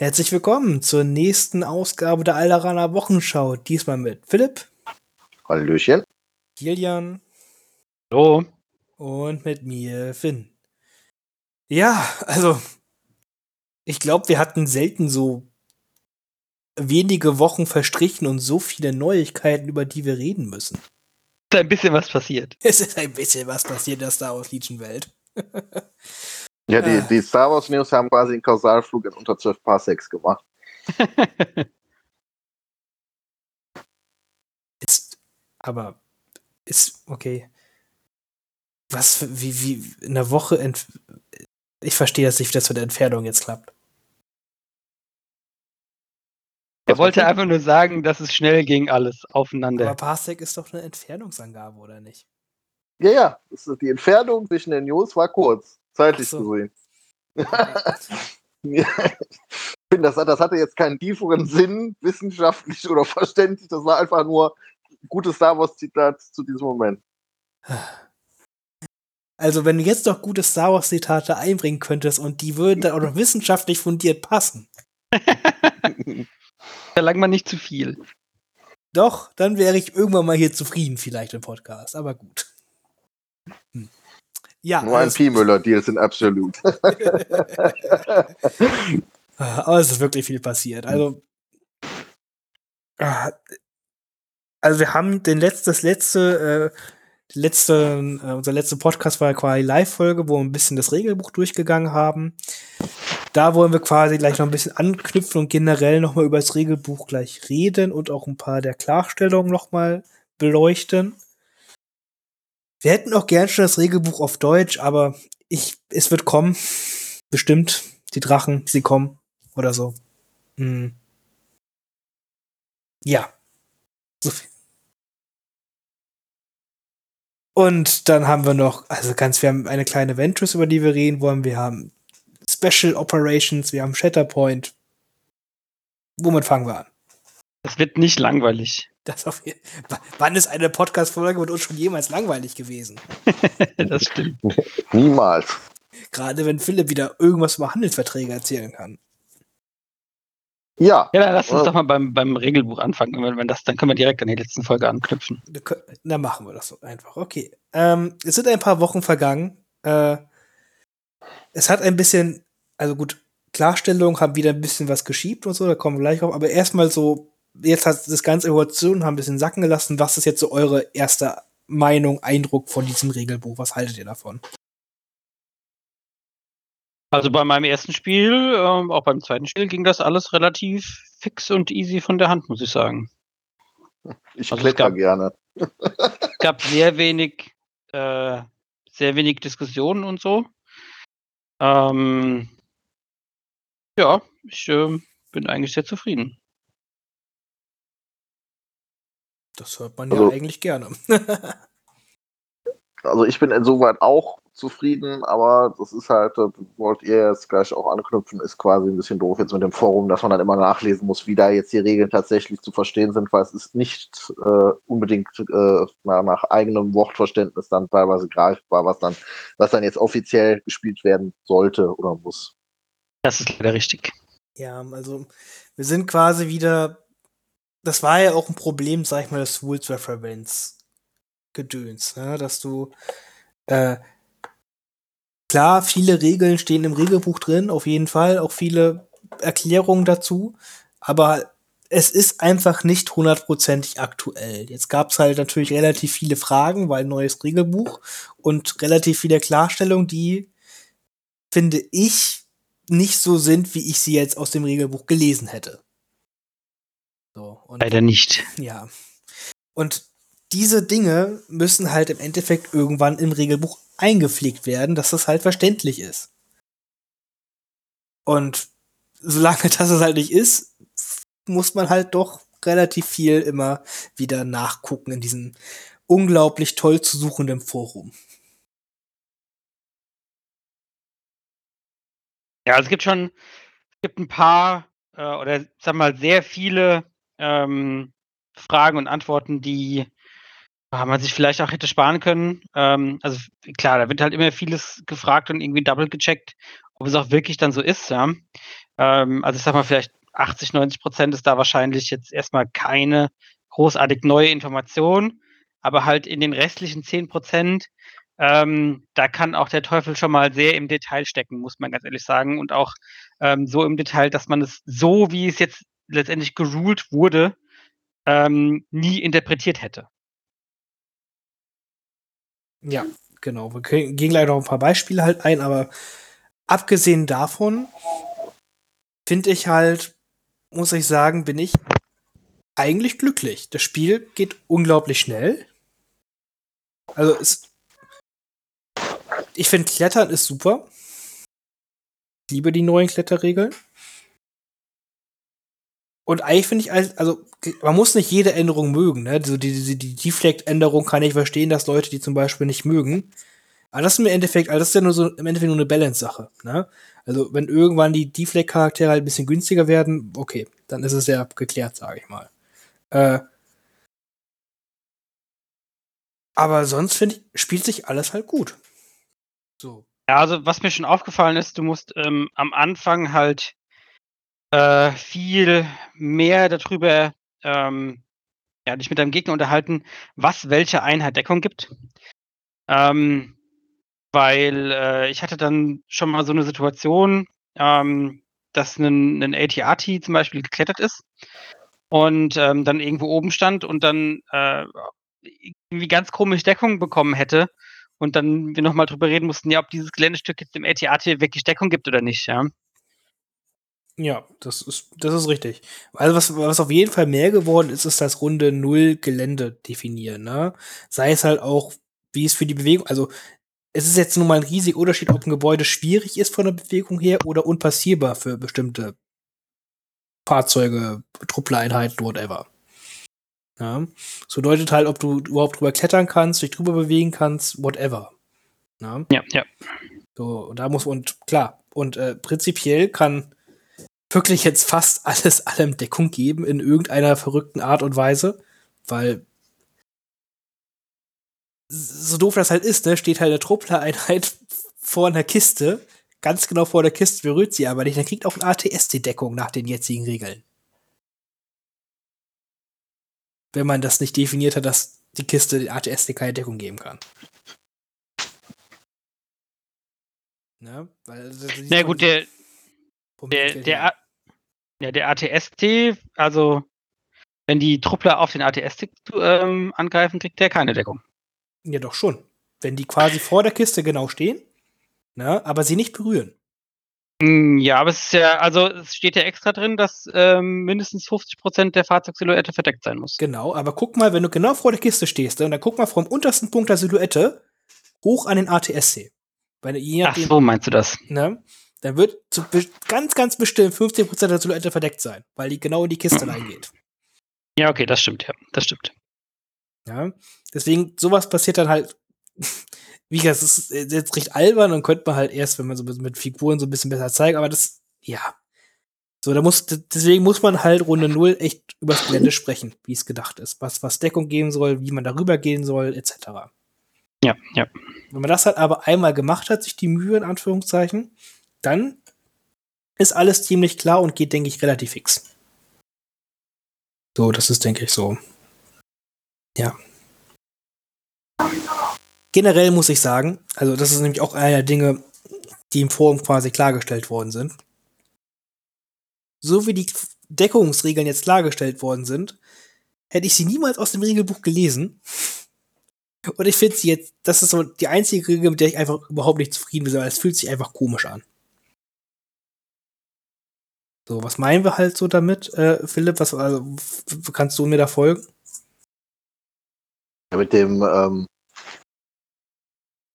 Herzlich willkommen zur nächsten Ausgabe der Alderaner Wochenschau. Diesmal mit Philipp. Hallöchen. Kilian. Hallo. Und mit mir, Finn. Ja, also, ich glaube, wir hatten selten so wenige Wochen verstrichen und so viele Neuigkeiten, über die wir reden müssen. Es ist ein bisschen was passiert. Es ist ein bisschen was passiert in der Star Wars Legion Welt. Ja, die, Ah. die Star Wars News haben quasi einen Kausalflug in unter 12 Parsecs gemacht. Ist, aber ist okay. Was für, wie, wie in der Woche ent ich verstehe das nicht, wie das mit der Entfernung jetzt klappt. er wollte einfach nur sagen, dass es schnell ging, alles Aber aufeinander. Parsec ist doch eine Entfernungsangabe, oder nicht? Ja, ja, die Entfernung zwischen den News war kurz, zeitlich so. gesehen. Ich finde, das, das hatte jetzt keinen tieferen Sinn, wissenschaftlich oder verständlich. Das war einfach nur ein gutes Star Wars-Zitat zu diesem Moment. Also, wenn du jetzt noch gute Star Wars-Zitate einbringen könntest und die würden dann auch noch wissenschaftlich fundiert passen, Verlangt man nicht zu viel. doch, dann wäre ich irgendwann mal hier zufrieden, vielleicht im Podcast. Aber gut. Hm. Ja, Nur ein P-Müller-Deal sind absolut. Aber es ist wirklich viel passiert. Also, ah, also wir haben den letzt, das letzte, äh, letzte, äh, unser letzter Podcast war ja quasi Live-Folge, wo wir ein bisschen das Regelbuch durchgegangen haben. Da wollen wir quasi gleich noch ein bisschen anknüpfen und generell noch mal über das Regelbuch gleich reden und auch ein paar der Klarstellungen noch mal beleuchten. Wir hätten auch gern schon das Regelbuch auf Deutsch, aber ich, es wird kommen. Bestimmt. Die Drachen, sie kommen. Oder so. Hm. Ja. So viel. Und dann haben wir noch, also ganz, wir haben eine kleine Ventress, über die wir reden wollen. Wir haben Special Operations, wir haben Shatterpoint. Womit fangen wir an? Es wird nicht langweilig. Das auf Wann ist eine Podcast-Folge mit uns schon jemals langweilig gewesen? das stimmt. Niemals. Gerade wenn Philipp wieder irgendwas über Handelsverträge erzählen kann. Ja, Ja, dann lass uns Ja. doch mal beim, beim Regelbuch anfangen. Wenn, wenn das, dann können wir direkt an die letzten Folge anknüpfen. Dann machen wir das so einfach. Okay. Ähm, es sind ein paar Wochen vergangen. Äh, es hat ein bisschen, also gut, Klarstellung haben wieder ein bisschen was geschiebt und so, da kommen wir gleich drauf. Aber erstmal so, jetzt hat das ganze Evolution haben ein bisschen sacken gelassen. Was ist jetzt so eure erste Meinung, Eindruck von diesem Regelbuch? Was haltet ihr davon? Also bei meinem ersten Spiel, ähm, auch beim zweiten Spiel, ging das alles relativ fix und easy von der Hand, muss ich sagen. ich Also es kletter gab- gerne. Es gab sehr wenig, äh, sehr wenig Diskussionen und so. Ähm, ja, ich ähm, bin eigentlich sehr zufrieden. Das hört man Also- ja eigentlich gerne. Also ich bin insoweit auch zufrieden, aber das ist halt, das wollt ihr jetzt gleich auch anknüpfen, ist quasi ein bisschen doof jetzt mit dem Forum, dass man dann immer nachlesen muss, wie da jetzt die Regeln tatsächlich zu verstehen sind, weil es ist nicht äh, unbedingt äh, na, nach eigenem Wortverständnis dann teilweise greifbar, was dann, was dann jetzt offiziell gespielt werden sollte oder muss. Das ist leider richtig. Ja, also wir sind quasi wieder. Das war ja auch ein Problem, sag ich mal, des Rules Reference Gedöns, ne? dass du äh, klar, viele Regeln stehen im Regelbuch drin, auf jeden Fall, auch viele Erklärungen dazu, aber es ist einfach nicht hundertprozentig aktuell. Jetzt gab es halt natürlich relativ viele Fragen, weil neues Regelbuch und relativ viele Klarstellungen, die finde ich nicht so sind, wie ich sie jetzt aus dem Regelbuch gelesen hätte. So, und Leider nicht. ja. Und diese Dinge müssen halt im Endeffekt irgendwann im Regelbuch eingepflegt werden, dass das halt verständlich ist. Und solange das es halt nicht ist, muss man halt doch relativ viel immer wieder nachgucken in diesem unglaublich toll zu suchenden Forum. Ja, es gibt schon, es gibt ein paar äh, oder sag mal sehr viele ähm, Fragen und Antworten, die man sich vielleicht auch hätte sparen können. Ähm, also klar, da wird halt immer vieles gefragt und irgendwie double gecheckt, ob es auch wirklich dann so ist, ja. Ähm, also ich sag mal, vielleicht 80, 90 Prozent ist da wahrscheinlich jetzt erstmal keine großartig neue Information, aber halt in den restlichen 10 Prozent, ähm, da kann auch der Teufel schon mal sehr im Detail stecken, muss man ganz ehrlich sagen. Und auch ähm, so im Detail, dass man es so, wie es jetzt letztendlich geruled wurde, ähm, nie interpretiert hätte. Ja, genau. Wir gehen gleich noch ein paar Beispiele halt ein, aber abgesehen davon finde ich halt, muss ich sagen, bin ich eigentlich glücklich. Das Spiel geht unglaublich schnell. Also es. Ich finde Klettern ist super. Ich liebe die neuen Kletterregeln. Und eigentlich finde ich, also, man muss nicht jede Änderung mögen, ne? Also die, die, die Deflect-Änderung kann ich verstehen, dass Leute die zum Beispiel nicht mögen. Aber das ist im Endeffekt, also das ist ja nur so im Endeffekt nur eine Balance-Sache, ne? Also, wenn irgendwann die Deflect-Charaktere halt ein bisschen günstiger werden, okay, dann ist es ja geklärt, sage ich mal. Äh, aber sonst finde ich, spielt sich alles halt gut. So. Ja, also was mir schon aufgefallen ist, du musst ähm, am Anfang halt äh, viel mehr darüber ähm, ja, dich mit deinem Gegner unterhalten, was welche Einheit Deckung gibt. Ähm, weil äh, ich hatte dann schon mal so eine Situation, ähm, dass ein, ein AT-AT zum Beispiel geklettert ist und ähm, dann irgendwo oben stand und dann äh, irgendwie ganz komisch Deckung bekommen hätte und dann wir nochmal drüber reden mussten, ja, ob dieses Geländestück jetzt dem AT-AT wirklich Deckung gibt oder nicht, ja. Ja, das ist, das ist richtig. Also was, was auf jeden Fall mehr geworden ist, ist das runde Null Gelände definieren, ne? Sei es halt auch, wie es für die Bewegung, also es ist jetzt nun mal ein riesiger Unterschied, ob ein Gebäude schwierig ist von der Bewegung her oder unpassierbar für bestimmte Fahrzeuge, Trupplereinheiten, whatever. Ja. Das bedeutet halt, ob du überhaupt drüber klettern kannst, dich drüber bewegen kannst, whatever. Ja, ja. ja. So, und da muss, und klar, und äh, prinzipiell kann wirklich jetzt fast alles allem Deckung geben in irgendeiner verrückten Art und Weise, weil so doof das halt ist, ne, steht halt eine Truppler-Einheit vor einer Kiste, ganz genau vor der Kiste berührt sie aber nicht, dann kriegt auch ein ATS die Deckung nach den jetzigen Regeln. Wenn man das nicht definiert hat, dass die Kiste den ATS keine Deckung geben kann. Ne? Weil, Na ja, gut, der, der, der, ja, der ATST, also wenn die Truppler auf den ATST ähm, angreifen, kriegt der keine Deckung. Ja, doch schon. Wenn die quasi vor der Kiste genau stehen, ne, aber sie nicht berühren. Hm, ja, aber es ist ja, also es steht ja extra drin, dass ähm, mindestens 50% der Fahrzeugsilhouette verdeckt sein muss. Genau, aber guck mal, wenn du genau vor der Kiste stehst, und dann guck mal vom untersten Punkt der Silhouette hoch an den ATSC. Weil je nachdem, Ach so, meinst du das? Ne, dann wird zu ganz, ganz bestimmt 50% der Silhouette verdeckt sein, weil die genau in die Kiste mhm. reingeht. Ja, okay, das stimmt, ja. Das stimmt. Ja. Deswegen, sowas passiert dann halt. Wie gesagt, das ist jetzt recht albern und könnte man halt erst, wenn man so mit Figuren so ein bisschen besser zeigen, aber das, ja. So, da muss, deswegen muss man halt Runde 0 echt übers Gelände sprechen, wie es gedacht ist. Was, was Deckung geben soll, wie man darüber gehen soll, etc. Ja, ja. Wenn man das halt aber einmal gemacht hat, sich die Mühe in Anführungszeichen, dann ist alles ziemlich klar und geht, denke ich, relativ fix. So, das ist, denke ich, so. Ja. Generell muss ich sagen, also das ist nämlich auch einer der Dinge, die im Forum quasi klargestellt worden sind. So wie die Deckungsregeln jetzt klargestellt worden sind, hätte ich sie niemals aus dem Regelbuch gelesen. Und ich finde sie jetzt, das ist so die einzige Regel, mit der ich einfach überhaupt nicht zufrieden bin, weil es fühlt sich einfach komisch an. So, was meinen wir halt so damit, äh, Philipp? Was, also, kannst du mir da folgen? Ja, mit dem, ähm,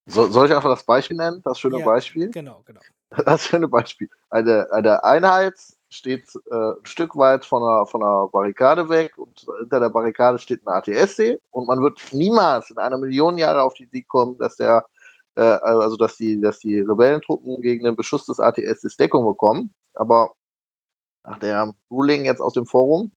so, soll ich einfach das Beispiel nennen? Das schöne ja, Beispiel? Genau, genau. Das schöne Beispiel. Eine, eine Einheit steht äh, ein Stück weit von einer, von einer Barrikade weg und hinter der Barrikade steht ein ATSC und man wird niemals in einer Million Jahre auf die Idee kommen, dass der äh, also dass die, dass die Rebellentruppen gegen den Beschuss des ATSs Deckung bekommen. Aber nach der Ruling jetzt aus dem Forum,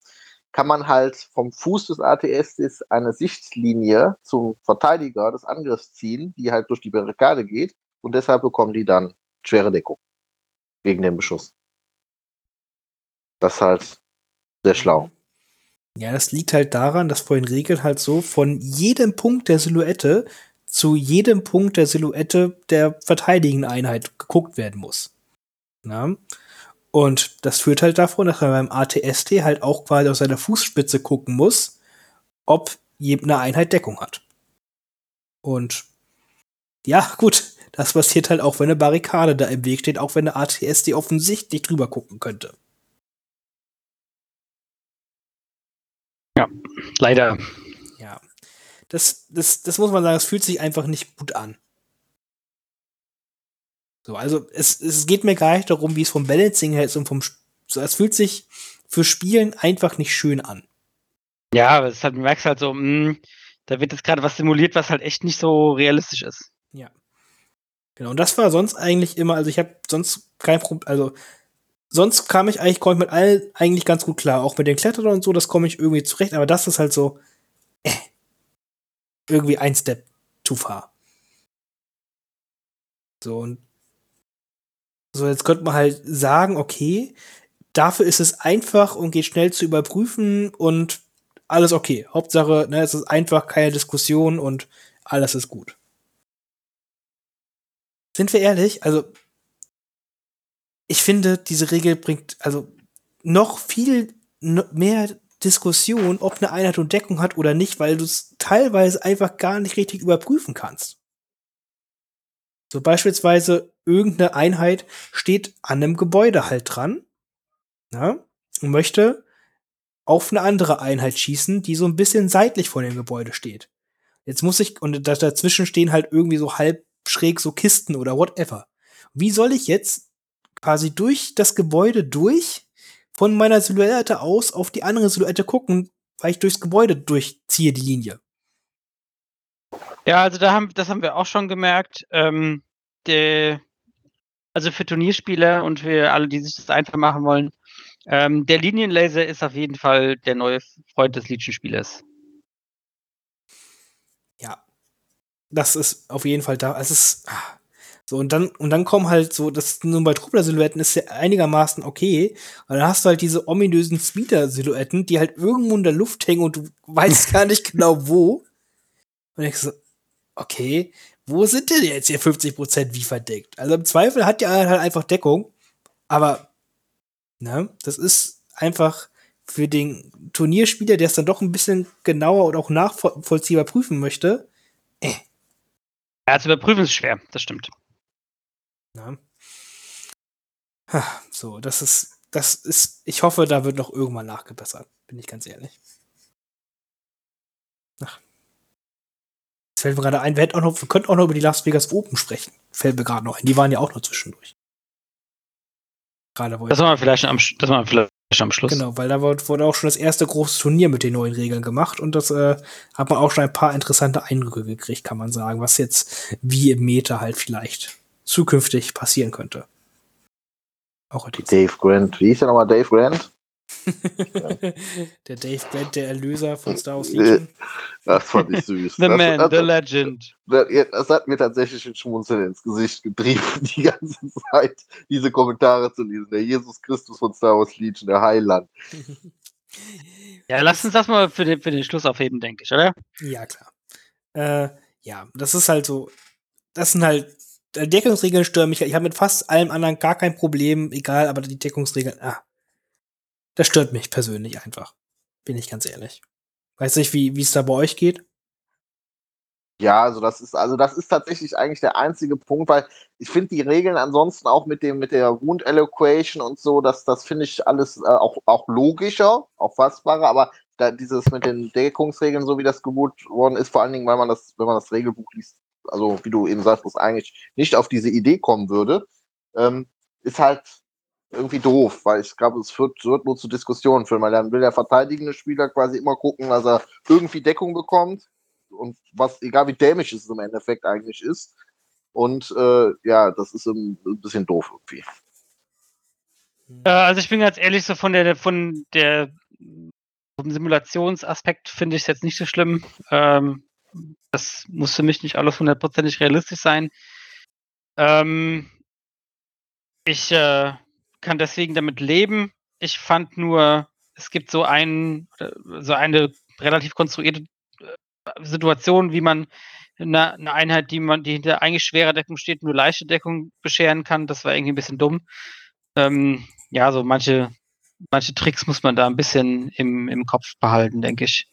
kann man halt vom Fuß des ATS eine Sichtlinie zum Verteidiger des Angriffs ziehen, die halt durch die Barrikade geht und deshalb bekommen die dann schwere Deckung gegen den Beschuss. Das ist halt sehr schlau. Ja, das liegt halt daran, dass vor den Regeln halt so von jedem Punkt der Silhouette zu jedem Punkt der Silhouette der verteidigenden Einheit geguckt werden muss. Na? Und das führt halt davon, dass man beim ATST halt auch quasi aus seiner Fußspitze gucken muss, ob eine Einheit Deckung hat. Und ja, gut, das passiert halt auch, wenn eine Barrikade da im Weg steht, auch wenn eine ATST offensichtlich drüber gucken könnte. Ja, leider. Ja. Das, das, das muss man sagen, es fühlt sich einfach nicht gut an. So, also es, es geht mir gar nicht darum, wie es vom Balancing her ist und vom so, es fühlt sich für Spielen einfach nicht schön an. Ja, aber es halt, du merkst halt so, mh, hm, da wird jetzt gerade was simuliert, was halt echt nicht so realistisch ist. Ja. Genau, und das war sonst eigentlich immer, also ich habe sonst kein Problem, also sonst kam ich eigentlich, komme ich mit allen eigentlich ganz gut klar. Auch mit den Kletterern und so, das komme ich irgendwie zurecht, aber das ist halt so, äh, irgendwie ein Step too far. So, und so, jetzt könnte man halt sagen, okay, dafür ist es einfach und geht schnell zu überprüfen und alles okay. Hauptsache, ne, es ist einfach keine Diskussion und alles ist gut. Sind wir ehrlich? Also, ich finde, diese Regel bringt also noch viel mehr Diskussion, ob eine Einheit und Deckung hat oder nicht, weil du es teilweise einfach gar nicht richtig überprüfen kannst. So beispielsweise irgendeine Einheit steht an einem Gebäude halt dran ja, und möchte auf eine andere Einheit schießen, die so ein bisschen seitlich vor dem Gebäude steht. Jetzt muss ich, und dazwischen stehen halt irgendwie so halb schräg so Kisten oder whatever. Wie soll ich jetzt quasi durch das Gebäude durch von meiner Silhouette aus auf die andere Silhouette gucken, weil ich durchs Gebäude durchziehe die Linie? Ja, also da haben, das haben wir auch schon gemerkt. Ähm, also für Turnierspieler und für alle, die sich das einfach machen wollen, ähm, der Linienlaser ist auf jeden Fall der neue Freund des Legion-Spielers. Ja, das ist auf jeden Fall da. Es ist ah. so und dann und dann kommen halt so, das nur bei Truppler-Silhouetten ist ja einigermaßen okay. Und dann hast du halt diese ominösen Speeder-Silhouetten, die halt irgendwo in der Luft hängen und du weißt gar nicht genau wo. Und ich so, okay, wo sind denn jetzt hier 50% wie verdeckt? Also im Zweifel hat ja halt einfach Deckung, aber ne, das ist einfach für den Turnierspieler, der es dann doch ein bisschen genauer und auch nachvollziehbar prüfen möchte, äh. Ja, zu überprüfen ist schwer, das stimmt. Ja. So, das ist, das ist, ich hoffe, da wird noch irgendwann nachgebessert, bin ich ganz ehrlich. Ach. Es fällt mir gerade ein, wir, hätten auch noch, wir könnten auch noch über die Las Vegas Open sprechen. Fällt mir gerade noch ein. Die waren ja auch noch zwischendurch. Gerade wo das war vielleicht am, das war vielleicht am Schluss. Genau, weil da wurde auch schon das erste große Turnier mit den neuen Regeln gemacht und das äh, hat man auch schon ein paar interessante Eindrücke gekriegt, kann man sagen, was jetzt wie im Meta halt vielleicht zukünftig passieren könnte. Auch Dave Grant, wie hieß der nochmal Dave Grant? der Dave Brent, der Erlöser von Star Wars Legion. Das fand ich süß. the das, Man, das, the Legend. Das, das, hat mir tatsächlich ein Schmunzeln ins Gesicht getrieben, die ganze Zeit diese Kommentare zu lesen. Der Jesus Christus von Star Wars Legion, der Heiland. ja, lass uns das mal für den, für den Schluss aufheben, denke ich, oder? Ja, klar. Äh, ja, das ist halt so. Das sind halt Deckungsregeln stören mich. Ich habe mit fast allem anderen gar kein Problem, egal, aber die Deckungsregeln, ah, das stört mich persönlich einfach. Bin ich ganz ehrlich. Weiß nicht, wie es da bei euch geht. Ja, also das ist, also das ist tatsächlich eigentlich der einzige Punkt, weil ich finde die Regeln ansonsten auch mit dem, mit der Wound Eloquation und so, das, das finde ich alles äh, auch, auch logischer, auch fassbarer, aber da, dieses mit den Deckungsregeln, so wie das gewohnt worden ist, vor allen Dingen, weil man das, wenn man das Regelbuch liest, also wie du eben sagst, eigentlich nicht auf diese Idee kommen würde, ähm, ist halt irgendwie doof, weil ich glaube, es wird, wird nur zu Diskussionen führen, weil dann will der verteidigende Spieler quasi immer gucken, dass er irgendwie Deckung bekommt und was, egal wie dämlich es im Endeffekt eigentlich ist. Und äh, ja, das ist ein, ein bisschen doof irgendwie. Äh, also ich bin ganz ehrlich, so von der, von der vom Simulationsaspekt finde ich es jetzt nicht so schlimm. Ähm, das muss für mich nicht alles hundertprozentig realistisch sein. Ähm, ich äh, kann deswegen damit leben, ich fand nur, es gibt so einen, so eine relativ konstruierte äh, Situation, wie man eine, eine Einheit, die man, die hinter eigentlich schwerer Deckung steht, nur leichte Deckung bescheren kann. Das war irgendwie ein bisschen dumm. Ähm, ja, so manche, manche Tricks muss man da ein bisschen im, im Kopf behalten, denke ich.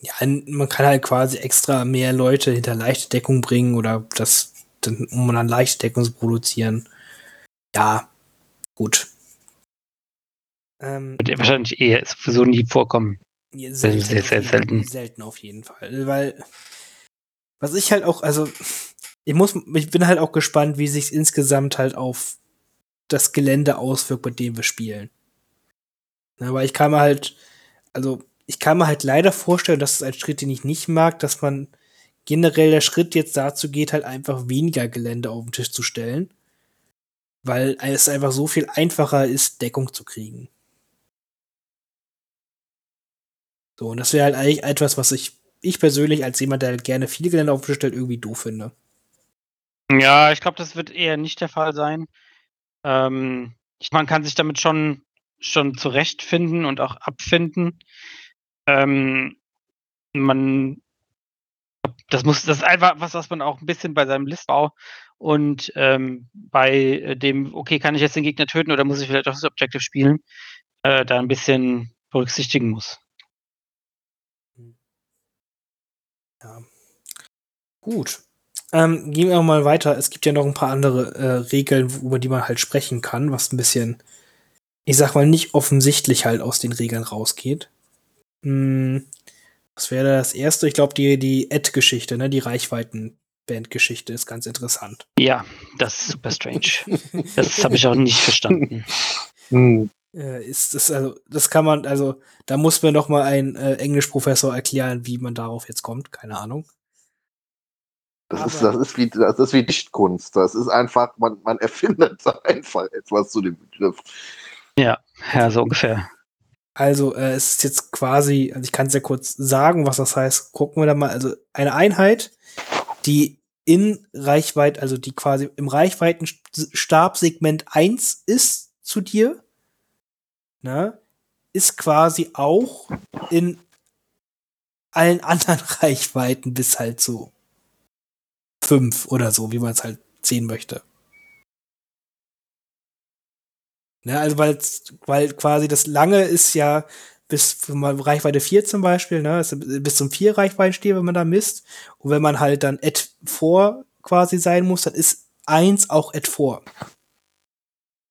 Ja, man kann halt quasi extra mehr Leute hinter leichte Deckung bringen oder das, um dann leichte Deckung zu produzieren. Ja, gut. Ähm, Wird wahrscheinlich eher sowieso nie vorkommen. Selten, sehr, sehr selten. Selten auf jeden Fall. Weil, was ich halt auch, also, ich muss, ich bin halt auch gespannt, wie sich insgesamt halt auf das Gelände auswirkt, bei dem wir spielen. Weil ich kann mir halt, also, ich kann mir halt leider vorstellen, dass es ein Schritt, den ich nicht mag, dass man generell der Schritt jetzt dazu geht, halt einfach weniger Gelände auf den Tisch zu stellen. Weil es einfach so viel einfacher ist, Deckung zu kriegen. So, und das wäre halt eigentlich etwas, was ich, ich persönlich als jemand, der halt gerne viele Gelände auf den Tisch stellt, irgendwie doof finde. Ja, ich glaube, das wird eher nicht der Fall sein. Ähm, man kann sich damit schon, schon zurechtfinden und auch abfinden. Ähm, man, das muss, das ist einfach was, was man auch ein bisschen bei seinem Listbau und ähm, bei dem, okay, kann ich jetzt den Gegner töten oder muss ich vielleicht auch das Objective spielen, äh, da ein bisschen berücksichtigen muss. Ja. Gut. Ähm, gehen wir mal weiter. Es gibt ja noch ein paar andere äh, Regeln, über die man halt sprechen kann, was ein bisschen, ich sag mal, nicht offensichtlich halt aus den Regeln rausgeht. Hm, was wäre das erste? Ich glaube, die, die Ad-Geschichte, ne? Die Reichweiten-Band-Geschichte ist ganz interessant. Ja, das ist super strange. das habe ich auch nicht verstanden. Hm. Äh, ist das, also, das kann man, also, da muss mir noch mal ein äh, Englischprofessor erklären, wie man darauf jetzt kommt. Keine Ahnung. Das ist, das, ist wie, das ist wie Dichtkunst. Das ist einfach, man, man erfindet einfach etwas zu dem Begriff. Ja, ja, so ungefähr. Also, äh, es ist jetzt quasi, also ich kann es ja kurz sagen, was das heißt. Gucken wir da mal. Also, eine Einheit, die in Reichweite, also die quasi im Reichweitenstabsegment 1 ist zu dir, ne, ist quasi auch in allen anderen Reichweiten bis halt so fünf oder so, wie man es halt sehen möchte. Ne, also weil, weil quasi das lange ist ja bis mal Reichweite 4 zum Beispiel, ne, bis zum 4 Reichweitenstäbe, wenn man da misst. Und wenn man halt dann at vor quasi sein muss, dann ist 1 auch at vor.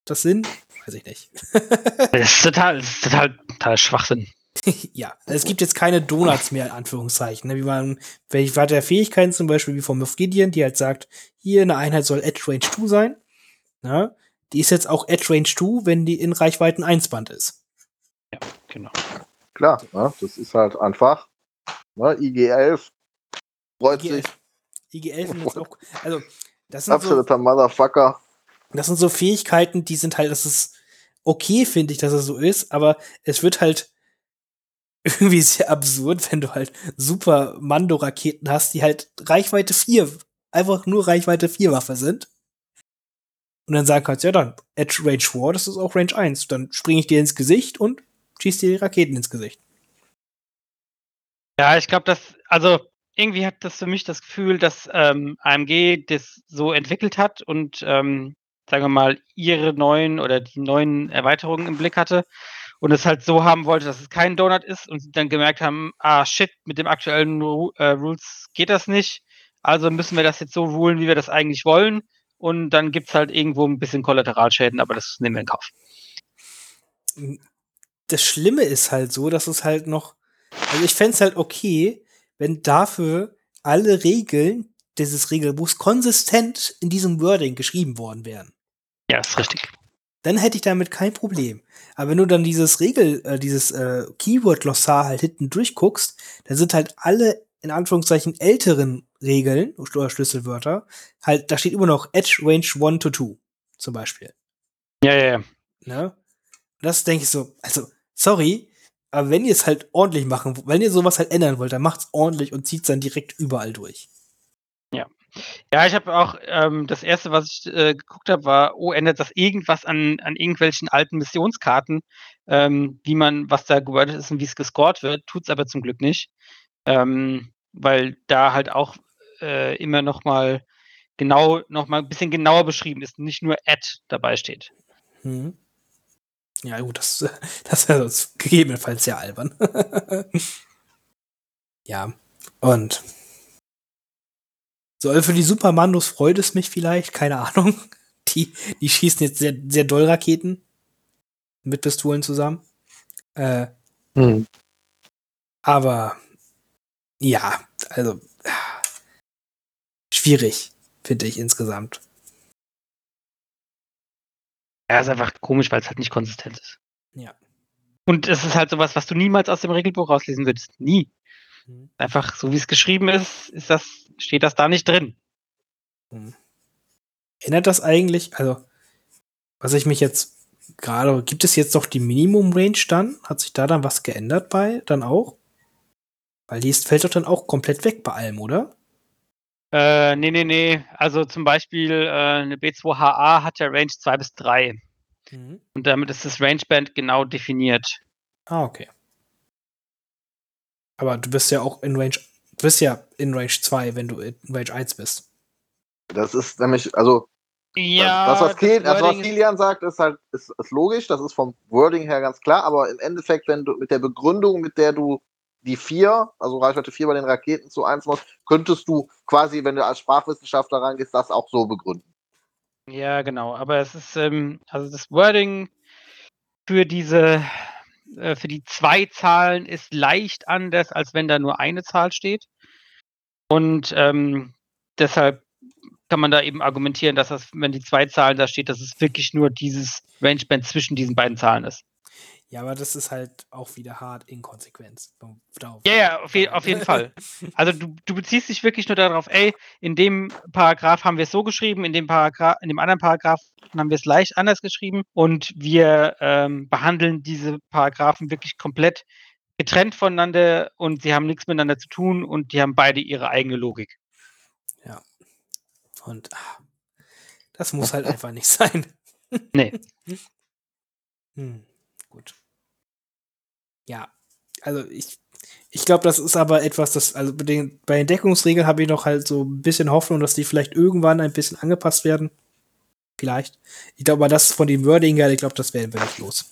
Das Sinn? Weiß ich nicht. das ist total, das ist total, total Schwachsinn. ja, es gibt jetzt keine Donuts mehr, in Anführungszeichen. Ne? Wie man, welche hat der Fähigkeiten zum Beispiel wie von Gideon, die halt sagt, hier eine Einheit soll Edge Range 2 sein. Ne? Die ist jetzt auch Edge Range 2, wenn die in Reichweiten 1 Band ist. Ja, genau. Klar, ne? das ist halt einfach. Ne? IG-11 freut IG sich. IG-11 ist auch, also, das sind Absoluter so, Motherfucker. Das sind so Fähigkeiten, die sind halt, das ist okay, finde ich, dass es so ist, aber es wird halt irgendwie sehr absurd, wenn du halt super Mando-Raketen hast, die halt Reichweite 4, einfach nur Reichweite 4 Waffe sind. Und dann sagen kannst, ja dann, Edge Range 4, das ist auch Range 1. Dann springe ich dir ins Gesicht und schieß dir die Raketen ins Gesicht. Ja, ich glaube, dass, also irgendwie hat das für mich das Gefühl, dass ähm, AMG das so entwickelt hat und ähm, sagen wir mal, ihre neuen oder die neuen Erweiterungen im Blick hatte und es halt so haben wollte, dass es kein Donut ist und sie dann gemerkt haben, ah shit, mit dem aktuellen äh, Rules geht das nicht, also müssen wir das jetzt so rulen, wie wir das eigentlich wollen und dann gibt es halt irgendwo ein bisschen Kollateralschäden, aber das nehmen wir in Kauf. Das Schlimme ist halt so, dass es halt noch, also ich fände es halt okay, wenn dafür alle Regeln dieses Regelbuchs konsistent in diesem Wording geschrieben worden wären. Ja, ist richtig. Dann hätte ich damit kein Problem. Aber wenn du dann dieses Regel, äh, dieses äh, Keyword-Glossar halt hinten durchguckst, dann sind halt alle in Anführungszeichen älteren Regeln oder Schlüsselwörter, halt, da steht immer noch Edge Range 1 to 2 zum Beispiel. Ja, ja, ja. Ne? Das denke ich so, also, sorry, aber wenn ihr es halt ordentlich machen, wenn ihr sowas halt ändern wollt, dann macht's ordentlich und zieht's dann direkt überall durch. Ja. Ja, ich habe auch ähm, das erste, was ich äh, geguckt habe, war, oh, ändert das irgendwas an, an irgendwelchen alten Missionskarten, ähm, wie man, was da gewordet ist und wie es gescored wird, tut es aber zum Glück nicht. Ähm, weil da halt auch äh, immer noch mal genau, noch mal ein bisschen genauer beschrieben ist, nicht nur Ad dabei steht. Mhm. Ja, gut, das, das wäre sonst gegebenenfalls sehr albern. ja, und so, also für die Supermandos freut es mich vielleicht, keine Ahnung. Die, die schießen jetzt sehr, sehr doll Raketen mit Pistolen zusammen. Äh, hm. Aber ja, also schwierig, finde ich insgesamt. Ja, ist einfach komisch, weil es halt nicht konsistent ist. Ja. Und es ist halt sowas, was du niemals aus dem Regelbuch rauslesen würdest. Nie. Mhm. Einfach so wie es geschrieben ist, ist das, steht das da nicht drin. Mhm. Erinnert das eigentlich, also, was ich mich jetzt gerade, gibt es jetzt doch die Minimum Range dann? Hat sich da dann was geändert bei, dann auch? Weil die ist, fällt doch dann auch komplett weg bei allem, oder? Äh, nee, nee, nee. Also zum Beispiel äh, eine B2HA hat ja Range 2 bis 3. Mhm. Und damit ist das Rangeband genau definiert. Ah, okay. Aber du bist ja auch in Range, du bist ja in Range 2, wenn du in Range 1 bist. Das ist nämlich, also ja, das, was, Kiel, das, was Kilian sagt, ist halt ist, ist logisch, das ist vom Wording her ganz klar, aber im Endeffekt, wenn du mit der Begründung, mit der du die 4, also Reichweite 4 bei den Raketen zu 1 machst, könntest du quasi, wenn du als Sprachwissenschaftler reingehst, das auch so begründen. Ja, genau. Aber es ist, ähm, also das Wording für diese äh, für die zwei Zahlen ist leicht anders, als wenn da nur eine Zahl steht. Und ähm, deshalb kann man da eben argumentieren, dass das, wenn die zwei Zahlen da steht, dass es wirklich nur dieses Rangeband zwischen diesen beiden Zahlen ist. Ja, aber das ist halt auch wieder hart Inkonsequenz. Ja, ja, auf, je, auf jeden Fall. Also du, du, beziehst dich wirklich nur darauf, ey, in dem Paragraph haben wir es so geschrieben, in dem Paragraph, in dem anderen Paragraph haben wir es leicht anders geschrieben und wir ähm, behandeln diese Paragraphen wirklich komplett getrennt voneinander und sie haben nichts miteinander zu tun und die haben beide ihre eigene Logik. Ja. Und ach, das muss halt einfach nicht sein. Nee. Hm. Ja, also ich, ich glaube, das ist aber etwas, das, also bei den, bei den Deckungsregeln habe ich noch halt so ein bisschen Hoffnung, dass die vielleicht irgendwann ein bisschen angepasst werden. Vielleicht. Ich glaube aber, das von dem Wording her, ich glaube, das werden wir nicht los.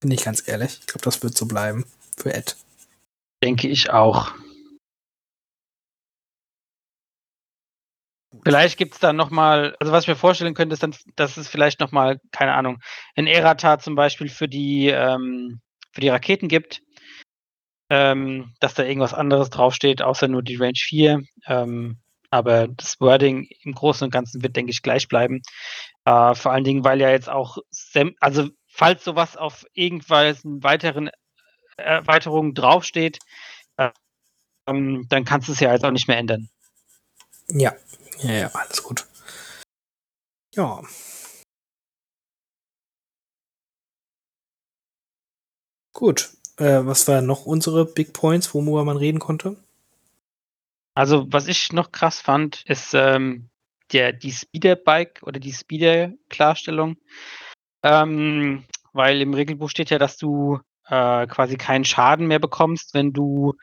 Bin ich ganz ehrlich. Ich glaube, das wird so bleiben für Ed. Denke ich auch. Vielleicht gibt es dann nochmal, also was ich mir vorstellen könnte, ist dann, dass es vielleicht nochmal, keine Ahnung, ein Erata zum Beispiel für die, ähm, für die Raketen gibt. Ähm, dass da irgendwas anderes draufsteht, außer nur die Range 4. Ähm, aber das Wording im Großen und Ganzen wird, denke ich, gleich bleiben. Äh, vor allen Dingen, weil ja jetzt auch, also falls sowas auf irgendwelchen weiteren Erweiterungen draufsteht, äh, dann kannst du es ja jetzt auch nicht mehr ändern. Ja, ja, ja, alles gut. Ja. Gut. Äh, was waren noch unsere Big Points, worüber man reden konnte? Also, was ich noch krass fand, ist ähm, der, die Speeder-Bike oder die Speeder-Klarstellung. Ähm, weil im Regelbuch steht ja, dass du äh, quasi keinen Schaden mehr bekommst, wenn du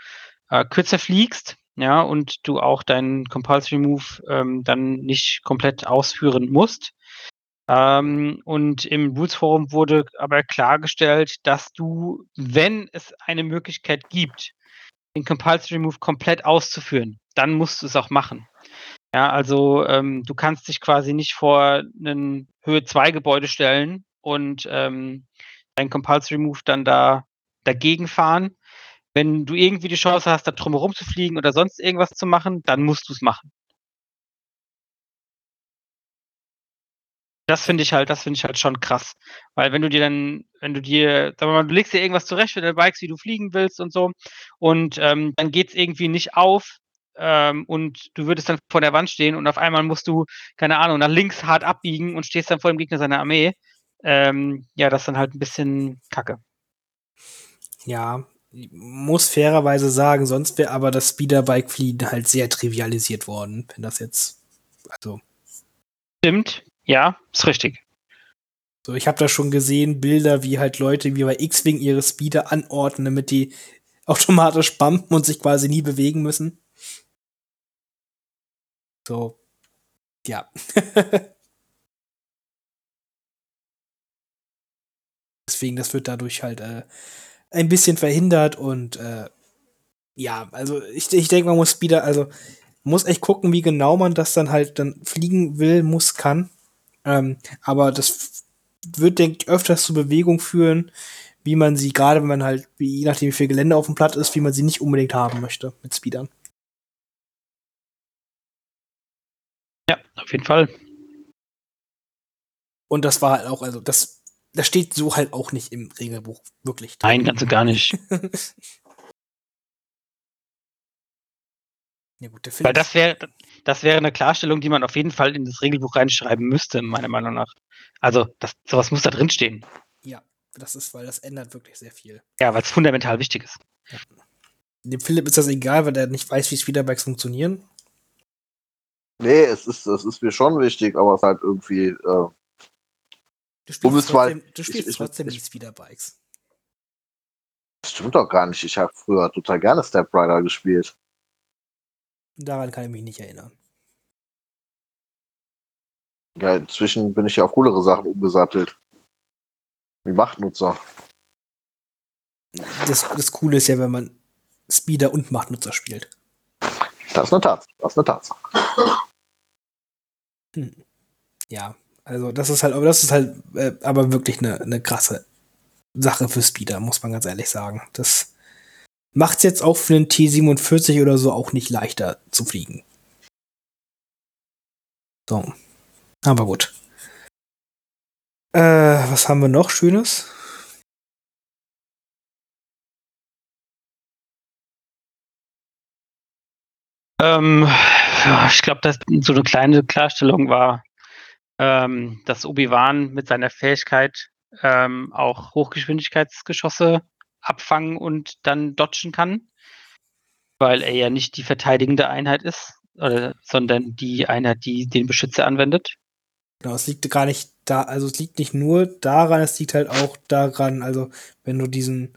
äh, kürzer fliegst ja, und du auch deinen Compulsory Move ähm, dann nicht komplett ausführen musst. Ähm, und im Rules Forum wurde aber klargestellt, dass du, wenn es eine Möglichkeit gibt, den Compulsory Move komplett auszuführen, dann musst du es auch machen. Ja, also ähm, du kannst dich quasi nicht vor einen Höhe 2 Gebäude stellen und ähm, dein Compulsory Move dann da dagegen fahren, wenn du irgendwie die Chance hast, da drumherum zu fliegen oder sonst irgendwas zu machen, dann musst du es machen. Das finde ich halt, das finde ich halt schon krass. Weil wenn du dir dann, wenn du dir, sag mal, du legst dir irgendwas zurecht für deine Bikes, wie du fliegen willst und so, und ähm, dann geht es irgendwie nicht auf ähm, und du würdest dann vor der Wand stehen und auf einmal musst du, keine Ahnung, nach links hart abbiegen und stehst dann vor dem Gegner seiner Armee. Ähm, ja, das ist dann halt ein bisschen kacke. Ja, muss fairerweise sagen, sonst wäre aber das Speederbike-Fliehen halt sehr trivialisiert worden, wenn das jetzt, also. Stimmt, ja, ist richtig. So, ich habe da schon gesehen, Bilder, wie halt Leute wie bei X-Wing ihre Speeder anordnen, damit die automatisch bumpen und sich quasi nie bewegen müssen. So, ja. Deswegen, das wird dadurch halt äh, ein bisschen verhindert und äh, ja, also ich, ich denke, man muss Speeder, also muss echt gucken, wie genau man das dann halt dann fliegen will, muss, kann. Ähm, aber das wird, denke ich, öfters zu Bewegung führen, wie man sie, gerade wenn man halt, wie, je nachdem wie viel Gelände auf dem Platt ist, wie man sie nicht unbedingt haben möchte mit Speedern. Ja, auf jeden Fall. Und das war halt auch, also das, das steht so halt auch nicht im Regelbuch wirklich. Drin. Nein, ganz und gar nicht. ja, gut, der Film Weil das wäre, das wäre eine Klarstellung, die man auf jeden Fall in das Regelbuch reinschreiben müsste, meiner Meinung nach. Also, das, sowas muss da drin stehen. Ja, das ist, weil das ändert wirklich sehr viel. Ja, weil es fundamental wichtig ist. Ja. Dem Philipp ist das egal, weil er nicht weiß, wie Speederbikes funktionieren. Nee, es ist, es ist mir schon wichtig, aber es ist halt irgendwie. Äh, du spielst um trotzdem, du spielst ich, trotzdem ich, die Speederbikes. Das stimmt doch gar nicht. Ich habe früher total gerne Step Rider gespielt. Daran kann ich mich nicht erinnern. Ja, inzwischen bin ich ja auf coolere Sachen umgesattelt. Wie Machtnutzer. Das, das Coole ist ja, wenn man Speeder und Machtnutzer spielt. Das ist eine Tatsache. Das ist eine Tatsache. Hm. Ja, also das ist halt, aber das ist halt äh, aber wirklich eine, eine krasse Sache für Speeder, muss man ganz ehrlich sagen. Das macht es jetzt auch für einen T47 oder so auch nicht leichter zu fliegen. So. Aber gut. Äh, was haben wir noch Schönes? Ähm, ich glaube, so eine kleine Klarstellung war, ähm, dass Obi-Wan mit seiner Fähigkeit ähm, auch Hochgeschwindigkeitsgeschosse abfangen und dann dodgen kann, weil er ja nicht die verteidigende Einheit ist, oder, sondern die Einheit, die den Beschützer anwendet. Genau, es liegt gar nicht da, also es liegt nicht nur daran, es liegt halt auch daran, also wenn du diesen,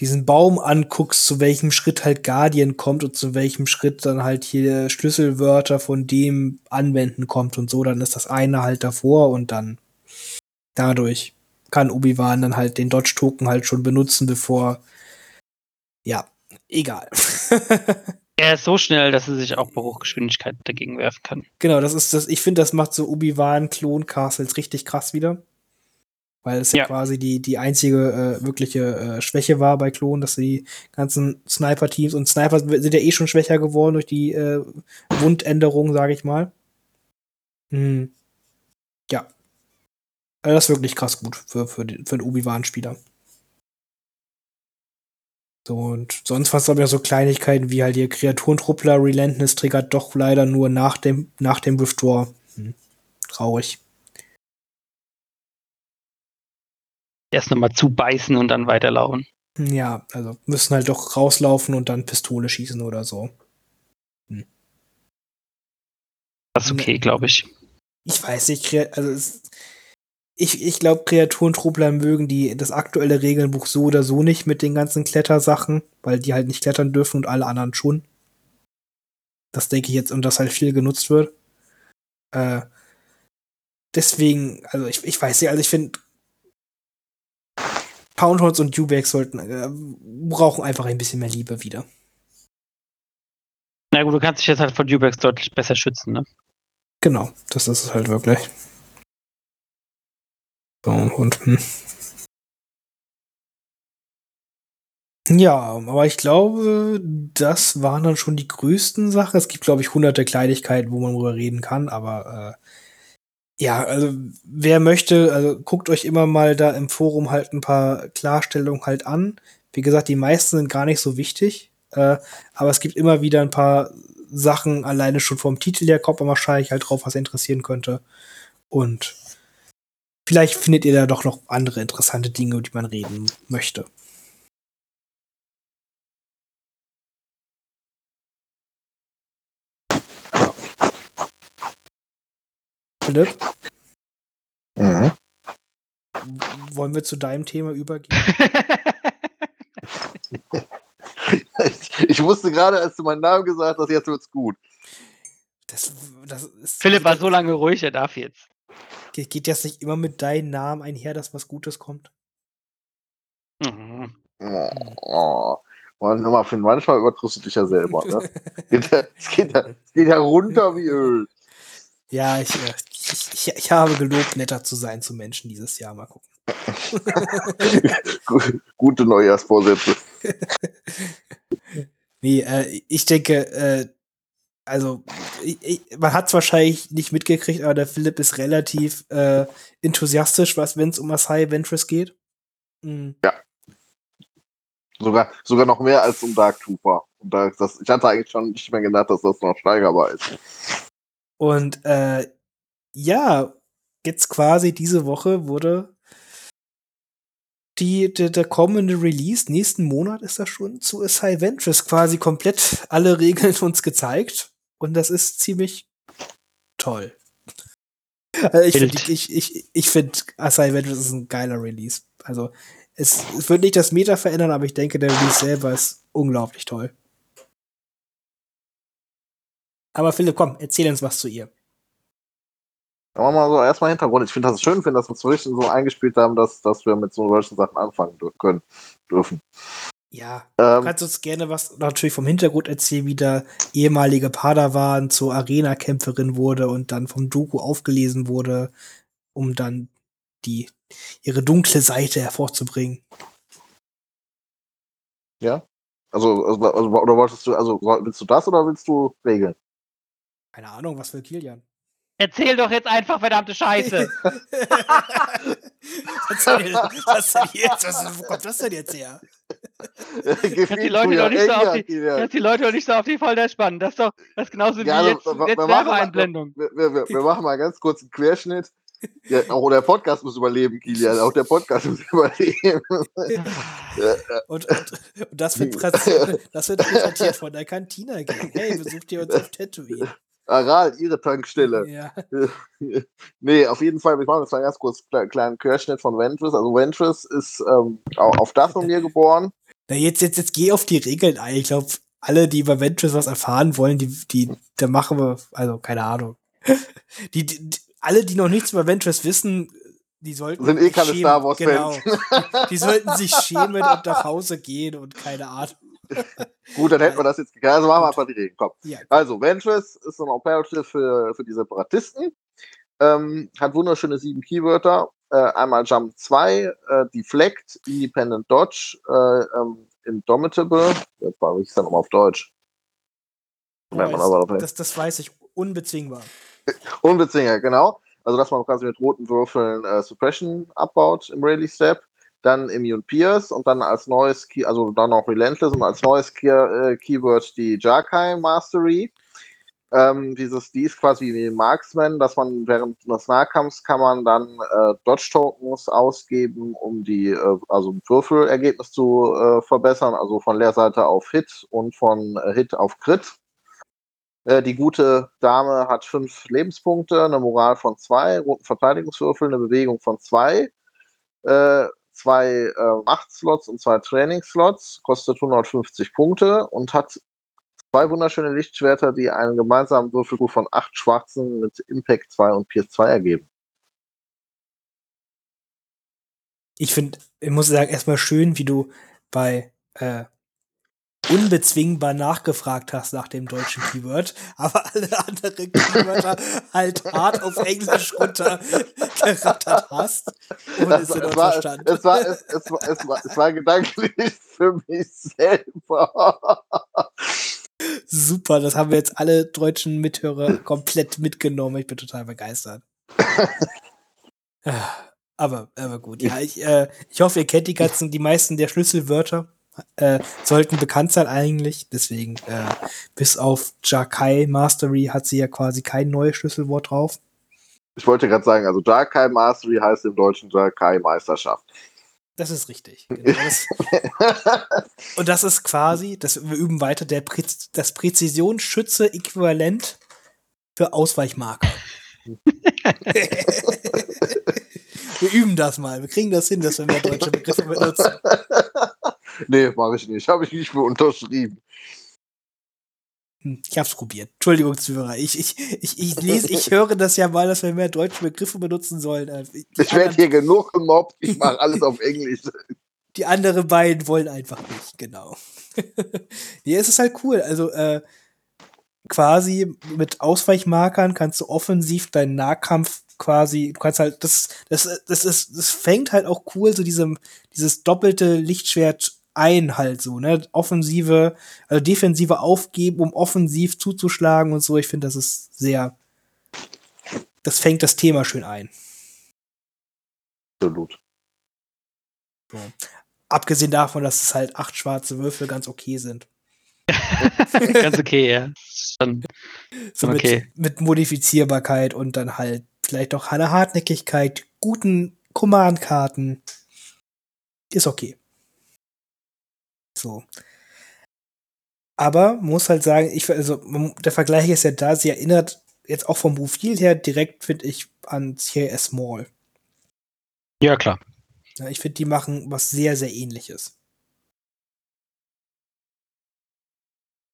diesen Baum anguckst, zu welchem Schritt halt Guardian kommt und zu welchem Schritt dann halt hier Schlüsselwörter von dem anwenden kommt und so, dann ist das eine halt davor und dann dadurch kann Obi-Wan dann halt den Dodge-Token halt schon benutzen, bevor ja, egal. Er ist so schnell, dass er sich auch bei Hochgeschwindigkeit dagegen werfen kann. Genau, das ist das. Ich finde, das macht so Obi-Wan-Klon-Castles richtig krass wieder. Weil es ja. ja, quasi die, die einzige äh, wirkliche äh, Schwäche war bei Klon, dass die ganzen Sniper-Teams und Sniper sind ja eh schon schwächer geworden durch die äh, Wundänderung, sage ich mal. Hm. Also das ist wirklich krass gut für, für, den, für den Obi-Wan-Spieler. So, und sonst was glaube ich so Kleinigkeiten wie halt ihr Kreaturentruppler Relentless triggert doch leider nur nach dem, nach dem Withdraw. Hm. Traurig. Erst nochmal zubeißen und dann weiterlaufen. Ja, also müssen halt doch rauslaufen und dann Pistole schießen oder so. Hm. Das ist okay, glaube ich. Ich weiß nicht, also es, ich, ich glaube, Kreaturentrubler mögen die das aktuelle Regelbuch so oder so nicht mit den ganzen Klettersachen, weil die halt nicht klettern dürfen und alle anderen schon. Das denke ich jetzt, und das halt viel genutzt wird. Äh, deswegen, also ich, ich weiß nicht, also ich finde, Poundhounds und Dewbacks sollten, äh, brauchen einfach ein bisschen mehr Liebe wieder. Na gut, du kannst dich jetzt halt von Dewbacks deutlich besser schützen, ne? Genau, das ist es halt wirklich. Und hm. Ja, aber ich glaube, das waren dann schon die größten Sachen. Es gibt, glaube ich, hunderte Kleinigkeiten, wo man drüber reden kann, aber äh, ja, also wer möchte, also guckt euch immer mal da im Forum halt ein paar Klarstellungen halt an. Wie gesagt, die meisten sind gar nicht so wichtig, äh, aber es gibt immer wieder ein paar Sachen, alleine schon vom Titel her kommt man wahrscheinlich halt drauf, was interessieren könnte. Und vielleicht findet ihr da doch noch andere interessante Dinge, über die man reden möchte. Philipp? Mhm. Wollen wir zu deinem Thema übergehen? ich wusste gerade, als du meinen Namen gesagt hast, jetzt wird's gut. Das, das Philipp war also so lange ruhig, er darf jetzt. Geht, geht das nicht immer mit deinem Namen einher, dass was Gutes kommt? Mhm. Oh, oh. Und nochmal, Finn, manchmal übertriffst du dich ja selber. Ne? Geht ja- Es geht, ja, es geht ja runter wie Öl. Ja, ich, äh, ich, ich, ich habe gelobt, netter zu sein zu Menschen dieses Jahr. Mal gucken. Gu- Gute Neujahrsvorsätze. Nee, äh, ich denke, äh, also, ich, ich, man hat es wahrscheinlich nicht mitgekriegt, aber der Philipp ist relativ äh, enthusiastisch, was wenn es um Asai Ventress geht. Mhm. Sogar, sogar noch mehr als um Dark Trooper. Und da, das, ich hatte eigentlich schon nicht mehr gedacht, dass das noch steigerbar ist. Und äh, ja, jetzt quasi diese Woche wurde die, der, der kommende Release, nächsten Monat ist das schon, zu Asai Ventress quasi komplett alle Regeln uns gezeigt. Und das ist ziemlich toll. Also ich finde, ich, ich, ich finde, Asai Ventress ist ein geiler Release. Also, es, es wird nicht das Meta verändern, aber ich denke, der Release selber ist unglaublich toll. Aber Philipp, komm, erzähl uns was zu ihr. Machen wir mal so erstmal Hintergrund. Ich finde das schön, finde, dass wir zwischen so eingespielt haben, dass, dass wir mit so solchen Sachen anfangen dür- können, dürfen. Ja, Du Ähm, kannst uns gerne was natürlich vom Hintergrund erzählen, wie der ehemalige Padawan zur Arena-Kämpferin wurde und dann vom Doku aufgelesen wurde, um dann die ihre dunkle Seite hervorzubringen. ja. Also, also, also, oder wolltest du, also willst du das oder willst du regeln? Keine Ahnung, was für Kilian. Erzähl doch jetzt einfach verdammte Scheiße. was, denn jetzt, was denn jetzt? Was, wo kommt das denn jetzt her? Gefiel die Leute doch nicht so auf die-. Dass die Leute doch nicht so auf die Folter spannen. Das ist doch das ist genauso wie Ja, also, jetzt, wir- jetzt machen mal- Werbeeinblendung. Wir, wir, wir, wir machen mal ganz kurz einen Querschnitt. Ja, auch der Podcast muss überleben, Kilian. Auch der Podcast muss überleben. Und, und, und das, wird präsentiert, das wird präsentiert von der Gang. Hey, besucht ihr uns auf Tatooine? Aral, ihre Tankstelle. Ja. nee, auf jeden Fall, wir machen jetzt mal ganz kurz einen kleinen Querschnitt von Ventress. Also Ventress ist ähm, au- auf Dathomir geboren. Na, jetzt, jetzt, jetzt geh auf die Regeln ein. Ich glaube, alle, die über Ventress was erfahren wollen, die, die, da machen wir, also keine Ahnung. Die, die, alle, die noch nichts über Ventress wissen, die sollten Sind eh keine schämen. Star Wars genau. Fans. Die sollten sich schämen und nach Hause gehen und keine Ahnung. Gut, dann hätten wir das jetzt geklärt. Also machen wir einfach die Regeln. Komm. Ja, Also, Ventress ist ein Operative für, für die Separatisten. Ähm, hat wunderschöne sieben Keywörter. Äh, einmal Jump 2, äh, Deflect, Independent Dodge, äh, ähm, Indomitable. Das war, wie hieß das nochmal auf Deutsch? Dabei. das, das weiß ich, unbezwingbar. Unbezwingbar, genau. Also, dass man quasi mit roten Würfeln äh, Suppression abbaut im Rally Step. Dann Immune Pierce und dann als neues Key, also dann noch Relentless und als neues Key, äh, Keyword die Jarkai Mastery. Ähm, dieses, die ist quasi wie Marksman, dass man während des Nahkampfs kann man dann äh, Dodge-Tokens ausgeben, um die, äh, also Würfelergebnis zu äh, verbessern, also von Leerseite auf Hit und von äh, Hit auf Crit. Äh, die gute Dame hat fünf Lebenspunkte, eine Moral von zwei, roten Verteidigungswürfel, eine Bewegung von zwei, zwei äh, Machtslots und zwei Trainingslots, kostet 150 Punkte und hat zwei wunderschöne Lichtschwerter, die einen gemeinsamen Würfelgut von acht Schwarzen mit Impact 2 und Pierce 2 ergeben. Ich finde, ich muss sagen, erstmal schön, wie du bei äh, unbezwingbar nachgefragt hast nach dem deutschen Keyword, aber alle anderen Keywörter halt hart auf Englisch runtergerattert hast. Und Das, es in es, uns war, verstanden. es, war, es, es, war, es, war, es war gedanklich für mich selber. Super, das haben wir jetzt alle deutschen Mithörer komplett mitgenommen. Ich bin total begeistert. Ah, aber, aber gut, ja, ich, äh, ich hoffe, ihr kennt die ganzen, die meisten der Schlüsselwörter äh, sollten bekannt sein eigentlich. Deswegen, äh, bis auf Jakai Mastery hat sie ja quasi kein neues Schlüsselwort drauf. Ich wollte gerade sagen, also Jarkai Mastery heißt im Deutschen Jarkai Meisterschaft. Das ist richtig. Genau, das, und das ist quasi, das, wir üben weiter, der Präz, das Präzisionsschütze-Äquivalent für Ausweichmarker. wir üben das mal. Wir kriegen das hin, dass wir mehr deutsche Begriffe benutzen. nee, mache ich nicht. Habe ich nicht für unterschrieben. Ich hab's probiert. Entschuldigung, Zuhörer. Ich, ich, ich, ich lese, ich höre das ja mal, dass wir mehr deutsche Begriffe benutzen sollen. Äh, Die, Ich werde hier genug gemobbt. Ich mache alles auf Englisch. die anderen beiden wollen einfach nicht, genau. nee, es ist halt cool. Also, äh, quasi mit Ausweichmarkern kannst du offensiv deinen Nahkampf quasi, du kannst halt, das, das, das ist, das fängt halt auch cool, so diesem, dieses doppelte Lichtschwert ein halt so, ne? Offensive, also defensive aufgeben, um offensiv zuzuschlagen und so. Ich finde, das ist sehr, das fängt das Thema schön ein. Absolut. Abgesehen davon, dass es halt acht schwarze Würfel ganz okay sind. Ganz okay, ja. Schon, So Okay. mit, mit Modifizierbarkeit und dann halt vielleicht auch eine Hartnäckigkeit, guten Command-Karten. Ist okay. So. Aber muss halt sagen, ich, also der Vergleich ist ja da, sie erinnert jetzt auch vom Profil her direkt, finde ich, an CAS Small. ja, klar. Ja, ich finde, die machen was sehr, sehr ähnliches.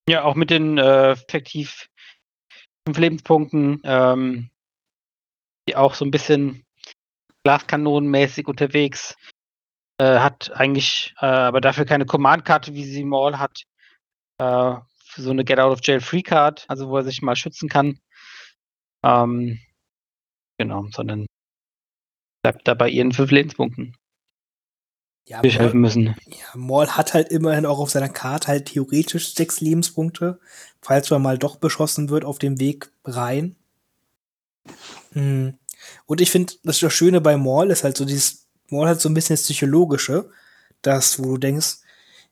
Ja, auch mit den äh, effektiv fünf Lebenspunkten, ähm, die auch so ein bisschen glaskanonenmäßig unterwegs. Äh, hat eigentlich äh, aber dafür keine Command-Karte, wie sie Maul hat. Äh, für so eine Get Out of Jail Free Card, also wo er sich mal schützen kann. Ähm, genau, sondern bleibt da bei ihren fünf Lebenspunkten. Ja, Die helfen müssen. Ja, Maul hat halt immerhin auch auf seiner Karte halt theoretisch sechs Lebenspunkte, falls man mal doch beschossen wird auf dem Weg rein. Hm. Und ich finde, das Schöne bei Maul ist halt so dieses, Maul hat so ein bisschen das Psychologische, das, wo du denkst,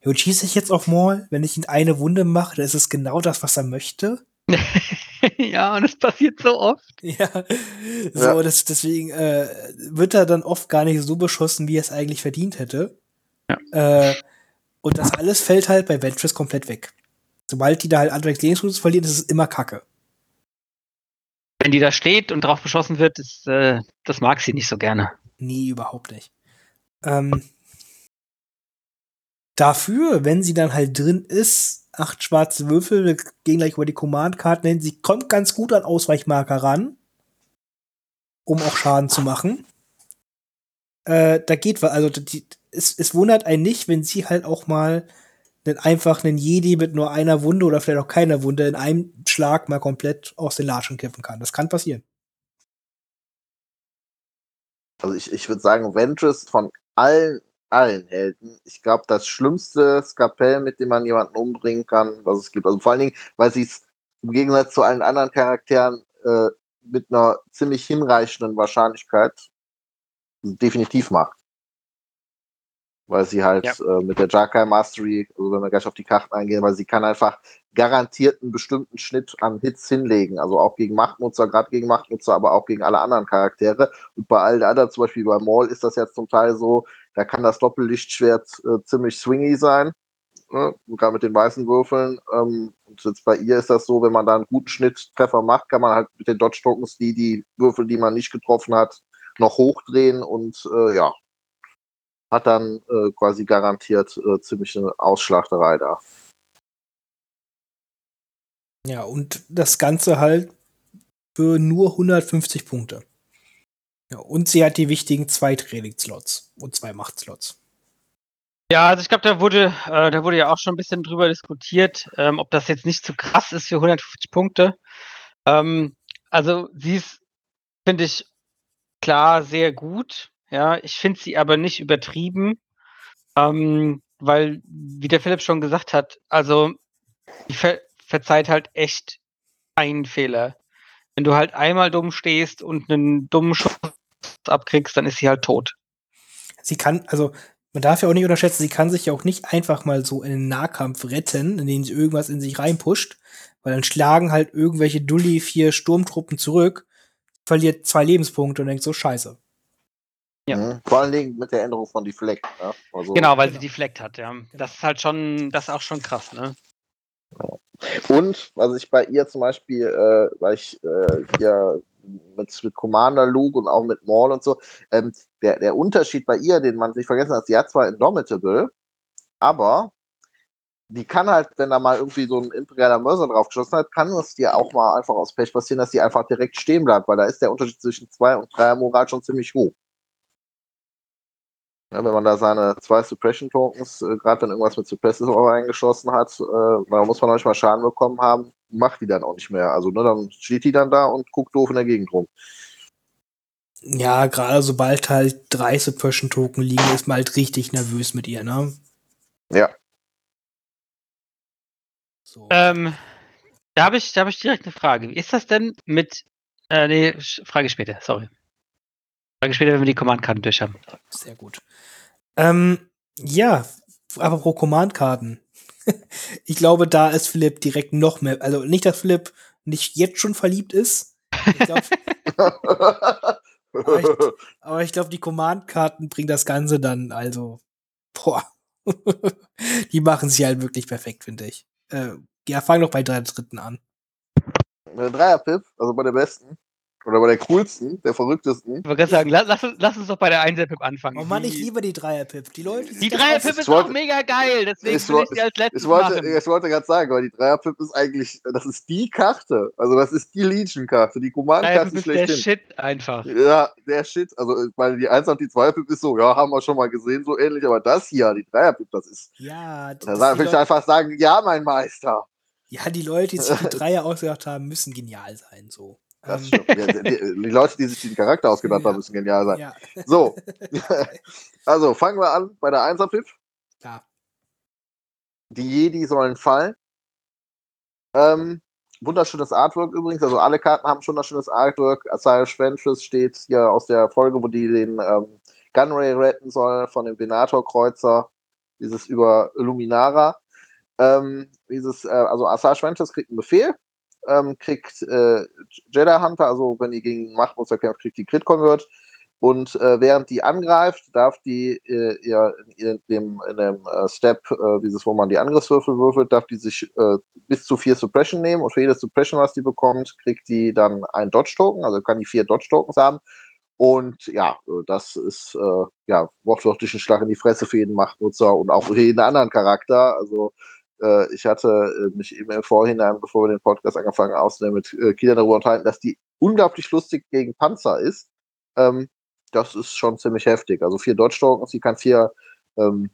jo, schieße ich jetzt auf Maul, wenn ich ihn eine Wunde mache, dann ist es genau das, was er möchte. ja, und es passiert so oft. Ja, so, Ja. Das, deswegen äh, wird er dann oft gar nicht so beschossen, wie er es eigentlich verdient hätte. Äh, und das alles fällt halt bei Ventress komplett weg. Sobald die da halt Anfangs Lebensmittel verlieren, ist es immer Kacke. Wenn die da steht und drauf beschossen wird, ist, äh, das mag sie nicht so gerne. Nee, überhaupt nicht. Ähm, dafür, wenn sie dann halt drin ist, acht schwarze Würfel, wir gehen gleich über die Command-Karten hin, sie kommt ganz gut an Ausweichmarker ran, um auch Schaden zu machen. Äh, da geht was, also die, es, es wundert einen nicht, wenn sie halt auch mal einen, einfach einen Jedi mit nur einer Wunde oder vielleicht auch keiner Wunde in einem Schlag mal komplett aus den Latschen kippen kann. Das kann passieren. Also ich, ich würde sagen, Ventress von allen, allen Helden, ich glaube, das schlimmste Skapell, mit dem man jemanden umbringen kann, was es gibt. Also vor allen Dingen, weil sie es im Gegensatz zu allen anderen Charakteren äh, mit einer ziemlich hinreichenden Wahrscheinlichkeit definitiv macht. Weil sie halt Ja. äh, mit der Jarkai Mastery, also wenn wir gleich auf die Karten eingehen, weil sie kann einfach garantiert einen bestimmten Schnitt an Hits hinlegen. Also auch gegen Machtnutzer, gerade gegen Machtnutzer, aber auch gegen alle anderen Charaktere. Und bei allen anderen, zum Beispiel bei Maul, ist das jetzt zum Teil so, da kann das Doppellichtschwert äh, ziemlich swingy sein. Ne? Gerade mit den weißen Würfeln. Ähm, und jetzt bei ihr ist das so, wenn man da einen guten Schnitttreffer macht, kann man halt mit den Dodge-Tokens die, die Würfel, die man nicht getroffen hat, noch hochdrehen und äh, ja, hat dann äh, quasi garantiert äh, ziemlich eine Ausschlachterei da. Ja, und das Ganze halt für nur 150 Punkte. Ja, und sie hat die wichtigen zwei Trainingsslots und zwei Machtslots. Ja, also ich glaube, da wurde, äh, da wurde ja auch schon ein bisschen drüber diskutiert, ähm, ob das jetzt nicht zu krass ist für 150 Punkte. Ähm, also sie ist, finde ich, klar sehr gut. Ja, ich finde sie aber nicht übertrieben, ähm, weil, wie der Philipp schon gesagt hat, also die ver verzeiht halt echt einen Fehler. Wenn du halt einmal dumm stehst und einen dummen Schuss abkriegst, dann ist sie halt tot. Sie kann, also man darf ja auch nicht unterschätzen, sie kann sich ja auch nicht einfach mal so in einen Nahkampf retten, indem sie irgendwas in sich reinpusht, weil dann schlagen halt irgendwelche Dulli vier Sturmtruppen zurück, verliert zwei Lebenspunkte und denkt so, scheiße. Ja. Mhm. Vor allen Dingen mit der Änderung von Deflect. Ne? Also, Genau, weil Genau. sie Deflect hat, ja. Das ist halt schon, das ist auch schon krass, ne? Und was ich bei ihr zum Beispiel, äh, weil ich äh, ja mit, mit Commander Luke und auch mit Maul und so. Ähm, der, der Unterschied bei ihr, den man sich vergessen hat, sie hat zwar Indomitable, aber die kann halt, wenn da mal irgendwie so ein imperialer Mörser drauf geschossen hat, kann es dir auch mal einfach aus Pech passieren, dass die einfach direkt stehen bleibt, weil da ist der Unterschied zwischen 2 und 3 Moral schon ziemlich hoch. Ja, wenn man da seine zwei Suppression Tokens, äh, gerade wenn irgendwas mit Suppressor eingeschossen hat, äh, da muss man manchmal Schaden bekommen haben, macht die dann auch nicht mehr. Also ne, dann steht die dann da und guckt doof in der Gegend rum. Ja, gerade sobald halt drei Suppression Token liegen, ist man halt richtig nervös mit ihr, ne? Ja. So. Ähm, da habe ich, hab ich direkt eine Frage. Wie ist das denn mit. Äh, nee, Frage später, sorry. Frage später, wenn wir die Command-Karten durch haben. Sehr gut. Ähm, ja, aber pro Command-Karten. ich glaube, da ist Philipp direkt noch mehr. Also nicht, dass Philipp nicht jetzt schon verliebt ist. Ich glaub, aber ich, ich glaube, die Command-Karten bringen das Ganze dann, also, boah. die machen sich halt wirklich perfekt, finde ich. Äh, ja, fang doch bei drei Dritten an. Mit Dreier-Pip, also bei der besten. Oder bei der coolsten, der verrücktesten. Ich wollte gerade sagen, lass, lass, lass, uns doch bei der Einser-Pip anfangen. Oh Mann, ich liebe die Dreier-Pip. Die Leute. Die Dreier-Pip ist wollte, auch mega geil, deswegen ich will ich die als letztes ich wollte, machen. Ich wollte gerade sagen, weil die Dreier-Pip ist eigentlich, das ist die Karte. Also das ist die Legion-Karte, die Command-Karte ist der Shit einfach. Ja, der Shit. Also, weil die Einser- und die Zweier-Pip ist so, ja, haben wir schon mal gesehen, so ähnlich, aber das hier, die Dreier-Pip, das ist. Ja, das Da will ich einfach sagen, ja, mein Meister. Ja, die Leute, die sich die Dreier ausgedacht haben, müssen genial sein, so. Das stimmt. Die, die, die, Leute, die sich den Charakter ausgedacht haben, müssen genial sein. Ja. So. also, fangen wir an bei der 1er Pip. Ja. Die Jedi sollen fallen. Ähm, wunderschönes Artwork übrigens. Also, alle Karten haben schon ein schönes Artwork. Asile Ventress steht hier aus der Folge, wo die den ähm, Gunray retten soll von dem Venator-Kreuzer. Dieses über Illuminara. Ähm, dieses, äh, also Asajj Ventress kriegt einen Befehl ähm, kriegt äh, Jedi Hunter, also wenn ihr gegen Machtmuster kämpft, kriegt die Crit Convert. Und äh, während die angreift, darf die äh, ihr in dem, in dem äh, Step, äh, dieses, wo man die Angriffswürfel würfelt, darf die sich äh, bis zu vier Suppression nehmen und für jedes Suppression, was die bekommt, kriegt die dann ein Dodge-Token, also kann die vier Dodge-Tokens haben. Und ja, das ist äh, ja wortwörtlich ein Schlag in die Fresse für jeden Machtnutzer und auch für jeden anderen Charakter. Also äh, ich hatte äh, mich eben im Vorhinein, bevor wir den Podcast angefangen haben, auszunehmen, mit äh, Kilian darüber unterhalten, dass die unglaublich lustig gegen Panzer ist. Ähm, das ist schon ziemlich heftig. Also vier Dodge-Tokens, die kann vier ähm,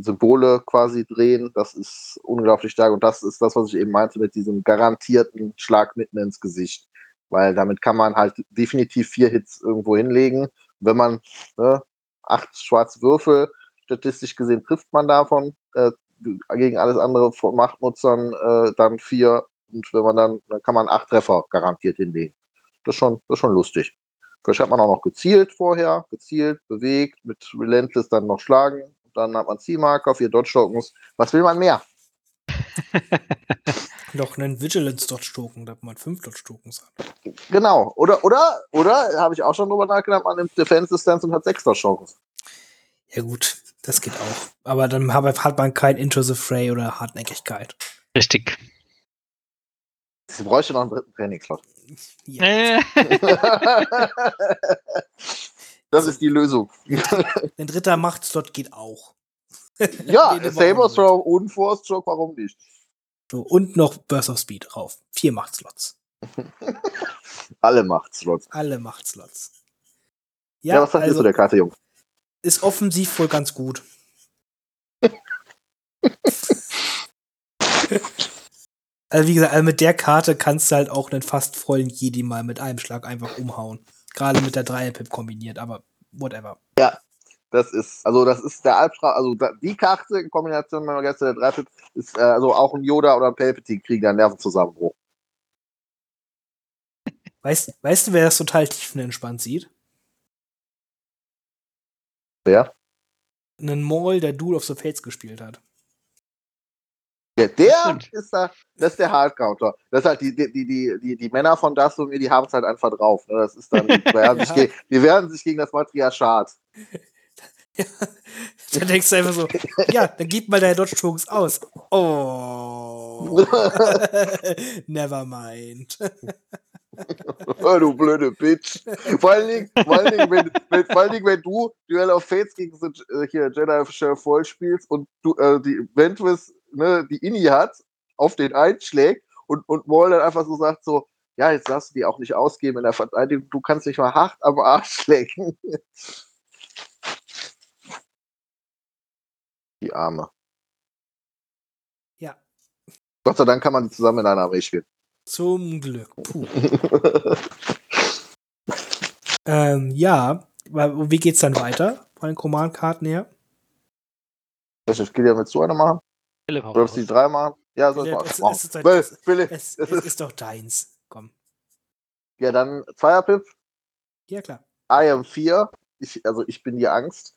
Symbole quasi drehen. Das ist unglaublich stark. Und das ist das, was ich eben meinte mit diesem garantierten Schlag mitten ins Gesicht. Weil damit kann man halt definitiv vier Hits irgendwo hinlegen. Wenn man ne, acht schwarze Würfel, statistisch gesehen trifft man davon äh, gegen alles andere von Machtnutzern äh, dann vier und wenn man dann, dann kann man acht Treffer garantiert hinlegen. Das ist schon, das ist schon lustig. Vielleicht hat man auch noch gezielt vorher, gezielt, bewegt, mit Relentless dann noch schlagen. Dann hat man Zielmarker, vier Dodge-Tokens. Was will man mehr? noch einen Vigilance-Dodge-Token, da man fünf Dodge-Tokens hat. Genau. Oder, oder, oder, habe ich auch schon drüber nachgedacht, man nimmt Defense-Distanz und hat sechs Dodge-Tokens. Ja, gut. Das geht auch. Aber dann hat man kein Into the Fray oder Hartnäckigkeit. Richtig. Sie bräuchte noch einen dritten Trainingsslot. Ja. das ist die Lösung. Ein dritter Machtslot geht auch. ja, Saber Throw und Force Stroke, warum nicht? So, und noch Burst of Speed drauf. Vier Machtslots. Alle Machtslots. Alle Machtslots. Ja, ja was sagst also, du der Karte, Jungs? Ist offensiv wohl ganz gut. also wie gesagt, also mit der Karte kannst du halt auch einen fast vollen Jedi mal mit einem Schlag einfach umhauen. Gerade mit der Dreier-Pip kombiniert, aber whatever. Ja, das ist, also das ist der Albtraum, also die Karte in Kombination mit der der Dreier-Pip ist äh, also auch ein Yoda oder ein Palpatine kriegen einen Nervenzusammenbruch. Weißt, weißt du, wer das total tiefenentspannt sieht? Wer? Einen Maul, der Duel of the Fates gespielt hat. Ja, der ist da, das ist der Hardcounter. Das ist halt die, die, die, die, die Männer von das und mir, die haben es halt einfach drauf. Ne? Das ist dann, die werden, ja. sich gegen, die werden sich gegen das Matriarchat. Ja, dann denkst du einfach so, ja, dann gib mal deine Dodge Tokens aus. Oh. Never mind. du blöde Bitch. Vor allen Dingen, vor allen Dingen, wenn, wenn, vor allen Dingen, wenn du Duell of Fates gegen so, äh, hier Jedi Sheriff voll spielst und du äh, die Ventress ne, die Inni hat, auf den einschlägt und, und Maul dann einfach so sagt so, ja, jetzt darfst du die auch nicht ausgeben in der Verteidigung, du kannst dich mal hart am Arsch lecken. Die Arme. Ja. Gott sei Dank kann man die zusammen in einer Armee spielen. Zum Glück. Puh. ähm, ja, wie geht's dann weiter von den Command-Karten her? Das geht ja mit so einer machen. Philipp, Oder die drei machen? Ja, soll ich mal. es- machen. es ist halt- Will, es- Es, es ist- doch deins. Komm. Ja, dann Zweierpip, Ja, klar. I am 4. Ich, also ich bin die Angst.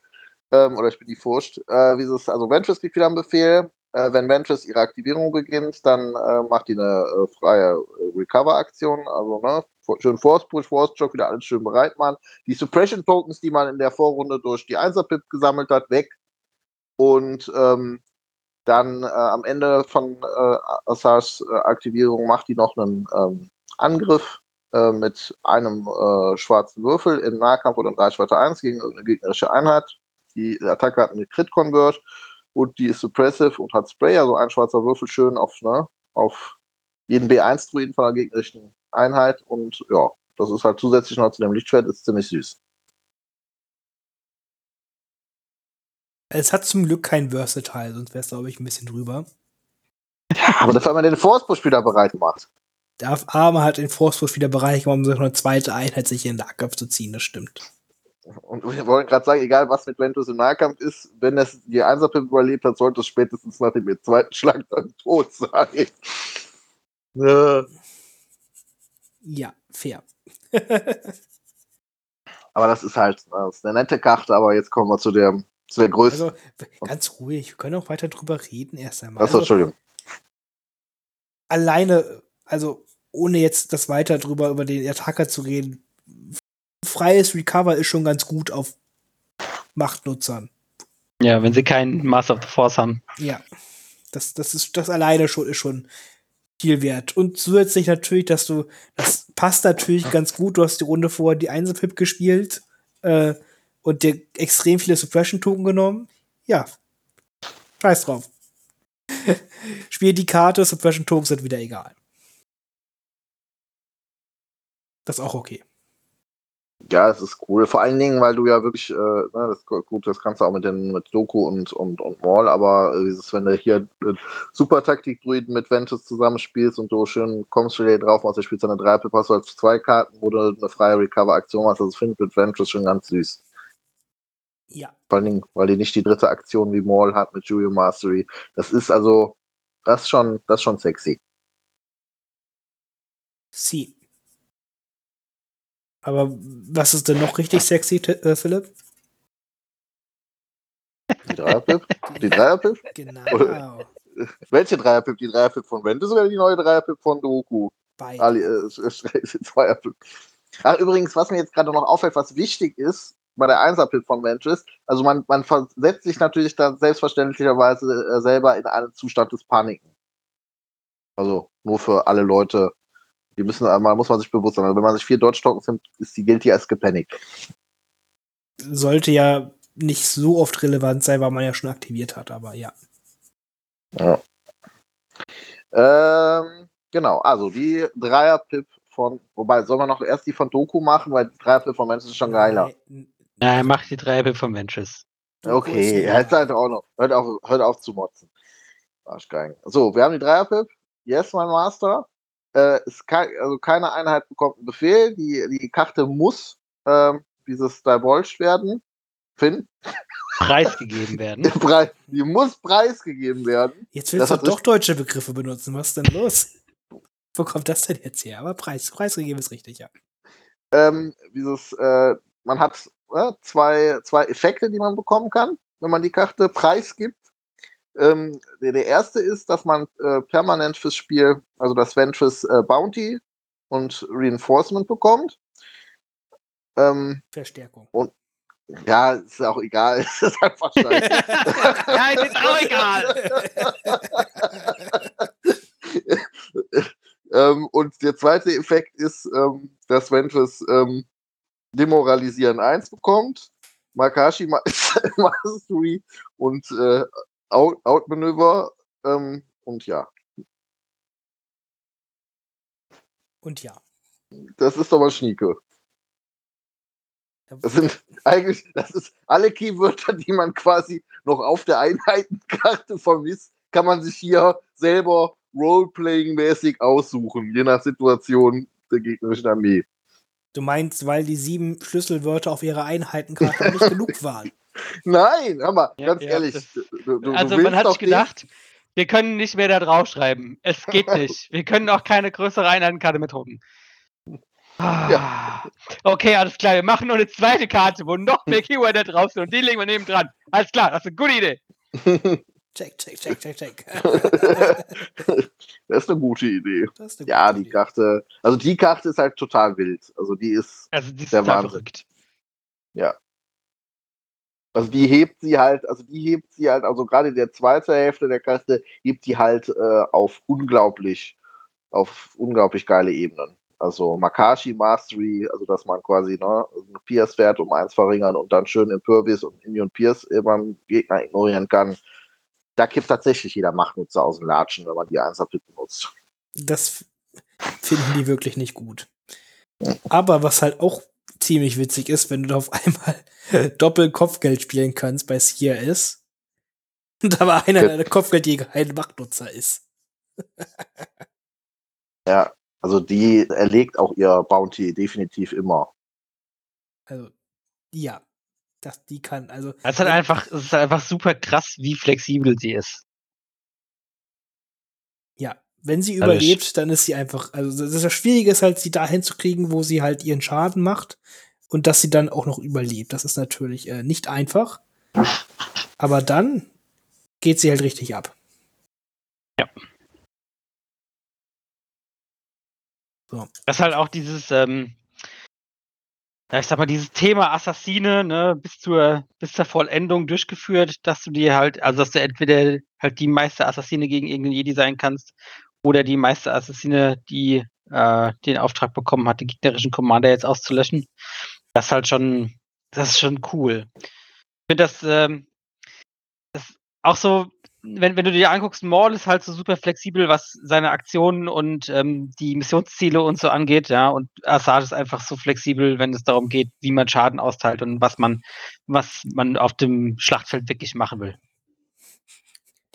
Ähm, oder ich bin die Furcht. Äh, wie es, also Ventress kriegt wieder einen Befehl. Äh, wenn Ventress ihre Aktivierung beginnt, dann äh, macht die eine äh, freie äh, Recover-Aktion. Also ne, schön Force Push, Force Choke, wieder alles schön bereit machen. Die Suppression Tokens, die man in der Vorrunde durch die 1er Pip gesammelt hat, weg. Und ähm, dann äh, am Ende von äh, Assars äh, Aktivierung macht die noch einen ähm, Angriff mit einem schwarzen Würfel im Nahkampf oder in Reichweite 1 gegen irgendeine gegnerische Einheit. Die Attacke hat eine Crit-Convert und die ist suppressive und hat Spray, also ein schwarzer Würfel schön auf, ne, auf jeden B1-Druiden von der gegnerischen Einheit und ja, das ist halt zusätzlich noch zu dem Lichtschwert, ist ziemlich süß. Es hat zum Glück kein Versatile, sonst wäre es, glaube ich, ein bisschen drüber. Aber dafür, wenn man den Force wieder bereit macht. Darf aber halt den Force wieder bereichern, um so eine zweite Einheit sich in den Nahkampf zu ziehen, das stimmt. Und wir wollen gerade sagen, egal was mit Ventus im Nahkampf ist, wenn es die Einserpimp überlebt hat, sollte es spätestens nach dem zweiten Schlag dann tot sein. Ja. Ja, fair. Aber das ist halt das ist eine nette Karte, aber jetzt kommen wir zu der, zu der größten. Also, ganz ruhig, wir können auch weiter drüber reden erst einmal. Achso, Also, Entschuldigung. alleine, also ohne jetzt das weiter drüber über den Attacker zu reden, freies Recover ist schon ganz gut auf Machtnutzern. Ja, wenn sie keinen Master of the Force haben. Ja. Das, das ist, das alleine schon, ist schon viel wert. Und zusätzlich natürlich, dass du, das passt natürlich ganz gut. Du hast die Runde vorher die Einzelpip gespielt, äh, und dir extrem viele Suppression-Token genommen. Ja. Scheiß drauf. Spiel die Karte, Suppression-Tokens sind wieder egal. Das ist auch okay. Ja, es ist cool. Vor allen Dingen, weil du ja wirklich, äh, ne, das, gut, das kannst du auch mit den mit Doku und, und, und Maul, aber äh, dieses, wenn du hier äh, super Taktik-Druiden mit Ventus zusammenspielst und du schön kommst du drauf machst, du spielst eine 3 hast du halt zwei Karten, wo du eine freie Recover-Aktion machst, also finde ich mit Ventus schon ganz süß. Ja. Vor allen Dingen, weil die nicht die dritte Aktion wie Maul hat mit Julio Mastery. Das ist also, das ist schon, das ist schon sexy. Sie. Aber was ist denn noch richtig sexy, äh, Philipp? Die Dreierpip? die Dreierpip? Genau. Welche Dreierpip? Die Dreierpip von Ventus oder die neue Dreierpip von Doku? Beide. Ali, äh, es ist Zweierpip. Ach, übrigens, was mir jetzt gerade noch auffällt, was wichtig ist bei der Einserpip von Ventus, also man, man versetzt sich natürlich dann selbstverständlicherweise äh, selber in einen Zustand des Paniken. Also nur für alle Leute, die müssen einmal, muss man sich bewusst sein. Also wenn man sich vier Dodge-Tokens nimmt, ist die Guilty als gepanikt. Sollte ja nicht so oft relevant sein, weil man ja schon aktiviert hat, aber ja. Ähm, genau, also die Dreier-Pip von, wobei, sollen wir noch erst die von Doku machen, weil die Dreier-Pip von Ventus ist schon geiler. Nein, Ja, er macht die drei Pip von ist Okay, egal. halt halt auch noch. Hört auf, hört auf zu motzen. Arschgeigen. So, wir haben die Dreierpip. Yes, mein Master. Äh, ist kei also keine Einheit bekommt einen Befehl. Die, die Karte muss ähm, dieses divulged werden. Finn, Preisgegeben werden. Preis, die muss preisgegeben werden. Jetzt Das willst du hat doch deutsche Begriffe benutzen. Was ist denn los? Wo kommt das denn jetzt her? Aber Preis, preisgegeben ist richtig, ja. Ähm, dieses, äh, man hat äh, zwei, zwei Effekte, die man bekommen kann, wenn man die Karte preisgibt. Ähm, der, der erste ist, dass man äh, permanent fürs Spiel, also das Ventress äh, Bounty und Reinforcement bekommt. Ähm, Verstärkung. ja, ist auch egal, es ist einfach scheiße. ja, ist auch egal. Ähm, und der zweite Effekt ist, ähm, dass Ventress ähm, Demoralisieren 1 bekommt, Makashi Mastery und äh, Out Outmanöver ähm, und ja. Und ja. Das ist doch mal Schnieke. Das sind eigentlich, das ist alle Keywörter, die man quasi noch auf der Einheitenkarte vermisst, kann man sich hier selber Roleplaying-mäßig aussuchen, je nach Situation der gegnerischen Armee. Du meinst, weil die sieben Schlüsselwörter auf ihrer Einheitenkarte nicht genug waren? Nein, aber Ja, ganz ja, ehrlich. Du, du, also du man willst hat doch sich gedacht, wir können nicht mehr da draufschreiben. Es geht nicht. Wir können auch keine größere Einheitenkarte mehr drucken. Ah. Okay, alles klar. Wir machen noch eine zweite Karte, wo noch mehr Keywörter drauf sind und die legen wir neben dran. Alles klar, das ist eine gute Idee. Check, check, check, check, check. das ist eine gute Idee. Eine Ja, gute die Idee. Karte, also die Karte ist halt total wild. Also die ist, Also die ist Der Wahnsinn. verrückt. Also die hebt sie halt, also die hebt sie halt, also gerade in der zweiten Hälfte der Karte hebt die halt äh, auf unglaublich, auf unglaublich geile Ebenen. Also Makashi Mastery, also dass man quasi ne, einen Pierce-Wert um eins verringern und dann schön Impervious und Immune Pierce beim Gegner ignorieren kann. Da kippt tatsächlich jeder Machtnutzer aus dem Latschen, wenn man die Einser-Pit benutzt. Das finden die wirklich nicht gut. Aber was halt auch ziemlich witzig ist, wenn du da auf einmal Doppel-Kopfgeld spielen kannst bei CRS. Und aber einer deiner Kopfgeldjäger ein Machtnutzer ist. Ja, also die erlegt auch ihr Bounty definitiv immer. Also, ja. Das, die kann, also. Es ist halt einfach, es ist einfach super krass, wie flexibel sie ist. Ja, wenn sie Alles. überlebt, dann ist sie einfach, also das, das Schwierige ist halt, sie dahin zu kriegen, wo sie halt ihren Schaden macht und dass sie dann auch noch überlebt. Das ist natürlich äh, nicht einfach. Aber dann geht sie halt richtig ab. Das ist halt auch dieses, ähm, ja, ich sag mal, dieses Thema Assassine, ne, bis zur, bis zur Vollendung durchgeführt, dass du dir halt, also dass du entweder halt die meiste Assassine gegen irgendeinen Jedi sein kannst, oder die meiste Assassine, die äh, den Auftrag bekommen hat, den gegnerischen Commander jetzt auszulöschen. Das ist halt schon, das ist schon cool. Ich finde das, ähm, das auch so, wenn, wenn du dir anguckst, Maul ist halt so super flexibel, was seine Aktionen und ähm, die Missionsziele und so angeht, ja, und Assad ist einfach so flexibel, wenn es darum geht, wie man Schaden austeilt und was man, was man auf dem Schlachtfeld wirklich machen will.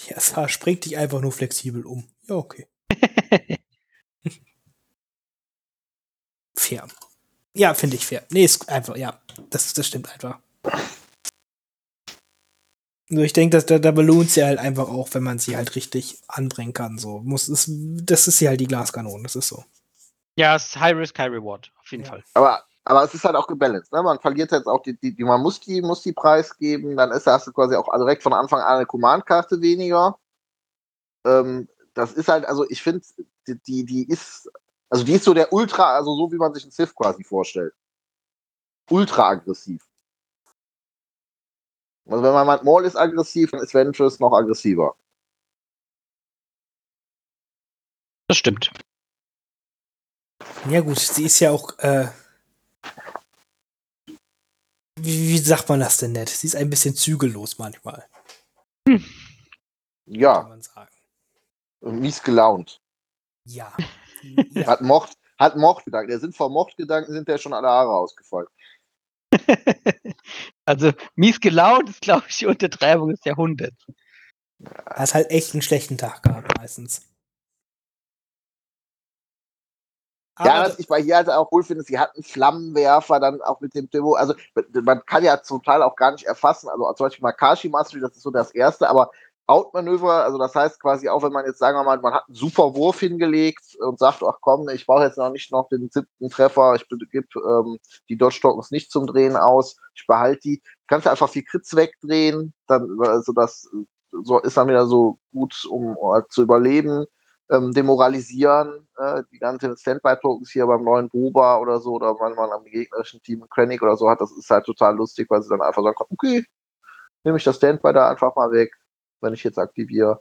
Die SH springt dich einfach nur flexibel um. Ja, okay. Fair. Ja, finde ich fair. Nee, ist einfach, ja. Das, das stimmt einfach. Nur ich denke, dass da, da belohnt sie halt einfach auch, wenn man sie halt richtig anbringen kann. So muss es, das ist sie halt die Glaskanone, das ist so. Ja, es ist High Risk, High Reward, auf jeden Ja. Fall. Aber, aber es ist halt auch gebalanced. Ne? Man verliert jetzt auch die, die, die man muss die, muss die preisgeben, dann ist, hast du quasi auch direkt von Anfang an eine Command-Karte weniger. Ähm, das ist halt, also ich finde, die, die, die ist, also die ist so der Ultra, also so wie man sich einen Sith quasi vorstellt. Ultra aggressiv. Also wenn man meint, Maul ist aggressiv, dann ist Ventress noch aggressiver. Das stimmt. Ja, gut, sie ist ja auch, äh, wie, wie sagt man das denn nett? Sie ist ein bisschen zügellos manchmal, kann Ja, man sagen. Mies gelaunt. Ja. ja. Hat Mocht, hat Mochtgedanken. Der sind vor Mochtgedanken sind der schon alle Haare ausgefallen. also, mies gelaunt ist, glaube ich, die Untertreibung des Jahrhunderts. Hat halt echt einen schlechten Tag gehabt, meistens. ja, was ich bei hier halt auch cool finde, sie hat einen Flammenwerfer dann auch mit dem Demo. Also man kann ja zum Teil auch gar nicht erfassen. Also zum Beispiel Makashi Mastery, das ist so das erste, aber Outmanöver, also das heißt quasi auch, wenn man jetzt sagen wir mal, man hat einen super Wurf hingelegt und sagt, ach komm, ich brauche jetzt noch nicht noch den siebten Treffer, ich gebe ähm, die Dodge Tokens nicht zum Drehen aus, ich behalte die, kannst du einfach vier Crits wegdrehen, dann also das so ist dann wieder so gut, um äh, zu überleben. Ähm, demoralisieren, äh, die ganzen Standby-Tokens hier beim neuen Boba oder so, oder wenn man am gegnerischen Team Krennic oder so hat, das ist halt total lustig, weil sie dann einfach sagen okay, nehme ich das Standby da einfach mal weg, wenn ich jetzt aktiviere.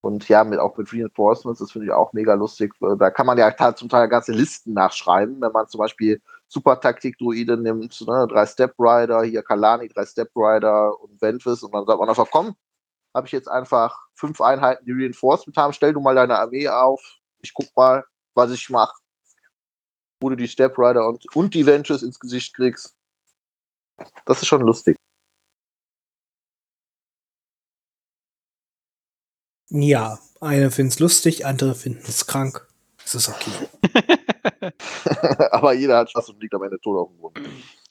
Und ja, mit, auch mit Reinforcements, das finde ich auch mega lustig. Da kann man ja zum Teil ganze Listen nachschreiben, wenn man zum Beispiel Super-Taktik-Druide nimmt, ne, drei Step-Rider, hier Kalani, drei Step-Rider und Ventus und dann sagt man einfach, komm, habe ich jetzt einfach fünf Einheiten, die Reinforcement haben, stell du mal deine Armee auf, ich guck mal, was ich mache. Wo du die Step-Rider und, und die Ventures ins Gesicht kriegst. Das ist schon lustig. Ja, eine finden es lustig, andere finden es krank. Das ist okay. Aber jeder hat Spaß und liegt am Ende tot auf dem Boden.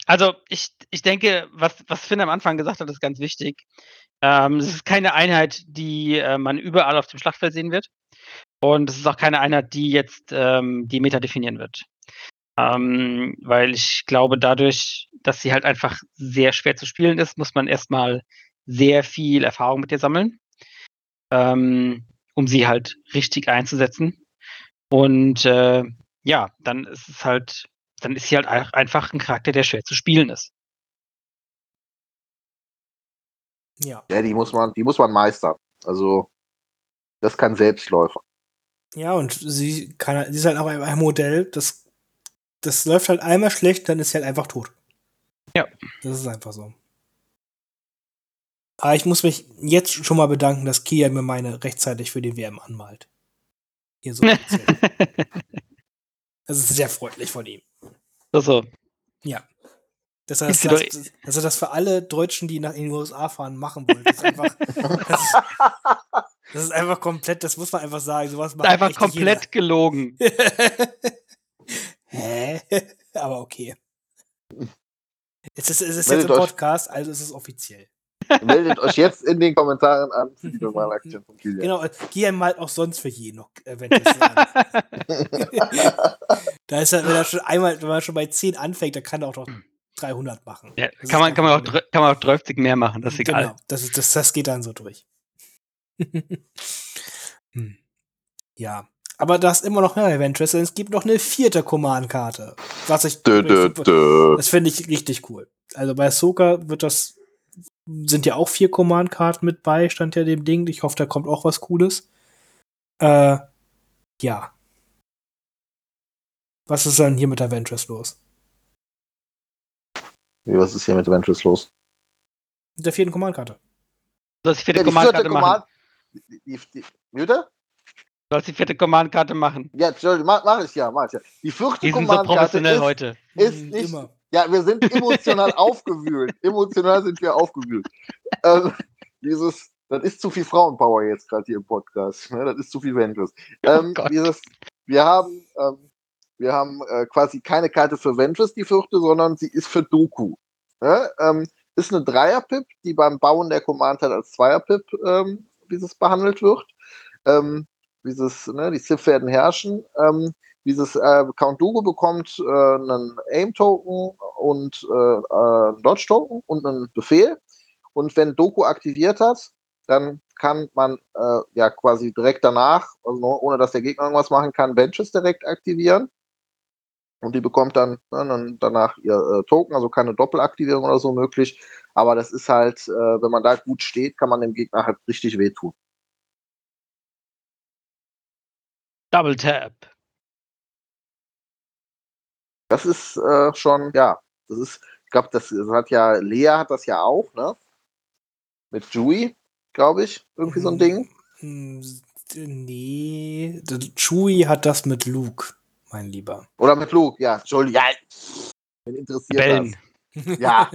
Also ich, ich denke, was, was Finn am Anfang gesagt hat, ist ganz wichtig. Ähm, es ist keine Einheit, die äh, man überall auf dem Schlachtfeld sehen wird. Und es ist auch keine Einheit, die jetzt ähm, die Meta definieren wird. Ähm, weil ich glaube, dadurch, dass sie halt einfach sehr schwer zu spielen ist, muss man erstmal sehr viel Erfahrung mit ihr sammeln, ähm, um sie halt richtig einzusetzen. Und äh, ja, dann ist es halt, dann ist sie halt einfach ein Charakter, der schwer zu spielen ist. Ja. Ja, die muss man, die muss man meistern. Also, das kann Selbstläufer. Ja, und sie kann, sie ist halt auch ein Modell, das, das läuft halt einmal schlecht, dann ist sie halt einfach tot. Ja. Das ist einfach so. Aber ich muss mich jetzt schon mal bedanken, dass Kia mir meine rechtzeitig für die WM anmalt. Hier so. das ist sehr freundlich von ihm. Also. Ja. Dass er das, das, dass er das für alle Deutschen, die nach in die USA fahren, machen wollen. Das ist einfach, das ist, das ist einfach komplett, das muss man einfach sagen. Sowas macht einfach komplett gelogen. Hä? Aber okay. Es ist, es ist jetzt ein Podcast, also ist es offiziell. Meldet euch jetzt in den Kommentaren an für die normale Aktion von Kilian. Genau, Kilian malt auch sonst für jeden noch Avengers Da ist er, wenn er schon einmal, wenn man schon bei 10 anfängt, dann kann er auch noch 300 machen. Ja, kann, man, kann, man auch, kann man auch 30 mehr machen, das ist egal. Genau, das, ist, das, das geht dann so durch. hm. Ja. Aber da ist immer noch mehr Adventures, denn es gibt noch eine vierte Command-Karte. Was ich. Dö, dö, dö. Das finde ich richtig cool. Also bei Soka wird das. Sind ja auch vier Command-Karten mit bei, stand ja dem Ding. Ich hoffe, da kommt auch was Cooles. Äh, ja. Was ist dann hier mit Adventures los? Wie, was ist hier mit Adventures los? Mit der vierten Command-Karte. Ist die vierte ja, Command-Karte machen. Die, die, die, Bitte? Du sollst die vierte Command-Karte machen. Ja, mach, mach ich ja, mach ich ja. Die vierte Command-Karte so ist, heute. ist hm, nicht. Immer. Ja, wir sind emotional aufgewühlt. Emotional sind wir aufgewühlt. ähm, dieses, das ist zu viel Frauenpower jetzt gerade hier im Podcast. Ne? Das ist zu viel Ventus. Oh ähm, oh dieses, wir haben, ähm, wir haben äh, quasi keine Karte für Ventus, die vierte, sondern sie ist für Doku. Ne? Ähm, ist eine Dreier-Pip, die beim Bauen der Command halt als Zweier-Pip, ähm, wie es behandelt wird. Ähm, dieses, ne, die Civ werden herrschen. Ähm, dieses äh, Count Dugo bekommt äh, einen Aim-Token und äh, äh, Dodge-Token und einen Befehl. Und wenn Doku aktiviert hat, dann kann man äh, ja quasi direkt danach, also ohne dass der Gegner irgendwas machen kann, Benches direkt aktivieren. Und die bekommt dann, ne, dann danach ihr äh, Token, also keine Doppelaktivierung oder so möglich. Aber das ist halt, äh, wenn man da gut steht, kann man dem Gegner halt richtig wehtun. Double Tap. Das ist äh, schon, ja, das ist, ich glaube, das, das, hat ja, Lea hat das ja auch, ne? Mit Chewie, glaube ich, irgendwie so ein Ding. Hm, nee, Chewie hat das mit Luke, mein Lieber. Oder mit Luke, ja, Entschuldigung, ja, interessiert Bellen. das. Ja.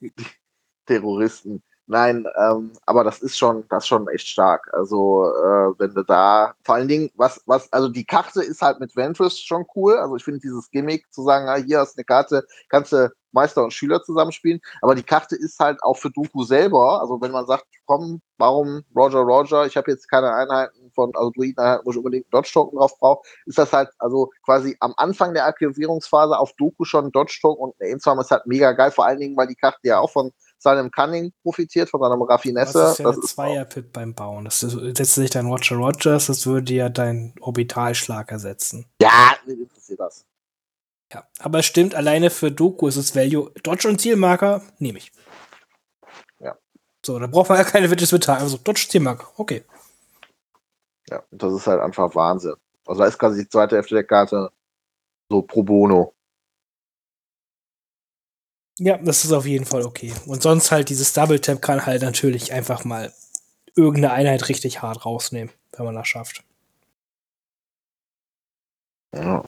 Terroristen. Nein, ähm, aber das ist schon, das ist schon echt stark. Also, äh, wenn du da, vor allen Dingen, was, was, also die Karte ist halt mit Ventress schon cool. Also ich finde dieses Gimmick zu sagen, ah, hier hast du eine Karte, kannst du Meister und Schüler zusammenspielen. Aber die Karte ist halt auch für Doku selber. Also wenn man sagt, komm, warum Roger Roger, ich habe jetzt keine Einheiten von, also Druiden-Einheiten, wo ich unbedingt Dodge-Token drauf brauche, ist das halt, also quasi am Anfang der Aktivierungsphase auf Doku schon Dodge-Token und Ainstorm ist halt mega geil, vor allen Dingen, weil die Karte ja auch von seinem Cunning profitiert, von seinem Raffinesse. Das ist ja das ein Zweier-Pip beim Bauen. Das setzt sich dein Roger Rogers, das würde ja dein Orbitalschlag ersetzen. Ja, mir interessiert das. Ja, aber es stimmt, alleine für Doku ist es Value. Dodge und Zielmarker nehme ich. Ja. So, da braucht man ja keine Widgets mit Also Dodge, Zielmarker, okay. Ja, das ist halt einfach Wahnsinn. Also da ist quasi die zweite Hälfte der Karte so pro bono. Ja, das ist auf jeden Fall okay. Und sonst halt dieses Double Tap kann halt natürlich einfach mal irgendeine Einheit richtig hart rausnehmen, wenn man das schafft. Ja,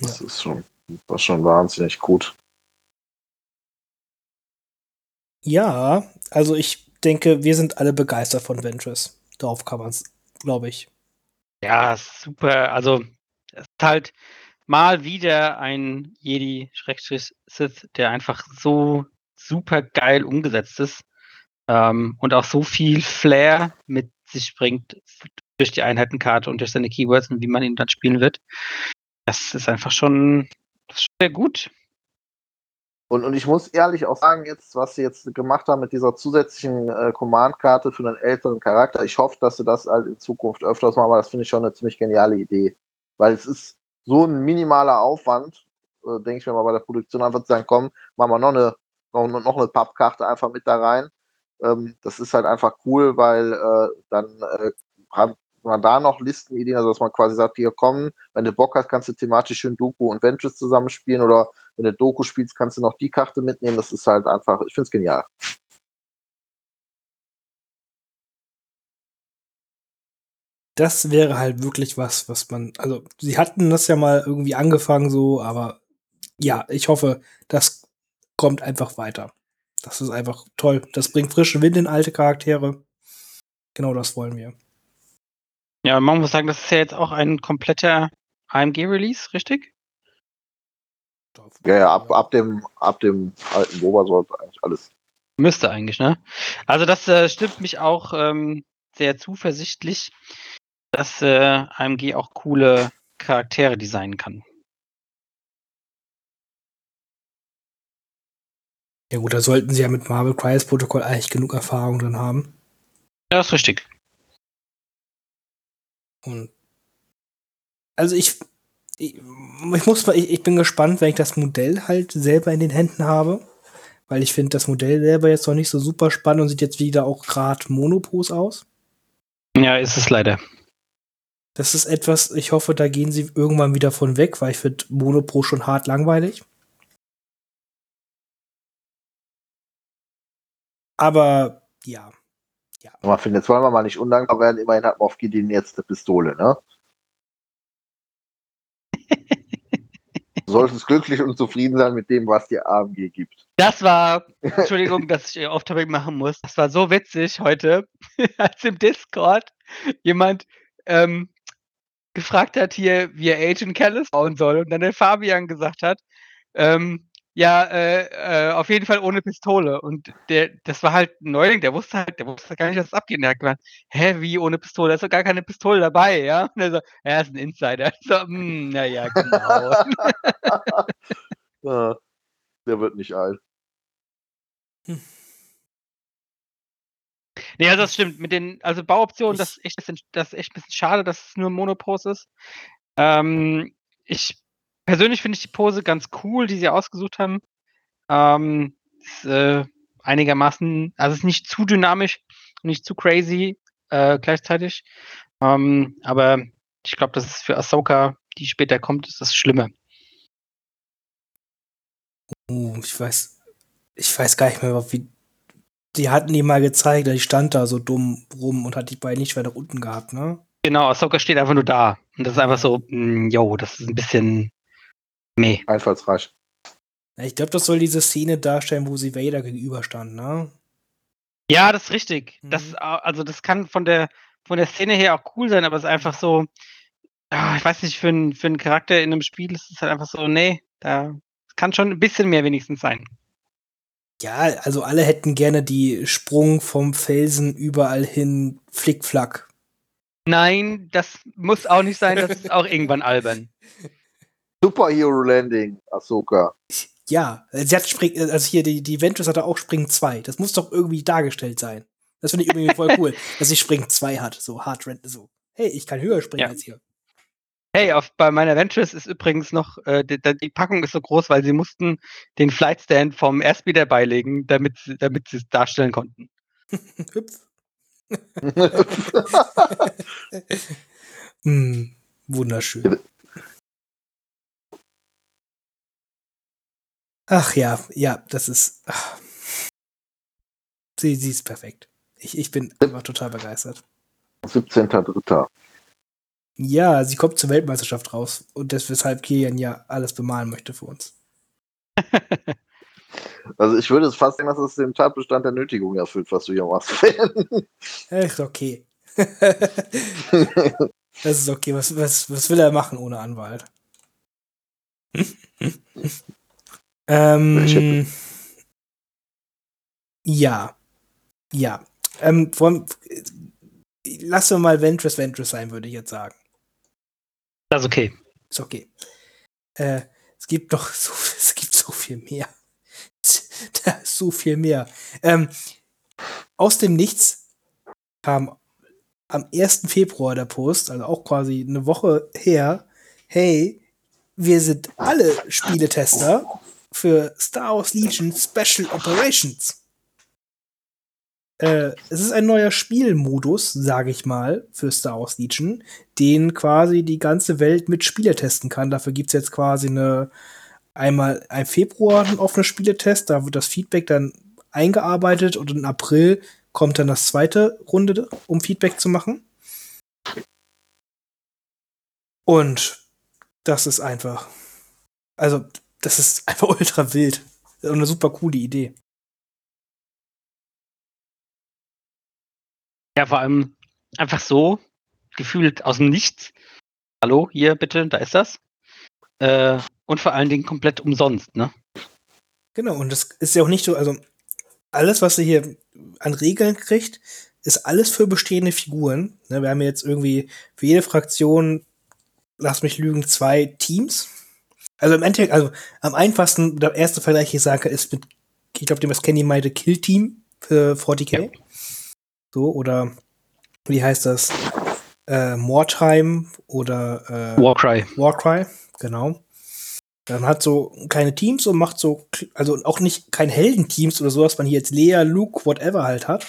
das ja. ist schon, das schon wahnsinnig gut. Ja, also ich denke, wir sind alle begeistert von Ventress. Darauf kann man es, glaube ich. Ja, super. Also, es ist halt mal wieder ein Jedi-Sith, der einfach so super geil umgesetzt ist ähm, und auch so viel Flair mit sich bringt durch die Einheitenkarte und durch seine Keywords und wie man ihn dann spielen wird. Das ist einfach schon, ist schon sehr gut. Und, und ich muss ehrlich auch sagen, jetzt, was sie jetzt gemacht haben mit dieser zusätzlichen äh, Command-Karte für einen älteren Charakter, ich hoffe, dass sie das halt in Zukunft öfters machen, aber das finde ich schon eine ziemlich geniale Idee. Weil es ist so ein minimaler Aufwand, äh, denke ich mir mal bei der Produktion einfach zu sagen, komm, machen wir noch eine, noch, noch eine Pappkarte einfach mit da rein. Ähm, das ist halt einfach cool, weil äh, dann äh, hat man da noch Listenideen, also dass man quasi sagt, hier komm, wenn du Bock hast, kannst du thematisch schön Doku und Ventures zusammenspielen oder wenn du Doku spielst, kannst du noch die Karte mitnehmen. Das ist halt einfach, ich finde es genial. Das wäre halt wirklich was, was man, also sie hatten das ja mal irgendwie angefangen so, aber ja, ich hoffe, das kommt einfach weiter. Das ist einfach toll. Das bringt frischen Wind in alte Charaktere. Genau das wollen wir. Ja, man muss sagen, das ist ja jetzt auch ein kompletter AMG-Release, richtig? Ja, ja, ab, ab, dem, ab dem alten Boba sollte eigentlich alles. Müsste eigentlich, ne? Also das äh, stimmt mich auch ähm, sehr zuversichtlich, dass äh, AMG auch coole Charaktere designen kann. Ja gut, da sollten sie ja mit Marvel Crisis Protokoll eigentlich genug Erfahrung drin haben. Ja, ist richtig. Und also ich, ich, ich muss mal, ich, ich, bin gespannt, wenn ich das Modell halt selber in den Händen habe. Weil ich finde das Modell selber jetzt noch nicht so super spannend und sieht jetzt wieder auch gerade Monopos aus. Ja, ist es leider. Das ist etwas, ich hoffe, da gehen sie irgendwann wieder von weg, weil ich finde Monopro schon hart langweilig. Aber ja. ja. Aber finde, jetzt wollen wir mal nicht undankbar werden. Immerhin hat Moff Gideon jetzt eine Pistole, ne? Du solltest glücklich und zufrieden sein mit dem, was dir AMG gibt. Das war, Entschuldigung, dass ich Off-Topic machen muss. Das war so witzig heute, als im Discord jemand ähm, gefragt hat hier, wie er Agent Callis bauen soll und dann der Fabian gesagt hat, ähm, ja, äh, äh, auf jeden Fall ohne Pistole. Und der, das war halt ein Neuling, der wusste halt, der wusste gar nicht, was abgeht. Und der hat gemeint, hä, wie ohne Pistole? Da ist doch gar keine Pistole dabei, ja? Und er so, ja, ist ein Insider. So, hm, naja, genau. ja, der wird nicht alt. Hm. Nee, also das stimmt. Mit den, also Bauoptionen, das ist echt, das ist echt ein bisschen schade, dass es nur Monopos ist. Ähm, ich persönlich finde ich die Pose ganz cool, die sie ausgesucht haben. Ähm, ist, äh, einigermaßen, also ist nicht zu dynamisch, nicht zu crazy äh, gleichzeitig. Ähm, aber ich glaube, das ist für Ahsoka, die später kommt, ist das Schlimme. Oh, ich weiß, ich weiß gar nicht mehr, wie. Die hatten die mal gezeigt, die stand da so dumm rum und hat die beiden nicht weiter unten gehabt, ne? Genau, Ahsoka steht einfach nur da. Und das ist einfach so, mh, yo, das ist ein bisschen Nee. Einfallsreich. Ich glaube, das soll diese Szene darstellen, wo sie Vader gegenüberstand, ne? Ja, das ist richtig. Mhm. Das, also das kann von der, von der Szene her auch cool sein, aber es ist einfach so, oh, ich weiß nicht, für, ein, für einen Charakter in einem Spiel ist es halt einfach so, nee, da kann schon ein bisschen mehr wenigstens sein. Ja, also alle hätten gerne die Sprung vom Felsen überall hin Flickflack. Nein, das muss auch nicht sein, das ist auch irgendwann albern. Superhero Landing, Ahsoka. Ja, sie hat Spring, also hier, die, die Ventress hatte auch Spring 2. Das muss doch irgendwie dargestellt sein. Das finde ich irgendwie voll cool, dass sie Spring 2 hat, so hart so. Hey, ich kann höher springen ja. als hier. Hey, auf, bei meiner Ventress ist übrigens noch, äh, die, die, Packung ist so groß, weil sie mussten den Flightstand vom Airspeeder beilegen, damit, damit sie es darstellen konnten. Hüpf. Hm, wunderschön. Ach ja, ja, das ist. Ach. Sie, sie ist perfekt. Ich, ich bin einfach total begeistert. 17.3. Ja, sie kommt zur Weltmeisterschaft raus und das weshalb Kilian ja alles bemalen möchte für uns. Also ich würde es fast sagen, dass es den Tatbestand der Nötigung erfüllt, was du hier machst. Ist okay. das ist okay. Was, was, was will er machen ohne Anwalt? ähm, ja. Ja. Ähm, vor, lass wir mal Ventress Ventress sein, würde ich jetzt sagen. Das ist okay. Ist okay. Äh, es gibt doch so, es gibt so viel mehr. da ist so viel mehr. Ähm, aus dem Nichts kam am 1. Februar der Post, also auch quasi eine Woche her, hey, wir sind alle Spieletester für Star Wars Legion Special Operations. Äh, es ist ein neuer Spielmodus, sage ich mal, für Star Wars Legion, den quasi die ganze Welt mit Spiele testen kann. Dafür gibt es jetzt quasi eine einmal im Februar einen offenen Spieletest, da wird das Feedback dann eingearbeitet und im April kommt dann das zweite Runde, um Feedback zu machen. Und das ist einfach, also das ist einfach ultra wild und eine super coole Idee. Ja, vor allem einfach so, gefühlt aus dem Nichts. Hallo, hier bitte, da ist das. Äh, und vor allen Dingen komplett umsonst, ne? Genau, und das ist ja auch nicht so, also alles, was ihr hier an Regeln kriegt, ist alles für bestehende Figuren. Ne, wir haben jetzt irgendwie für jede Fraktion, lass mich lügen, zwei Teams. Also im Endeffekt, also am einfachsten, der erste Vergleich, ich sage, ist mit, ich glaube, dem was Kenny meinte, Kill Team für 40k. Ja. So, oder wie heißt das? Äh, Mortime oder äh, Warcry. Warcry, genau. Man hat so keine Teams und macht so, also auch nicht kein Heldenteams oder so, was man hier jetzt Lea, Luke, whatever halt hat,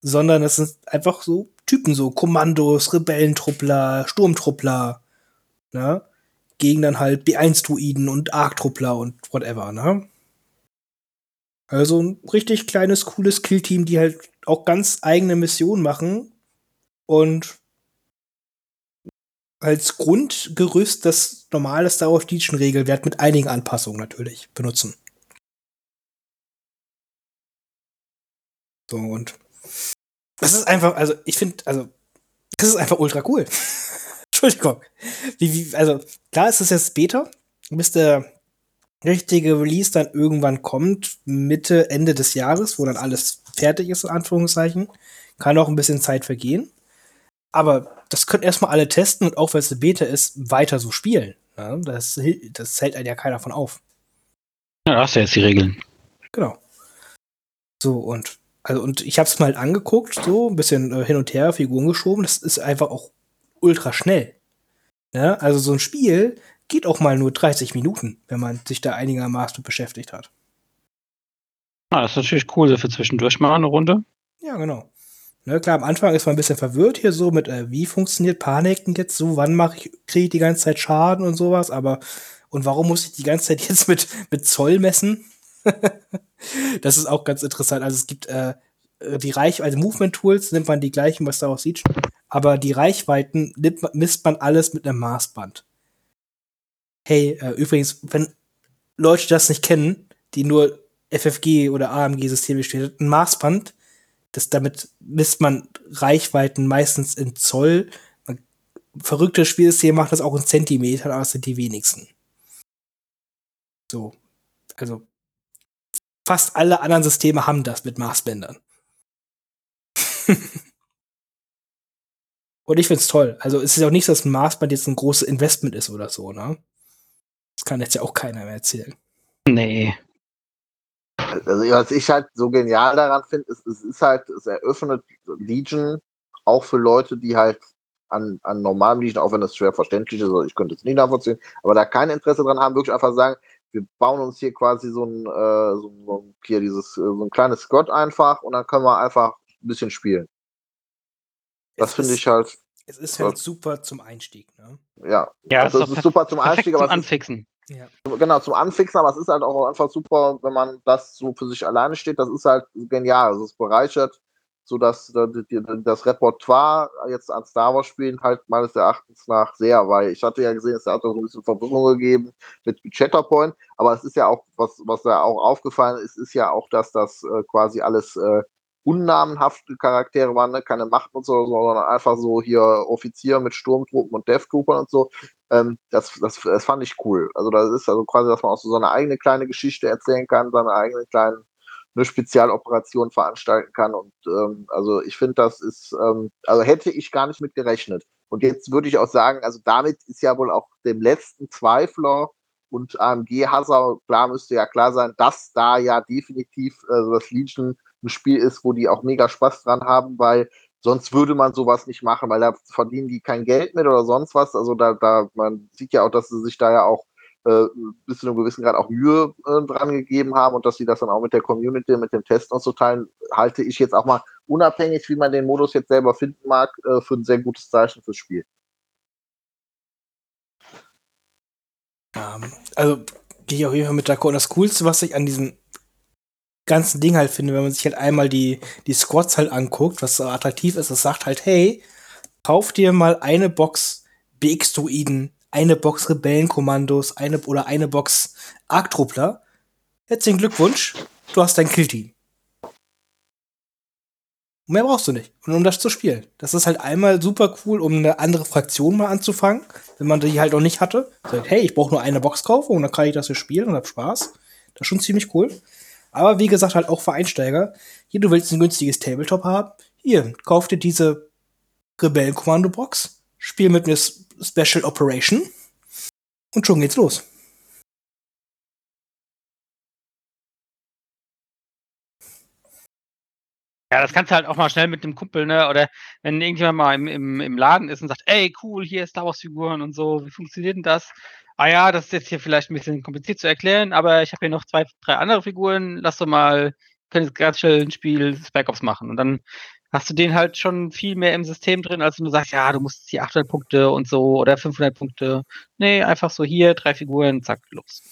sondern es sind einfach so Typen, so Kommandos, Rebellentruppler, Sturmtruppler, ne? Gegen dann halt B1-Druiden und Arktruppler und whatever, ne? Also ein richtig kleines, cooles Killteam, die halt auch ganz eigene Missionen machen und als Grundgerüst das normale Star Wars Legion Regelwerk mit einigen Anpassungen natürlich benutzen. So und das ist einfach, also ich finde, also das ist einfach ultra cool. Entschuldigung. Wie, wie, also klar ist es jetzt Beta, bis der richtige Release dann irgendwann kommt, Mitte, Ende des Jahres, wo dann alles fertig ist, in Anführungszeichen. Kann auch ein bisschen Zeit vergehen. Aber das können erstmal alle testen und auch weil es eine Beta ist, weiter so spielen. Ja, das, das hält einen ja keiner von auf. Ja, hast du jetzt die Regeln. Genau. So, und, also, und ich hab's mal angeguckt, so, ein bisschen äh, hin und her, Figuren geschoben. Das ist einfach auch ultra schnell. Ja, also so ein Spiel geht auch mal nur 30 Minuten, wenn man sich da einigermaßen beschäftigt hat. Ah, das ist natürlich cool, so für zwischendurch mal eine Runde. Ja, genau. Ne, klar, am Anfang ist man ein bisschen verwirrt hier so mit, äh, wie funktioniert Paniken jetzt so, wann mache ich, kriege ich die ganze Zeit Schaden und sowas, aber und warum muss ich die ganze Zeit jetzt mit, mit Zoll messen? das ist auch ganz interessant. Also es gibt äh, die Reichweite, also Movement Tools nimmt man die gleichen, was da aussieht, aber die Reichweiten nimmt, misst man alles mit einem Maßband. Hey, äh, übrigens, wenn Leute das nicht kennen, die nur FFG oder AMG-Systeme stehen, ein Maßband das, damit misst man Reichweiten meistens in Zoll. Verrückte Spielsysteme machen das auch in Zentimetern, aber es sind die wenigsten. So. Also, fast alle anderen Systeme haben das mit Maßbändern. Und ich find's toll. Also, es ist auch nicht so, dass ein Maßband jetzt ein großes Investment ist oder so, ne? Das kann jetzt ja auch keiner mehr erzählen. Nee. Also, was ich halt so genial daran finde, ist, es ist halt, es eröffnet Legion auch für Leute, die halt an, an normalem Legion, auch wenn das schwer verständlich ist, also ich könnte es nicht nachvollziehen, aber da kein Interesse dran haben, wirklich einfach sagen, wir bauen uns hier quasi so ein, äh, so, so, hier dieses, äh, so ein kleines Scott einfach und dann können wir einfach ein bisschen spielen. Das finde ich halt. Es ist halt super zum Einstieg, ne? Ja, Ja, also es ist super zum Einstieg, zum aber es ist Anfixen. Ja. genau, zum Anfixen, aber es ist halt auch einfach super, wenn man das so für sich alleine steht. Das ist halt genial. Also es bereichert so dass äh, das Repertoire jetzt an Star Wars spielen halt meines Erachtens nach sehr, weil ich hatte ja gesehen, es hat auch ein bisschen Verwirrung gegeben mit Chatterpoint, aber es ist ja auch, was, was da auch aufgefallen ist, ist ja auch, dass das äh, quasi alles äh, unnamenhafte Charaktere waren, ne? keine Macht und so, sondern einfach so hier Offizier mit Sturmtruppen und Deathtroopern und so. Ähm, das, das, das fand ich cool. Also das ist also quasi, dass man auch so seine eigene kleine Geschichte erzählen kann, seine eigene kleinen eine Spezialoperation veranstalten kann. Und ähm, also ich finde, das ist, ähm, also hätte ich gar nicht mit gerechnet. Und jetzt würde ich auch sagen, also damit ist ja wohl auch dem letzten Zweifler und AMG-Hasser klar müsste ja klar sein, dass da ja definitiv also das Legion ein Spiel ist, wo die auch mega Spaß dran haben, weil sonst würde man sowas nicht machen, weil da verdienen die kein Geld mit oder sonst was. Also da, da, man sieht ja auch, dass sie sich da ja auch äh, bis zu einem gewissen Grad auch Mühe äh, dran gegeben haben und dass sie das dann auch mit der Community, mit dem Testen und so teilen, halte ich jetzt auch mal unabhängig, wie man den Modus jetzt selber finden mag, äh, für ein sehr gutes Zeichen fürs Spiel. Ähm, also gehe ich auf jeden Fall mit d'accord. Und das Coolste, was ich an diesem ganzen Ding halt finde, wenn man sich halt einmal die, die Squads halt anguckt, was so attraktiv ist, es sagt halt, hey, kauf dir mal eine Box BX-Druiden, eine Box Rebellenkommandos, eine oder eine Box Arktruppler. Herzlichen Glückwunsch, du hast dein Killteam. Mehr brauchst du nicht, um das zu spielen. Das ist halt einmal super cool, um eine andere Fraktion mal anzufangen, wenn man die halt noch nicht hatte. Sagt, hey, ich brauche nur eine Box kaufen und dann kann ich das hier spielen und hab Spaß. Das ist schon ziemlich cool. Aber wie gesagt, halt auch für Einsteiger. Hier, du willst ein günstiges Tabletop haben. Hier, kauf dir diese Rebellen-Kommando-Box, spiel mit S- Special Operation und schon geht's los. Ja, das kannst du halt auch mal schnell mit dem Kumpel, ne? Oder wenn irgendjemand mal im, im, im Laden ist und sagt, ey, cool, hier Star Wars-Figuren und so, wie funktioniert denn das? Ah ja, das ist jetzt hier vielleicht ein bisschen kompliziert zu erklären, aber ich habe hier noch zwei, drei andere Figuren, lass doch mal, können jetzt ganz schnell ein Spiel Spec Ops machen. Und dann hast du den halt schon viel mehr im System drin, als wenn du sagst, ja, du musst hier 800 Punkte und so oder 500 Punkte. Nee, einfach so hier, drei Figuren, zack, los.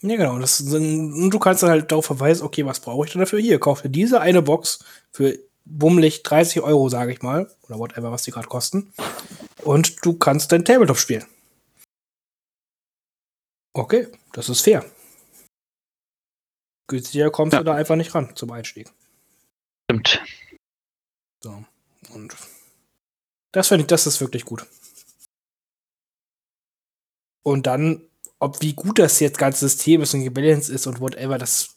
Ja, genau. Das, und du kannst dann halt darauf verweisen, okay, was brauche ich denn dafür? Hier, kauf dir diese eine Box für bummelig 30 Euro, sage ich mal. Oder whatever, was die gerade kosten. Und du kannst dein Tabletop spielen. Okay, das ist fair. Günstiger kommst Ja. du da einfach nicht ran zum Einstieg. Stimmt. So. Und das finde ich, das ist wirklich gut. Und dann, ob wie gut das jetzt ganze System ist und gebalanced ist und whatever, das,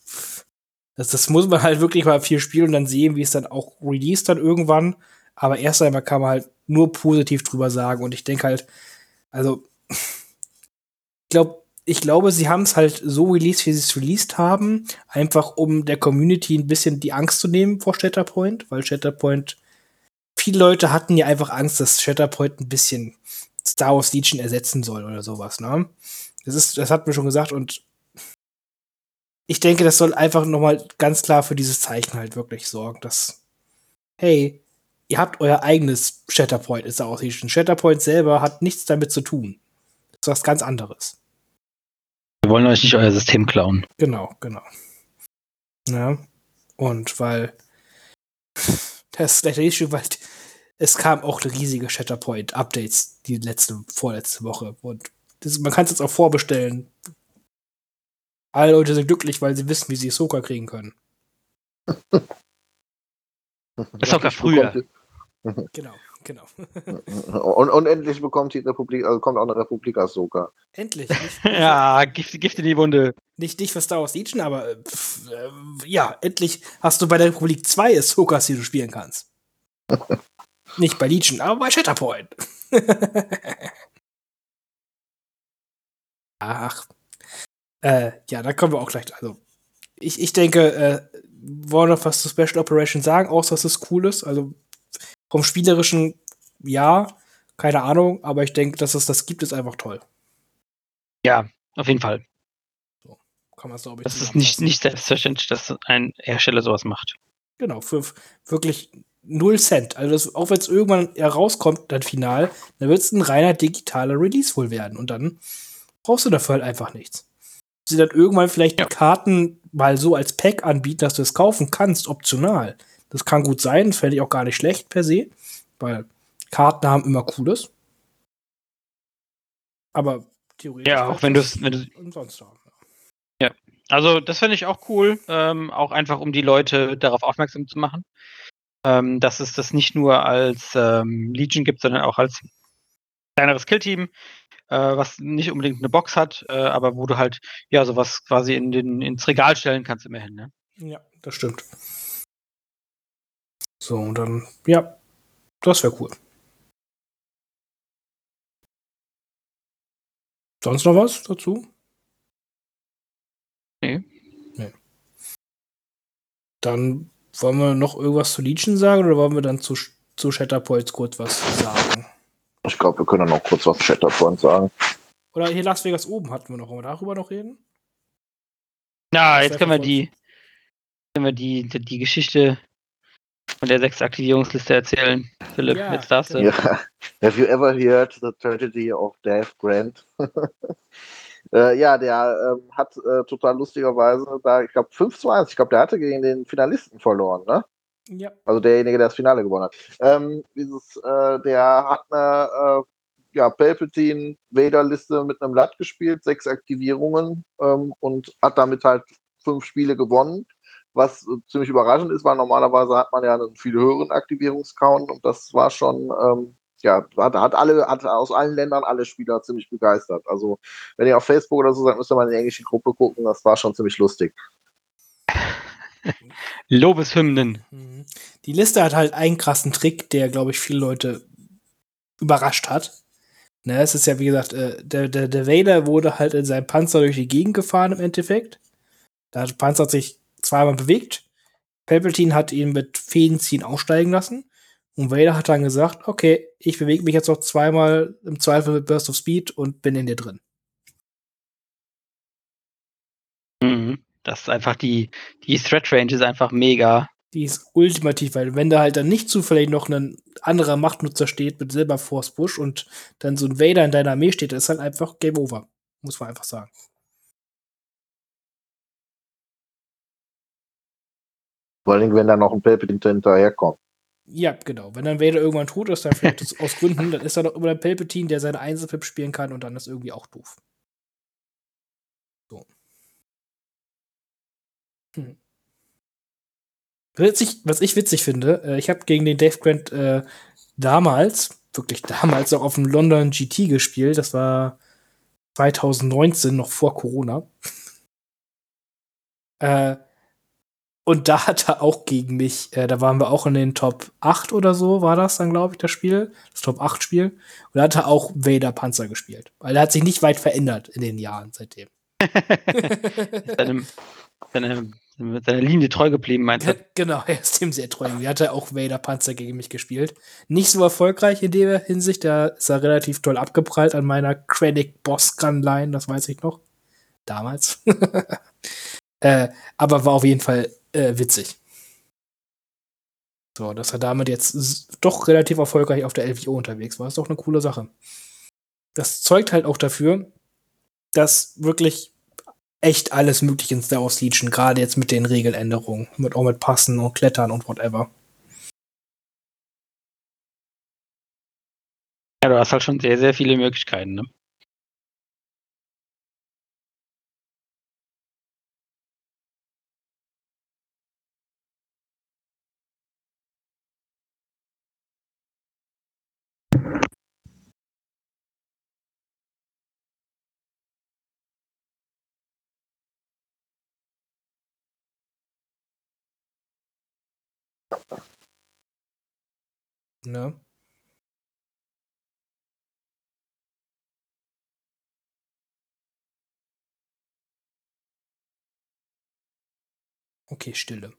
das, das muss man halt wirklich mal viel spielen und dann sehen, wie es dann auch released dann irgendwann. Aber erst einmal kann man halt nur positiv drüber sagen. Und ich denke halt, also, ich glaube, ich glaube, sie haben es halt so released, wie sie es released haben, einfach um der Community ein bisschen die Angst zu nehmen vor Shatterpoint, weil Shatterpoint, viele Leute hatten ja einfach Angst, dass Shatterpoint ein bisschen Star Wars Legion ersetzen soll oder sowas, ne? Das ist, das hat mir schon gesagt und ich denke, das soll einfach noch mal ganz klar für dieses Zeichen halt wirklich sorgen, dass, hey, ihr habt euer eigenes Shatterpoint in Star Wars Legion. Shatterpoint selber hat nichts damit zu tun. Das ist was ganz anderes. Wir wollen euch nicht euer System klauen. Genau, genau. Ja. Und weil das ist vielleicht der Issue, weil es kam auch riesige Shatterpoint-Updates die letzte, vorletzte Woche. Und das, man kann es jetzt auch vorbestellen. Alle Leute sind glücklich, weil sie wissen, wie sie Soka kriegen können. sogar früher. Genau, genau. Und, und endlich bekommt die Republik, also kommt auch eine Republik Ahsoka. Endlich. Nicht, ja, Gift, Gift in die Wunde. nicht, nicht für Star Wars Legion, aber äh, pff, äh, ja, endlich hast du bei der Republik zwei Ahsokas, die du spielen kannst. nicht bei Legion, aber bei Shatterpoint. Ach. Äh, ja, da kommen wir auch gleich. Also, ich, ich denke, äh, wollen wir noch was zu Special Operation sagen, außer dass es cool ist. Also, vom Spielerischen, ja, keine Ahnung, aber ich denke, dass es das gibt, ist einfach toll. Ja, auf jeden Fall. Kann man es, glaube ich, Das ist nicht, nicht selbstverständlich, dass ein Hersteller sowas macht. Genau, für wirklich null Cent. Also das, auch wenn es irgendwann herauskommt, dann final, dann wird es ein reiner digitaler Release wohl werden. Und dann brauchst du dafür halt einfach nichts. Sie dann irgendwann vielleicht ja. die Karten mal so als Pack anbieten, dass du es kaufen kannst, optional. Das kann gut sein, fände ich auch gar nicht schlecht per se, weil Karten haben immer Cooles. Aber theoretisch. Ja, auch wenn du es umsonst haben. Ja, also das finde ich auch cool, ähm, auch einfach um die Leute darauf aufmerksam zu machen, ähm, dass es das nicht nur als ähm, Legion gibt, sondern auch als kleineres Killteam, äh, was nicht unbedingt eine Box hat, äh, aber wo du halt ja sowas quasi in den, ins Regal stellen kannst immerhin. Ne? Ja, das stimmt. So, und dann, ja, das wäre cool. Sonst noch was dazu? Nee. Nee. Dann wollen wir noch irgendwas zu Legion sagen oder wollen wir dann zu, zu Shatterpoints kurz was sagen? Ich glaube, wir können noch kurz was zu Shatterpoint sagen. Oder hier Las Vegas oben hatten wir noch. Wollen wir darüber noch reden? Na, jetzt können wir die, können wir die, die, die Geschichte von der sechs Aktivierungsliste erzählen. Philipp, ja, jetzt darfst du. Ja. Have you ever heard the tragedy of Dave Grant? äh, ja, der ähm, hat äh, total lustigerweise da, ich glaube, 5 zu 1, ich glaube, der hatte gegen den Finalisten verloren, ne? Ja. Also derjenige, der das Finale gewonnen hat. Ähm, dieses, äh, der hat eine äh, ja, Palpatine-Vader-Liste mit einem Latt gespielt, sechs Aktivierungen ähm, und hat damit halt fünf Spiele gewonnen was ziemlich überraschend ist, weil normalerweise hat man ja einen viel höheren Aktivierungscount und das war schon, ähm, ja, hat, hat alle, hat aus allen Ländern alle Spieler ziemlich begeistert. Also, wenn ihr auf Facebook oder so seid, müsst ihr mal in die englische Gruppe gucken, das war schon ziemlich lustig. Lobeshymnen. Mhm. Die Liste hat halt einen krassen Trick, der, glaube ich, viele Leute überrascht hat. Ne, es ist ja, wie gesagt, äh, der, der, der Vader wurde halt in seinem Panzer durch die Gegend gefahren im Endeffekt. Der Panzer hat sich zweimal bewegt. Palpatine hat ihn mit Fädenziehen aussteigen lassen. Und Vader hat dann gesagt, okay, ich bewege mich jetzt noch zweimal im Zweifel mit Burst of Speed und bin in dir drin. Mhm. Das ist einfach die, die Threat Range ist einfach mega. Die ist ultimativ, weil wenn da halt dann nicht zufällig noch ein anderer Machtnutzer steht mit Silber Force Push und dann so ein Vader in deiner Armee steht, ist halt einfach Game Over. Muss man einfach sagen. Vor allem, wenn da noch ein Palpatine hinterherkommt. Ja, genau. Wenn dann Vader irgendwann tot ist, dann vielleicht aus Gründen, dann ist da doch immer der Palpatine, der seine Einzelpip spielen kann und dann ist irgendwie auch doof. So. Hm. Witzig, was ich witzig finde, äh, ich habe gegen den Dave Grant äh, damals, wirklich damals auch auf dem London GT gespielt. Das war 2019, noch vor Corona. äh, und da hat er auch gegen mich, äh, da waren wir auch in den Top 8 oder so, war das dann, glaube ich, das Spiel, das Top 8 Spiel. Und da hat er auch Vader Panzer gespielt. Weil er hat sich nicht weit verändert in den Jahren seitdem. seine, seine, seine Linie treu geblieben, meinst du? Genau, er ist dem sehr treu. Er hatte auch Vader Panzer gegen mich gespielt. Nicht so erfolgreich in der Hinsicht, da ist er relativ toll abgeprallt an meiner Krennic Boss Gun Line, das weiß ich noch. Damals. äh, aber war auf jeden Fall äh, witzig. So, dass er damit jetzt doch relativ erfolgreich auf der LVO unterwegs war, ist doch eine coole Sache. Das zeugt halt auch dafür, dass wirklich echt alles möglich in Star Wars gerade jetzt mit den Regeländerungen, mit auch mit Passen und Klettern und whatever. Ja, du hast halt schon sehr, sehr viele Möglichkeiten, ne? Ne? Okay, Stille.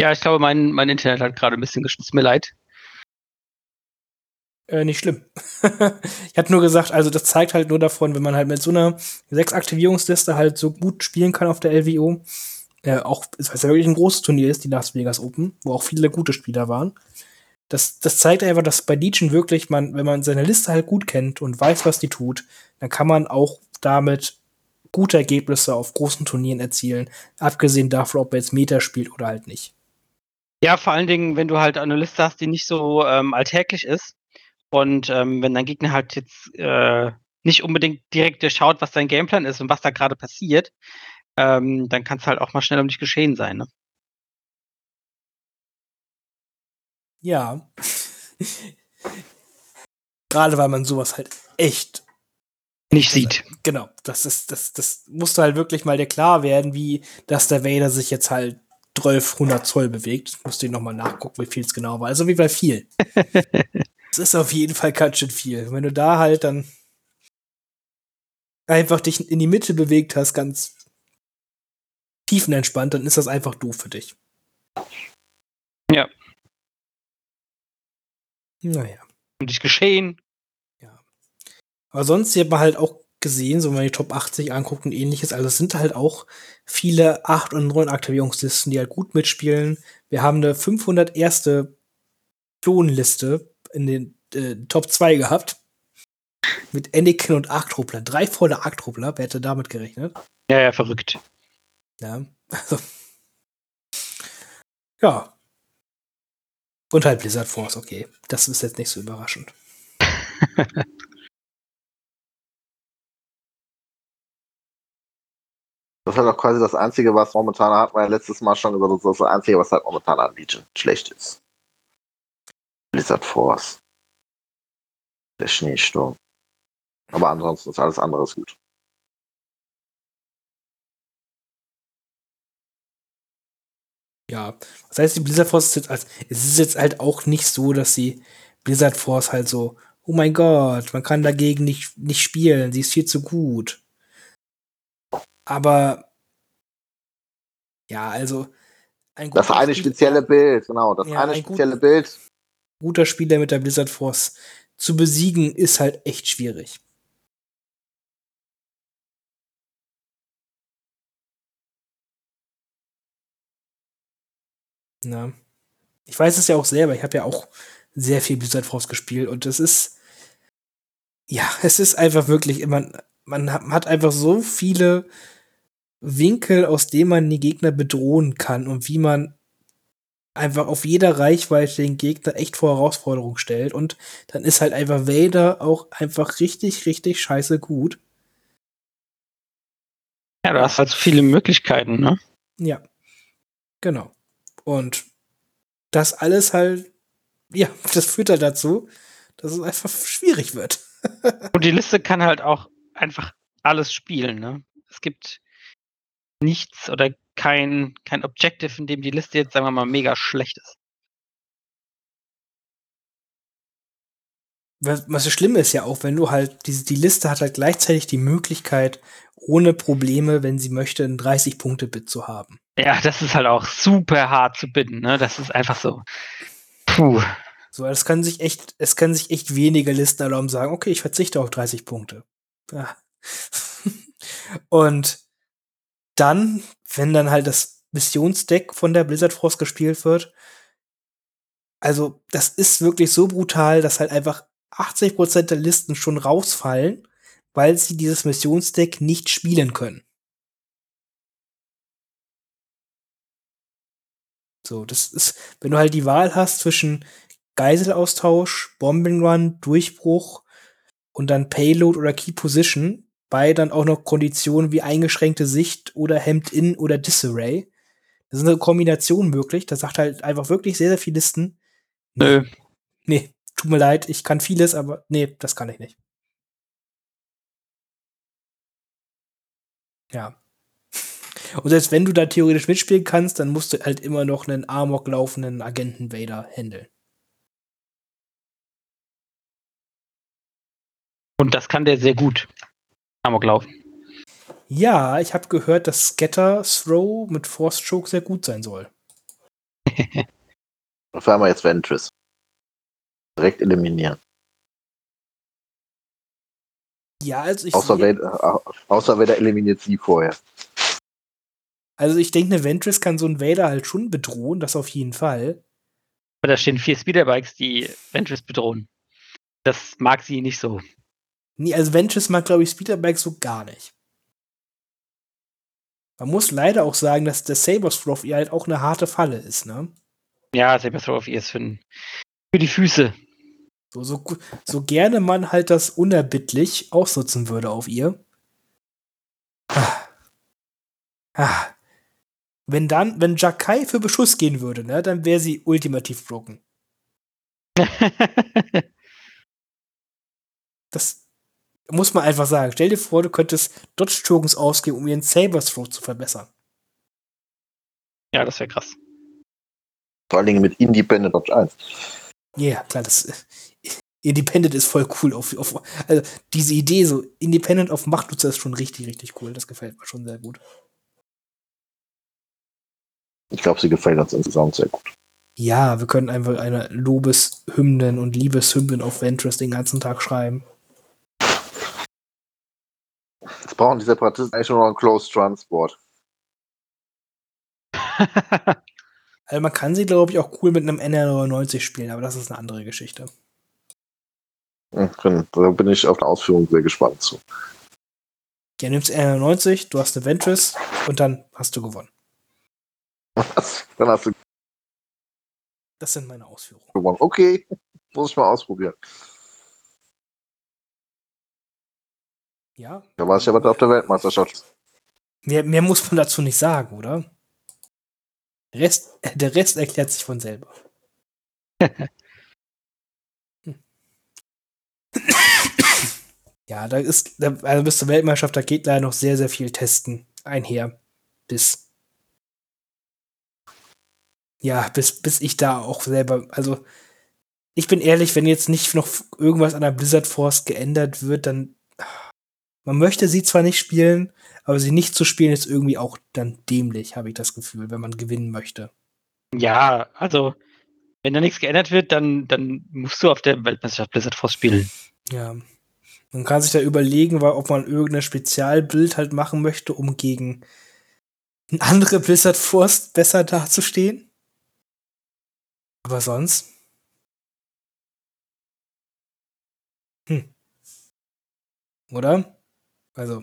Ja, ich glaube, mein, mein Internet hat gerade ein bisschen geschmissen. Mir leid. Äh, nicht schlimm. ich hatte nur gesagt, also das zeigt halt nur davon, wenn man halt mit so einer sechs Aktivierungsliste halt so gut spielen kann auf der LWO, äh, auch, weil es ja wirklich ein großes Turnier ist, die Las Vegas Open, wo auch viele gute Spieler waren. Das, das zeigt einfach, dass bei Legion wirklich man, wenn man seine Liste halt gut kennt und weiß, was die tut, dann kann man auch damit gute Ergebnisse auf großen Turnieren erzielen, abgesehen davon, ob er jetzt Meta spielt oder halt nicht. Ja, vor allen Dingen, wenn du halt eine Liste hast, die nicht so ähm, alltäglich ist und ähm, wenn dein Gegner halt jetzt äh, nicht unbedingt direkt schaut, was dein Gameplan ist und was da gerade passiert, ähm, dann kann es halt auch mal schnell um dich geschehen sein. Ne? Ja. Gerade weil man sowas halt echt nicht sieht. Genau, das ist, das, das musste halt wirklich mal dir klar werden, wie, dass der Vader sich jetzt halt 1200 Zoll bewegt. Ich musste ich nochmal nachgucken, wie viel es genau war. Also wie bei viel. Es ist auf jeden Fall ganz schön viel. Wenn du da halt dann einfach dich in die Mitte bewegt hast, ganz tiefenentspannt, dann ist das einfach doof für dich. Ja. Naja. Um dich geschehen. Ja. Aber sonst hier hat man halt auch gesehen, so wenn man die Top 80 anguckt und ähnliches, also es sind halt auch viele 8 und 9 Aktivierungslisten, die halt gut mitspielen. Wir haben eine 501. Klonliste in den äh, Top 2 gehabt. Mit Anakin und Arktruppler. Drei volle Arktruppler. Wer hätte damit gerechnet? Ja, ja, verrückt. Ja, also. Ja. Und halt Blizzard Force, okay. Das ist jetzt nicht so überraschend. Das ist halt auch quasi das Einzige, was momentan hat, ja letztes Mal schon gesagt, das ist das Einzige, was halt momentan an Legion schlecht ist. Blizzard Force. Der Schneesturm. Aber ansonsten ist alles anderes gut. Ja, das heißt, die Blizzard Force ist jetzt als, es ist jetzt halt auch nicht so, dass sie Blizzard Force halt so, oh mein Gott, man kann dagegen nicht, nicht spielen, sie ist viel zu gut. Aber ja, also ein Das eine Spiel spezielle Bild, genau, das ja, eine ein spezielle gut, Bild. Guter Spieler mit der Blizzard Force zu besiegen ist halt echt schwierig. Na. Ich weiß es ja auch selber, ich habe ja auch sehr viel Blizzard Force gespielt und es ist ja, es ist einfach wirklich immer man hat einfach so viele Winkel, aus dem man die Gegner bedrohen kann und wie man einfach auf jeder Reichweite den Gegner echt vor Herausforderung stellt. Und dann ist halt einfach Vader auch einfach richtig, richtig scheiße gut. Ja, du hast halt viele Möglichkeiten, ne? Ja. Genau. Und das alles halt, ja, das führt halt dazu, dass es einfach schwierig wird. Und die Liste kann halt auch einfach alles spielen, ne? Es gibt nichts oder kein, kein Objective, in dem die Liste jetzt, sagen wir mal, mega schlecht ist. Was, was das Schlimme ist ja auch, wenn du halt, die, die Liste hat halt gleichzeitig die Möglichkeit, ohne Probleme, wenn sie möchte, ein 30-Punkte-Bit zu haben. Ja, das ist halt auch super hart zu bitten, ne? Das ist einfach so. Puh. So, es kann sich echt, es können sich echt wenige Listen erlauben, sagen, okay, ich verzichte auf 30 Punkte. Ja. Und dann, wenn dann halt das Missionsdeck von der Blizzard Force gespielt wird, also das ist wirklich so brutal, dass halt einfach 80% der Listen schon rausfallen, weil sie dieses Missionsdeck nicht spielen können. So, das ist, wenn du halt die Wahl hast zwischen Geiselaustausch, Bombing Run, Durchbruch und dann Payload oder Key Position, bei dann auch noch Konditionen wie eingeschränkte Sicht oder Hemd-In oder Disarray. Das ist eine Kombination möglich. Das sagt halt einfach wirklich sehr, sehr viele Listen. Nö. Nee, tut mir leid, ich kann vieles, aber nee, das kann ich nicht. Ja. Und selbst wenn du da theoretisch mitspielen kannst, dann musst du halt immer noch einen Amok laufenden Agenten Vader handeln. Und das kann der sehr gut. Amoklauf. Ja, ich habe gehört, dass Scatter Throw mit Force Choke sehr gut sein soll. Vor allem jetzt Ventress. Direkt eliminieren. Ja, also ich. Außer, Vader, außer Vader eliminiert sie vorher. Also ich denke, eine Ventress kann so ein Vader halt schon bedrohen, das auf jeden Fall. Aber da stehen vier Speederbikes, die Ventress bedrohen. Das mag sie nicht so. Nee, also Ventress mag, glaube ich, Speederbike so gar nicht. Man muss leider auch sagen, dass der Sabers Throw ihr halt auch eine harte Falle ist, ne? Ja, Saber Throw ihr ist für, für die Füße. So, so, so gerne man halt das unerbittlich ausnutzen würde auf ihr. Ah. Ah. Wenn dann, wenn Jakai für Beschuss gehen würde, ne, dann wäre sie ultimativ broken. das muss man einfach sagen. Stell dir vor, du könntest Dodge Tokens ausgeben, um ihren Saber Throw zu verbessern. Ja, das wäre krass. Vor allen Dingen mit Independent Dodge 1. Ja, yeah, klar, das Independent ist voll cool. Auf, auf, also diese Idee, so Independent auf Machtnutzer ist schon richtig, richtig cool. Das gefällt mir schon sehr gut. Ich glaube, sie gefällt uns insgesamt sehr gut. Ja, wir können einfach eine Lobeshymnen und Liebeshymnen auf Ventress den ganzen Tag schreiben. Jetzt brauchen die Separatisten eigentlich nur noch ein Closed Transport. also man kann sie, glaube ich, auch cool mit einem NR99 spielen, aber das ist eine andere Geschichte. Hm, da bin ich auf eine Ausführung sehr gespannt zu. Ja, nimmst NR90, du hast eine Ventress und dann hast du gewonnen. Was? Dann hast du. Das sind meine Ausführungen. gewonnen. Okay, muss ich mal ausprobieren. Ja. Da war ich aber auf der Weltmeisterschaft. Mehr, mehr muss man dazu nicht sagen, oder? Rest, der Rest erklärt sich von selber. ja, da ist, da, also bis zur Weltmeisterschaft, da geht leider noch sehr, sehr viel Testen einher. Bis. Ja, bis, bis ich da auch selber, also ich bin ehrlich, wenn jetzt nicht noch irgendwas an der Blizzard Force geändert wird, dann man möchte sie zwar nicht spielen, aber sie nicht zu spielen ist irgendwie auch dann dämlich, habe ich das Gefühl, wenn man gewinnen möchte. Ja, also wenn da nichts geändert wird, dann, dann musst du auf der Weltmeisterschaft Blizzard Force spielen. Ja. Man kann sich da überlegen, ob man irgendein Spezialbild halt machen möchte, um gegen eine andere Blizzard Force besser dazustehen. Aber sonst. Hm. Oder? Also.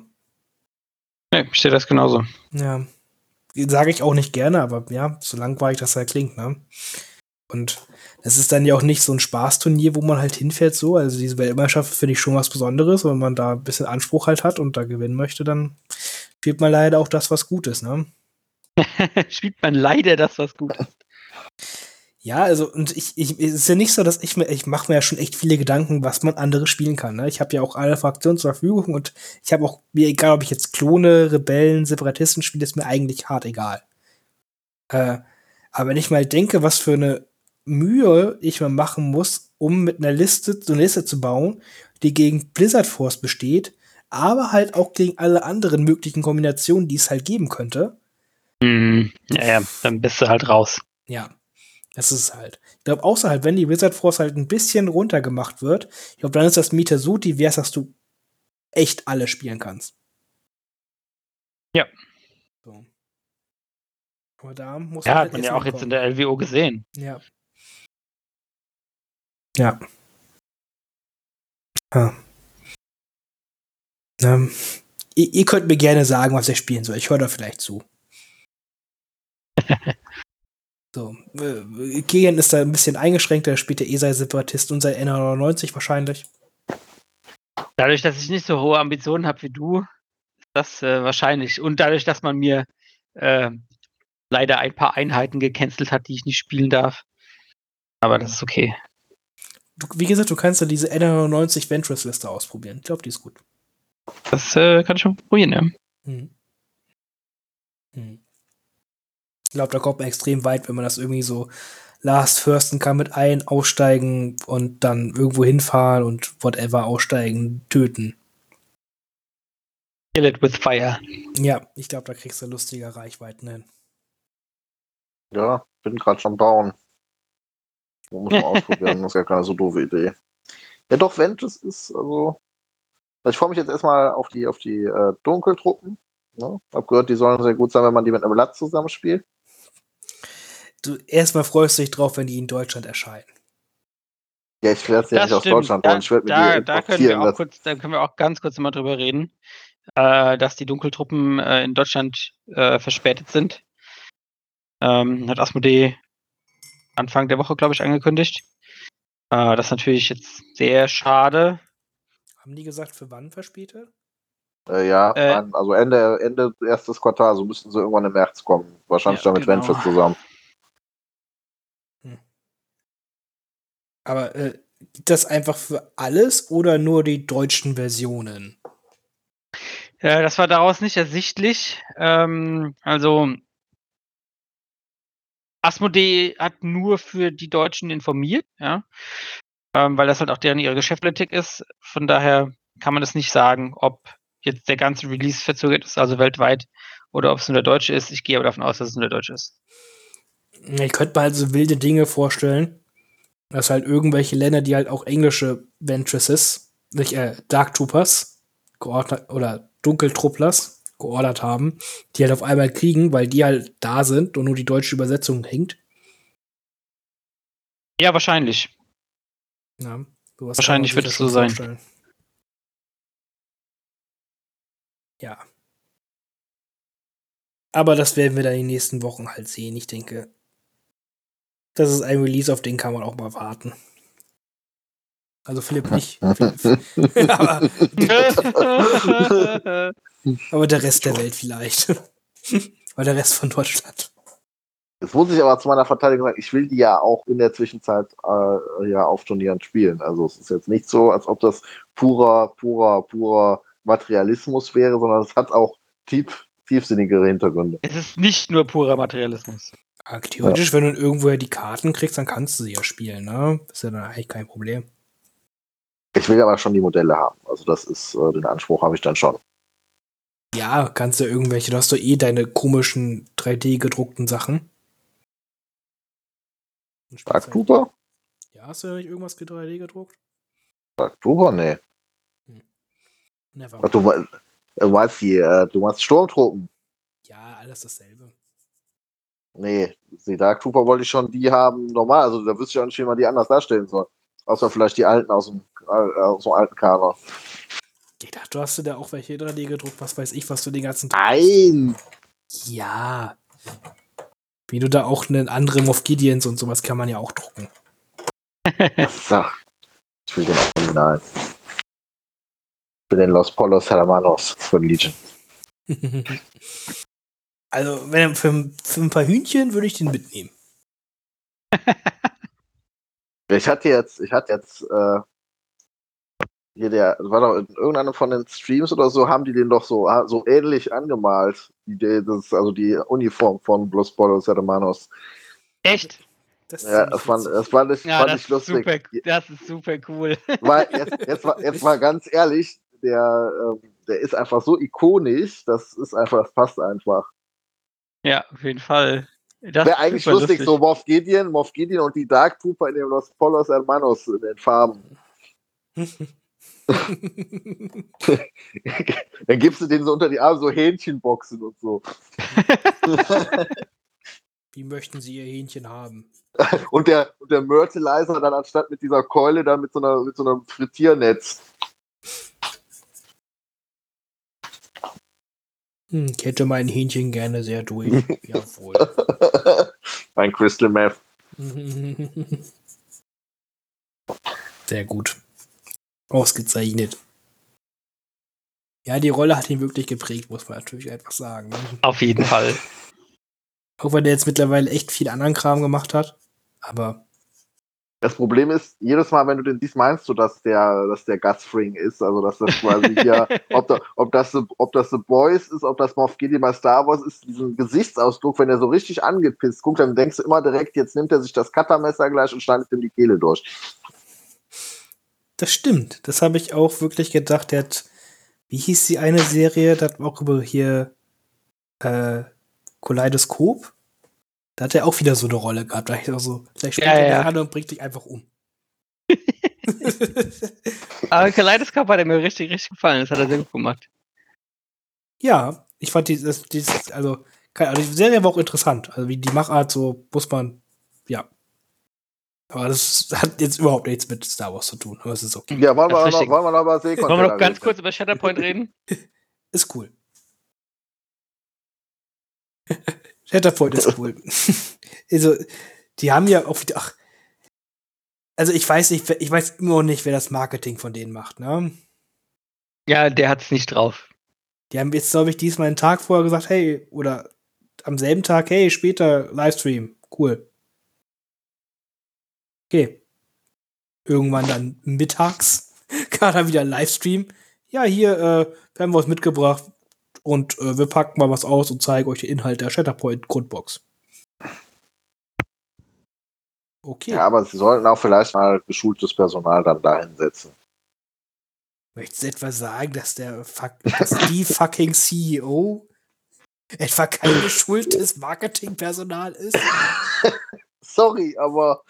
Nee, steht das genauso. Ja. Sage ich auch nicht gerne, aber ja, so langweilig das halt klingt, ne? Und es ist dann ja auch nicht so ein Spaßturnier, wo man halt hinfährt, so. Also diese Weltmeisterschaft finde ich schon was Besonderes. Wenn man da ein bisschen Anspruch halt hat und da gewinnen möchte, dann spielt man leider auch das, was gut ist, ne? spielt man leider das, was gut ist. Ja, also, und ich, ich, es ist ja nicht so, dass ich mir, ich mache mir ja schon echt viele Gedanken, was man andere spielen kann. Ne? Ich habe ja auch alle Fraktionen zur Verfügung und ich habe auch, mir egal, ob ich jetzt Klone, Rebellen, Separatisten spiele, ist mir eigentlich hart egal. Äh, aber wenn ich mal denke, was für eine Mühe ich mal machen muss, um mit einer Liste, so eine Liste zu bauen, die gegen Blizzard Force besteht, aber halt auch gegen alle anderen möglichen Kombinationen, die es halt geben könnte. Mm, ja, ja, dann bist du halt raus. Ja. Das ist halt. Ich glaube, außer halt, wenn die Wizard Force halt ein bisschen runtergemacht wird, ich glaube, dann ist das Mieter so divers, dass du echt alle spielen kannst. Ja. So. Aber da muss ja, hat man ja auch jetzt in der LWO gesehen. Ja. Ja. ja. Ähm, ihr, ihr, könnt mir gerne sagen, was ich spielen soll. Ich höre da vielleicht zu. So, äh, Kegan ist da ein bisschen eingeschränkter, er spielt ja eh sein Separatist und sein N99 wahrscheinlich. Dadurch, dass ich nicht so hohe Ambitionen habe wie du, ist das äh, wahrscheinlich. Und dadurch, dass man mir äh, leider ein paar Einheiten gecancelt hat, die ich nicht spielen darf. Aber das ist okay. Du, wie gesagt, du kannst ja diese N99 Ventress-Liste ausprobieren. Ich glaube, die ist gut. Das äh, kann ich schon probieren, ja. Hm. Hm. Ich glaube, da kommt man extrem weit, wenn man das irgendwie so last firsten kann mit ein, aussteigen und dann irgendwo hinfahren und whatever aussteigen, töten. Kill it with fire. Ja, ich glaube, da kriegst du lustige Reichweiten hin. Ja, bin gerade schon bauen. Muss man ausprobieren, das ist ja keine so doofe Idee. Ja, doch, Ventus ist also. Ich freue mich jetzt erstmal auf die, auf die äh, Dunkeltruppen, Ne? Hab gehört, die sollen sehr gut sein, wenn man die mit einem Blatt zusammenspielt. Du erstmal freust du dich drauf, wenn die in Deutschland erscheinen. Ja, ich werde ja Das nicht aus. Deutschland Da, holen. Ich werde mir da, die da, können wir auch kurz, da können wir auch ganz kurz mal drüber reden, äh, dass die Dunkeltruppen äh, in Deutschland äh, verspätet sind. Ähm, hat Asmodee Anfang der Woche, glaube ich, angekündigt. Äh, das ist natürlich jetzt sehr schade. Haben die gesagt, für wann verspätet? Äh, ja, Äh, an- also Ende, Ende erstes Quartal, so müssten sie irgendwann im März kommen. Wahrscheinlich Ja, dann mit genau. Venture zusammen. Aber äh, gibt das einfach für alles oder nur die deutschen Versionen? Äh, das war daraus nicht ersichtlich. Ähm, also Asmodee hat nur für die Deutschen informiert, ja, ähm, weil das halt auch deren ihre Geschäftspolitik ist. Von daher kann man das nicht sagen, ob jetzt der ganze Release verzögert ist, also weltweit, oder ob es nur der deutsche ist. Ich gehe aber davon aus, dass es nur der deutsche ist. Ich könnte mir halt so wilde Dinge vorstellen, dass halt irgendwelche Länder, die halt auch englische Ventresses, nicht äh, Dark Troopers oder Dunkeltrupplers geordert haben, die halt auf einmal kriegen, weil die halt da sind und nur die deutsche Übersetzung hängt. Ja, wahrscheinlich. Ja, Wahrscheinlich wird es so sein. vorstellen. Ja. Aber das werden wir dann in den nächsten Wochen halt sehen. Ich denke, das ist ein Release, auf den kann man auch mal warten. Also Philipp nicht. Philipp, aber, aber der Rest der Welt vielleicht. Weil der Rest von Deutschland. Jetzt muss ich aber zu meiner Verteidigung sagen, ich will die ja auch in der Zwischenzeit äh, ja auf Turnieren spielen. Also es ist jetzt nicht so, als ob das purer, purer, purer Materialismus wäre, sondern es hat auch tief, tiefsinnigere Hintergründe. es ist nicht nur purer Materialismus. Ja, theoretisch, wenn du irgendwoher die Karten kriegst, dann kannst du sie ja spielen, ne? Ist ja dann eigentlich kein Problem. Ich will aber schon die Modelle haben. Also das ist, äh, den Anspruch habe ich dann schon. Ja, kannst du irgendwelche, du hast doch eh deine komischen 3D gedruckten Sachen. Dark Trooper? Ja, hast du ja nicht irgendwas 3D gedruckt? Dark Trooper? Nee. Never. Ach, du, wei- du meinst die, äh, du meinst Sturmtruppen? Ja, alles dasselbe. Nee, die Dark Trooper wollte ich schon die haben, normal. Also da wüsste ich auch nicht, wie man die anders darstellen soll. Außer vielleicht die alten aus dem, äh, aus dem alten Kader. Ich dachte, du hast dir da auch welche 3D gedruckt, was weiß ich, was du den ganzen Nein! Ja. Wie du da auch einen anderen Moff Gideons und sowas kann man ja auch drucken. So. Ich will den Original. Ich will den Los Polos Hermanos von Legion. also, wenn für, für ein paar Hühnchen würde ich den mitnehmen. Ich hatte jetzt, ich hatte jetzt, äh, hier der, war doch in irgendeinem von den Streams oder so, haben die den doch so, so ähnlich angemalt. Die, das, also die Uniform von Los Polos Hermanos. Echt? Das Ja, das fand, das fand ich, Ja, fand das ich ist, lustig. super, das ist super cool. Weil jetzt, jetzt, mal, jetzt mal ganz ehrlich, der, ähm, der ist einfach so ikonisch, das ist einfach, das passt einfach. Ja, auf jeden Fall. Das Wäre eigentlich super lustig, so Moff Gideon, Moff Gideon und die Dark Trooper in den Los Polos Hermanos in den Farben. Dann gibst du denen so unter die Arme so Hähnchenboxen und so. Wie möchten sie ihr Hähnchen haben? Und der, und der Myrtleizer dann anstatt mit dieser Keule dann mit so, einer, mit so einem Frittiernetz. Hm, ich hätte mein Hähnchen gerne sehr durch. Jawohl. Ein Crystal Meth. Sehr gut. Ausgezeichnet. Ja, die Rolle hat ihn wirklich geprägt, muss man natürlich einfach sagen. ne? Auf jeden Fall. Auch wenn der jetzt mittlerweile echt viel anderen Kram gemacht hat. Aber Das Problem ist, jedes Mal, wenn du den siehst, meinst du, dass der, dass der Gutfring ist. Also, dass das quasi hier, ob, da, ob, das, The- ob das The Boys ist, ob das Moff Gideon bei Star Wars ist, diesen Gesichtsausdruck, wenn er so richtig angepisst guckt, dann denkst du immer direkt, jetzt nimmt er sich das Cuttermesser gleich und schneidet ihm die Kehle durch. Das stimmt. Das habe ich auch wirklich gedacht. Der hat, wie hieß die eine Serie? Das hat auch über hier äh, Kaleidoskop. Da hat er auch wieder so eine Rolle gehabt. Da ich auch so, vielleicht steht Ja, er ja. da an und bringt dich einfach um. Aber Kaleidoskop hat er mir richtig, richtig gefallen. Das hat er sehr gut gemacht. Ja, ich fand die, das, dieses, also, keine Ahnung, die Serie war auch interessant. Also wie die Machart, so muss man, ja. Aber das hat jetzt überhaupt nichts mit Star Wars zu tun. Aber es ist okay. Ja, wollen wir, richtig. wollen wir noch über Seekontainer Wollen wir noch ganz kurz über Shatterpoint reden? Ist cool. Shatterpoint ist cool. also, die haben ja auch wieder, ach, also ich weiß nicht, ich weiß immer noch nicht, wer das Marketing von denen macht, ne? Ja, der hat's nicht drauf. Die haben jetzt, glaube ich, diesmal einen Tag vorher gesagt, hey, oder am selben Tag, hey, später Livestream. Cool. Okay. Irgendwann dann mittags kam dann wieder ein Livestream. Ja, hier, äh, wir haben was mitgebracht und äh, wir packen mal was aus und zeigen euch den Inhalt der Shatterpoint Grundbox. Okay. Ja, aber sie sollten auch vielleicht mal geschultes Personal dann dahin setzen. Möchtest du etwa sagen, dass der fuck, dass die fucking CEO etwa kein geschultes Marketingpersonal ist? Sorry, aber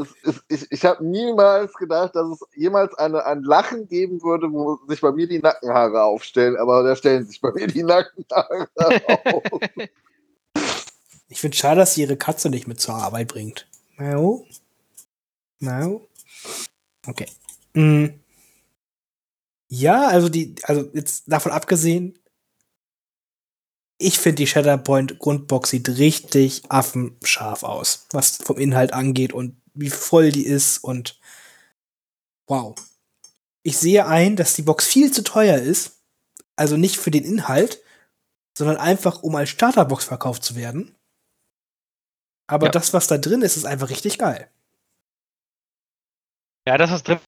es, es, ich, ich habe niemals gedacht, dass es jemals eine, ein Lachen geben würde, wo sich bei mir die Nackenhaare aufstellen, aber da stellen sich bei mir die Nackenhaare auf. Ich finde schade, dass sie ihre Katze nicht mit zur Arbeit bringt. Mau? Mau? Okay. Mm. Ja, also die, also jetzt davon abgesehen, ich finde die Shatterpoint Grundbox sieht richtig affenscharf aus, was vom Inhalt angeht und wie voll die ist und wow. Ich sehe ein, dass die Box viel zu teuer ist, also nicht für den Inhalt, sondern einfach um als Starterbox verkauft zu werden. Aber Ja. das, was da drin ist, ist einfach richtig geil. Ja, das ist drin.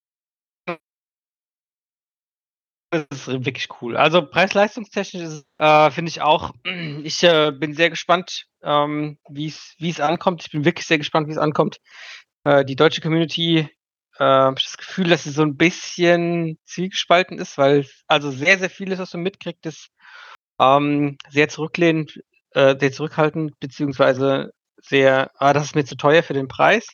Das ist wirklich cool. Also preis-leistungstechnisch ist, äh, finde ich auch. Ich äh, bin sehr gespannt, ähm, wie es ankommt. Ich bin wirklich sehr gespannt, wie es ankommt. Äh, die deutsche Community äh, habe ich das Gefühl, dass sie so ein bisschen zwiegespalten ist, weil also sehr sehr vieles, was man mitkriegt, ist ähm, sehr zurücklehnend, äh, sehr zurückhaltend beziehungsweise sehr, ah, das ist mir zu teuer für den Preis.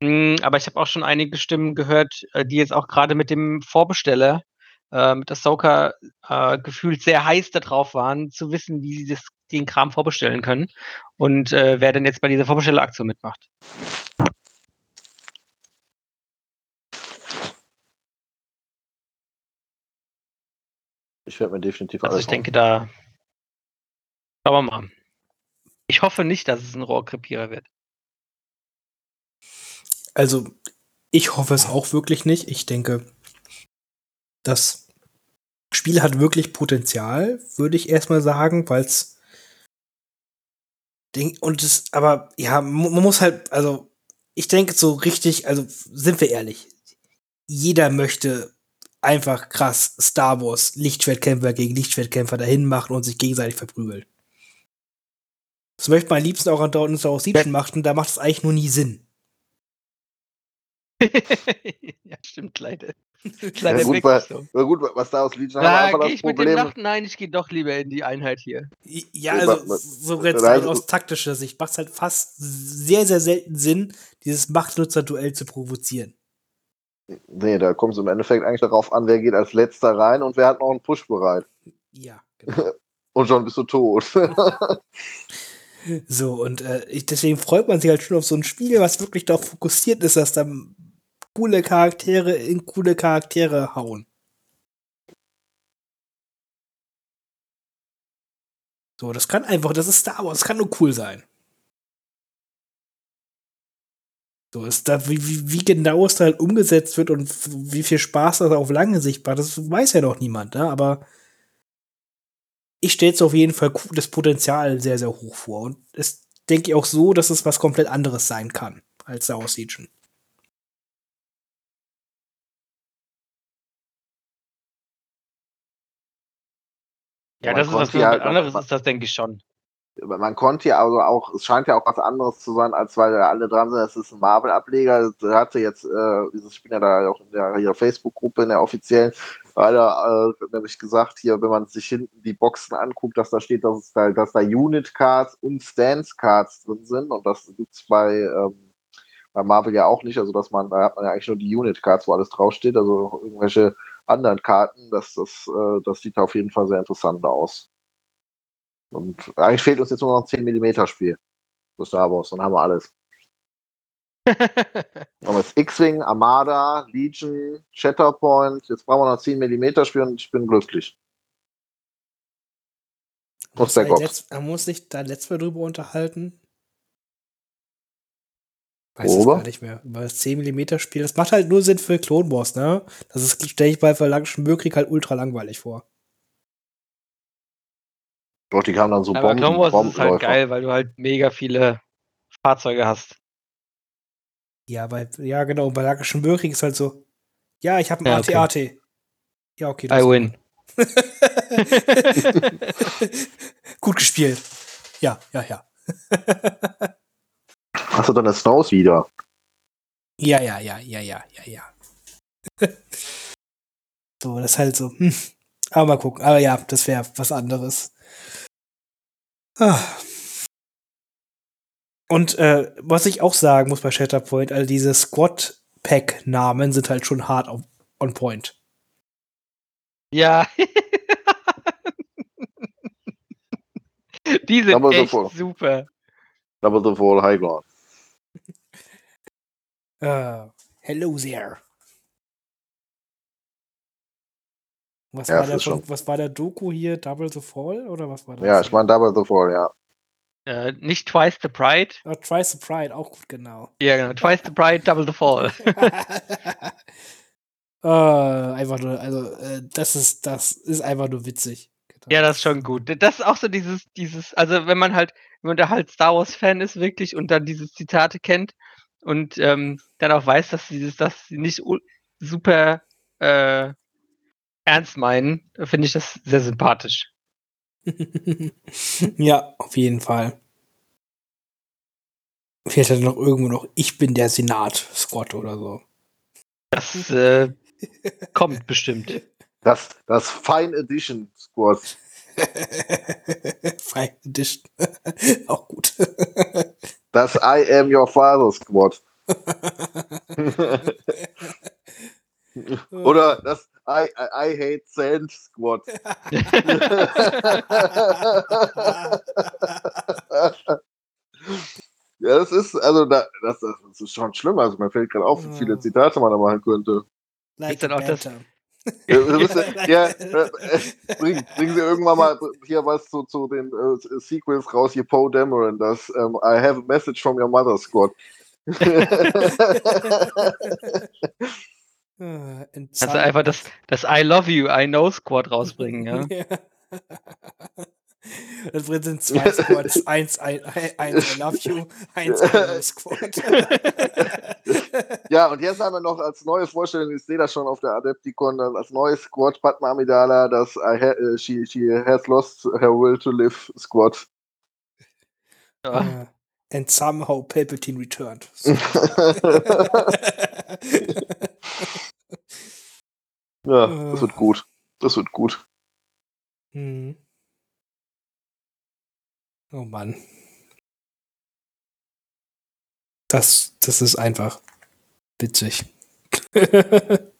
Mm, Aber ich habe auch schon einige Stimmen gehört, äh, die jetzt auch gerade mit dem Vorbesteller, äh, mit Ahsoka, äh, gefühlt sehr heiß darauf waren, zu wissen, wie sie das, den Kram vorbestellen können und äh, wer denn jetzt bei dieser Vorbestelleraktion mitmacht. Ich werde mir definitiv Also alles ich denke, da schauen wir mal. Ich hoffe nicht, dass es ein Rohrkrepierer wird. Also, ich hoffe es auch wirklich nicht. Ich denke, das Spiel hat wirklich Potenzial, würde ich erstmal sagen, weil es. Und es, aber ja, man muss halt, also, ich denke so richtig, also, sind wir ehrlich. Jeder möchte einfach krass Star Wars Lichtschwertkämpfer gegen Lichtschwertkämpfer dahin machen und sich gegenseitig verprügeln. Das möchte man am liebsten auch an Dortmund Star Wars Legion machen, da macht es eigentlich nur nie Sinn. ja, stimmt leider. Ja, leider gut, so. Na gut, was da aus Legion haben wir Da einfach gehe das ich mit dem Problem. Nacht. Nein, ich gehe doch lieber in die Einheit hier. Ja, Ja, also so jetzt rein aus taktischer Sicht macht es halt fast sehr, sehr selten Sinn, dieses Machtnutzer-Duell zu provozieren. Nee, da kommt es im Endeffekt eigentlich darauf an, wer geht als letzter rein und wer hat noch einen Push bereit. Ja, genau. Und schon bist du tot. so, und äh, ich, deswegen freut man sich halt schon auf so ein Spiel, was wirklich darauf fokussiert ist, dass dann coole Charaktere in coole Charaktere hauen. So, das kann einfach, das ist Star Wars, das kann nur cool sein. So, ist da, wie, wie, wie genau es da halt umgesetzt wird und wie viel Spaß das auf lange Sicht macht, das weiß ja noch niemand, ne? Aber ich stelle es auf jeden Fall das Potenzial sehr, sehr hoch vor. Und es denke ich auch so, dass es was komplett anderes sein kann als Star Wars Legion. Ja, das ist was ja halt anderes, noch- ist das, denke ich schon. Man konnte ja also auch, es scheint ja auch was anderes zu sein, als weil da alle dran sind, es ist ein Marvel-Ableger. Da hatte jetzt äh, dieses ja da auch in der hier Facebook-Gruppe, in der offiziellen, weil er äh, nämlich gesagt, hier, wenn man sich hinten die Boxen anguckt, dass da steht, dass, es da, dass da Unit-Cards und Stance-Cards drin sind und das gibt's bei, ähm, bei Marvel ja auch nicht, also dass man, da hat man ja eigentlich nur die Unit-Cards, wo alles draufsteht, also irgendwelche anderen Karten. Das, das, äh, das sieht auf jeden Fall sehr interessant aus. Und eigentlich fehlt uns jetzt nur noch ein 10 mm Spiel für Star Wars, dann haben wir alles. haben jetzt X-Wing, Armada, Legion, Shatterpoint, jetzt brauchen wir noch 10 mm Spiel und ich bin glücklich. Muss letzt, man muss sich da letztes Mal drüber unterhalten. Weiß es gar nicht mehr. Über das 10 mm Spiel. Das macht halt nur Sinn für Clone Wars, ne? Das ist, stelle ich bei Verlangischen Möglich halt ultra langweilig vor. Doch, die kamen dann so Aber Bomben. Clone Wars ist halt geil, weil du halt mega viele Fahrzeuge hast. Ja, bei, ja, genau. Bei Verlangischen Möglich ist halt so, ja, ich habe ein ja, AT-AT. Okay. Ja, okay. I win. Gut gespielt. Ja, ja, ja. Hast du deine Snows wieder? Ja, ja, ja, ja, ja, ja, ja. so, das ist halt so. Hm. Aber mal gucken. Aber ja, das wäre was anderes. Ah. Und äh, was ich auch sagen muss bei Shatterpoint, all diese Squad-Pack-Namen sind halt schon hart auf, on point. Ja. Die sind Double echt super. Double the Fall High Ground. Uh, hello there. Was, ja, war der von, was war der Doku hier? Double the Fall? Oder was war das? Ja, ich meine Double the Fall, ja. Äh, nicht Twice the Pride. Oh, Twice the Pride, auch gut, genau. Ja, genau. Twice the Pride, Double the Fall. uh, einfach nur, also, äh, das ist, das ist einfach nur witzig. Ja, das ist schon gut. Das ist auch so dieses, dieses, also wenn man halt, wenn man da halt Star Wars-Fan ist, wirklich, und dann diese Zitate kennt und ähm, dann auch weiß, dass sie das nicht super äh, ernst meinen, finde ich das sehr sympathisch. ja, auf jeden Fall. Vielleicht hat er noch irgendwo noch Ich bin der Senat, Scott oder so. Das äh, kommt bestimmt. Das, das Fine Edition Squad. Fine Edition. Auch gut. das I am your father Squad. Oder das I, I, I hate Sand Squad. ja, das ist, also, da, das, das ist schon schlimm. Also, mir fällt gerade auf, wie viele Zitate man da machen könnte. Like dann auch das, ja, äh, bringen, bringen Sie irgendwann mal hier was zu, zu den äh, Sequels raus, hier Poe Dameron, das um, ähm, I have a message from your mother squad. Kannst du einfach das, das I love you, I know Squad rausbringen, ja? Das sind zwei Squads. Eins, ein, eins I love you, eins I know Squad. ja, und jetzt haben wir noch als neue Vorstellung, ich sehe das schon auf der Adepticon, als neues Squad Padma Amidala, das I ha uh, she, she has lost her will to live Squad. Ja. Uh, and somehow Palpatine returned. Ja, das wird gut. Das wird gut. Mhm. Oh Mann. Das, das ist einfach witzig.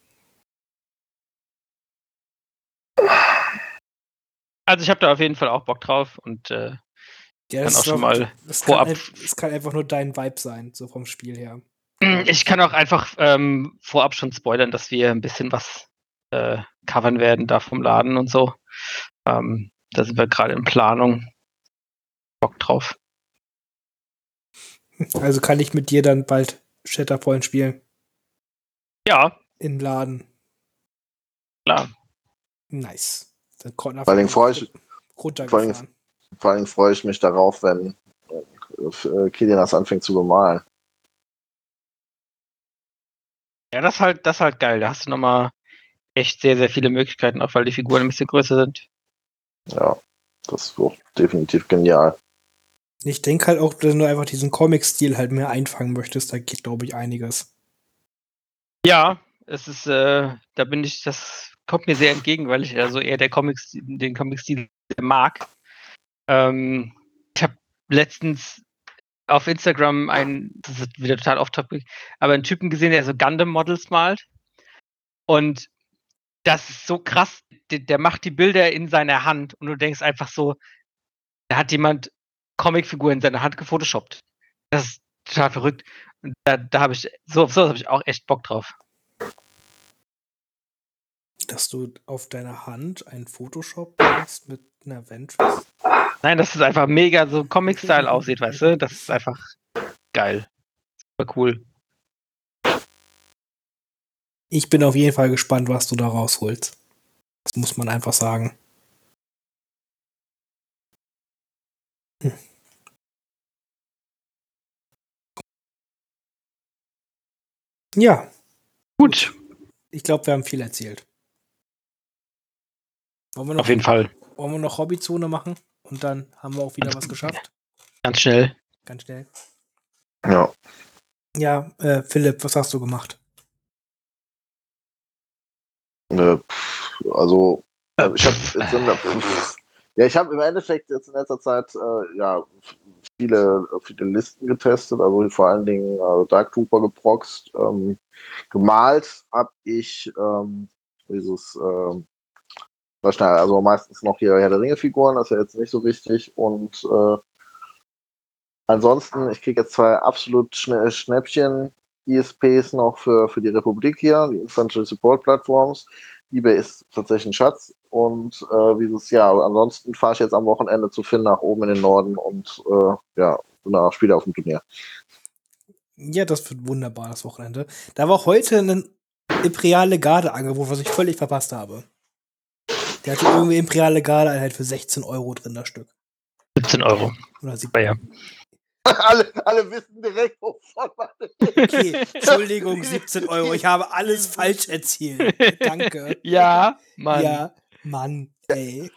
also ich habe da auf jeden Fall auch Bock drauf und äh, ja, kann auch schon mal das vorab. Es kann einfach nur dein Vibe sein, so vom Spiel her. Ich kann auch einfach ähm, vorab schon spoilern, dass wir ein bisschen was äh, covern werden da vom Laden und so. Ähm, da sind wir gerade in Planung. Bock drauf. Also kann ich mit dir dann bald Shatterpoint spielen? Ja. Im Laden. Klar. Nice. Dann vor allem freue ich, vor allem, vor allem freue ich mich darauf, wenn äh, Kilian das anfängt zu bemalen. Ja, das ist halt, das ist halt geil. Da hast du nochmal echt sehr, sehr viele Möglichkeiten, auch weil die Figuren ein bisschen größer sind. Ja, das ist auch definitiv genial. Ich denke halt auch, wenn du einfach diesen Comic-Stil halt mehr einfangen möchtest, da geht, glaube ich, einiges. Ja, es ist, äh, da bin ich, das kommt mir sehr entgegen, weil ich also eher der Comics, den Comic-Stil mag. Ähm, ich habe letztens auf Instagram einen, das ist wieder total off-topic, aber einen Typen gesehen, der so Gundam-Models malt. Und das ist so krass. Der, der macht die Bilder in seiner Hand und du denkst einfach so, da hat jemand Comicfiguren in seiner Hand gefotoshoppt. Das ist total verrückt. Und da, da habe ich, so, so habe ich auch echt Bock drauf. Dass du auf deiner Hand ein Photoshop machst mit einer Ventress? Nein, dass es einfach mega so Comic-Style aussieht, weißt du? Das ist einfach geil. Super cool. Ich bin auf jeden Fall gespannt, was du da rausholst. Das muss man einfach sagen. Hm. Ja. Gut. Ich glaube, wir haben viel erzählt. Wollen wir noch, Auf jeden Fall. Wollen wir noch Hobbyzone machen? Und dann haben wir auch wieder was geschafft. Ganz schnell. Ganz schnell. Ja. Ja, äh, Philipp, was hast du gemacht? Äh, also, äh, ich habe ja, ich habe im Endeffekt jetzt in letzter Zeit äh, ja viele, viele Listen getestet, also vor allen Dingen äh, Dark Trooper geproxt. Ähm, gemalt habe ich ähm, dieses ähm, also meistens noch hier Herr der Ringe-Figuren, das ist ja jetzt nicht so wichtig. Und äh, ansonsten, ich kriege jetzt zwei absolut Schnäppchen ISPs noch für, für die Republik hier, die Infantry Support Platforms. eBay ist tatsächlich ein Schatz. Und äh, dieses Jahr, ansonsten fahre ich jetzt am Wochenende zu Finn nach oben in den Norden und äh, ja, danach Spiele auf dem Turnier. Ja, das wird wunderbar, das Wochenende. Da war heute ein Imperiale Garde-Angebot, was ich völlig verpasst habe. Der hatte irgendwie Imperiale Garde-Einheit für 16 Euro drin, das Stück. 17 Euro. Oder sie ja. alle, alle wissen direkt, wovon man Okay, Entschuldigung, 17 Euro. Ich habe alles falsch erzählt. Danke. Ja, Mann. Ja, Mann, ey.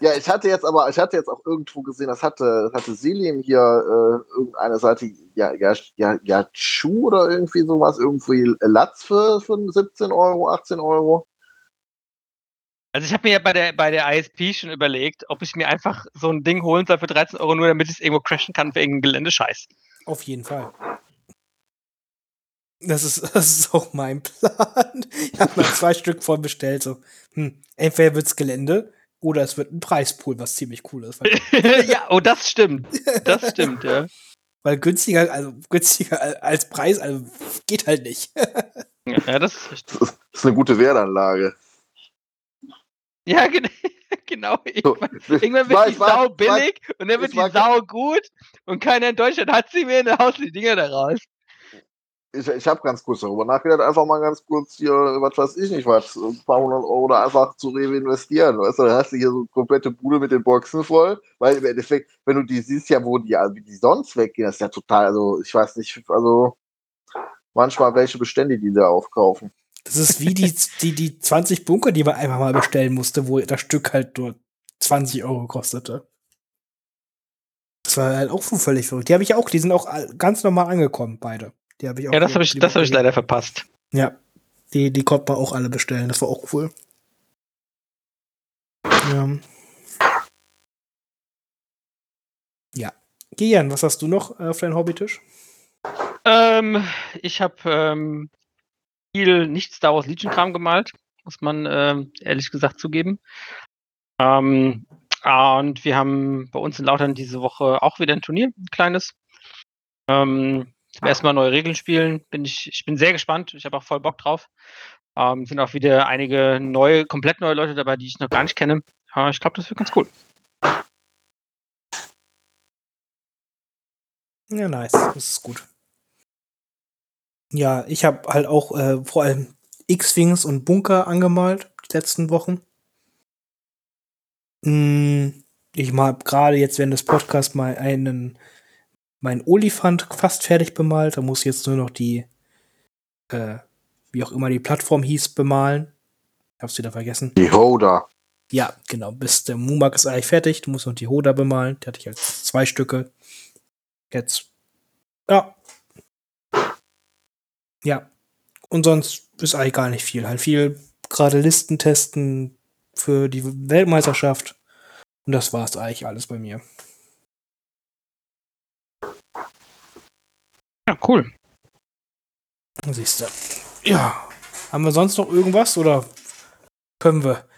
Ja, ich hatte jetzt aber, ich hatte jetzt auch irgendwo gesehen, das hatte, das hatte Selim hier äh, irgendeine Seite, ja, ja, ja, ja, Schuh oder irgendwie sowas, irgendwie Latz für, für 17 Euro, 18 Euro. Also ich habe mir ja bei der, bei der ISP schon überlegt, ob ich mir einfach so ein Ding holen soll für 13 Euro, nur damit ich es irgendwo crashen kann für irgendeinen Geländescheiß. Auf jeden Fall. Das ist, das ist auch mein Plan. Ich habe mal zwei Stück von bestellt. So, hm, entweder wird's Gelände oder es wird ein Preispool, was ziemlich cool ist. ja, oh, das stimmt. Das stimmt, ja. Weil günstiger, also günstiger als Preis, also geht halt nicht. ja, das ist richtig. Das ist eine gute Wertanlage. Ja, gen genau. Irgendwann, irgendwann wird die Sau billig und dann wird die Sau gut und keiner in Deutschland hat sie mehr und dann haust die Dinger da raus. Ich, ich habe ganz kurz darüber nachgedacht, einfach mal ganz kurz hier, was weiß ich nicht was, ein paar hundert Euro da einfach zu reinvestieren. Weißt du, dann hast du hier so eine komplette Bude mit den Boxen voll, weil im Endeffekt, wenn du die siehst, ja, wo die, also wie die sonst weggehen, das ist ja total, also ich weiß nicht, also manchmal welche Bestände die da aufkaufen. Das ist wie die, die, die 20 Bunker, die man einfach mal bestellen musste, wo das Stück halt nur 20 Euro kostete. Das war halt auch völlig verrückt. Die habe ich auch, die sind auch ganz normal angekommen, beide. Die habe ich auch. Ja, das habe ich, das hab ich leider verpasst. Ja. Die, die konnte man auch alle bestellen. Das war auch cool. Ja. Ja. Gian, was hast du noch auf deinem Hobbytisch? Ähm, ich habe ähm, viel nicht Star Wars Legion Kram gemalt, muss man äh, ehrlich gesagt zugeben. Ähm, und wir haben bei uns in Lautern diese Woche auch wieder ein Turnier, ein kleines. Ähm, zum ersten Mal neue Regeln spielen. Bin ich, ich bin sehr gespannt. Ich habe auch voll Bock drauf. Ähm, sind auch wieder einige neue, komplett neue Leute dabei, die ich noch gar nicht kenne. Äh, ich glaube, das wird ganz cool. Ja, nice. Das ist gut. Ja, ich habe halt auch äh, vor allem X-Wings und Bunker angemalt die letzten Wochen. Mm, ich habe gerade jetzt während des Podcasts mal einen mein Olifant fast fertig bemalt. Da muss ich jetzt nur noch die, äh, wie auch immer die Plattform hieß, bemalen. Ich hab's wieder vergessen. Die Hoda. Ja, genau. Bis der Mumak ist eigentlich fertig. Du musst noch die Hoda bemalen. Die hatte ich als zwei Stücke. Jetzt. Ja, ja. Und sonst ist eigentlich gar nicht viel. Halt viel gerade Listen testen für die Weltmeisterschaft. Und das war es eigentlich alles bei mir. Ja, cool. Siehst du. Ja. Haben wir sonst noch irgendwas oder Können wir.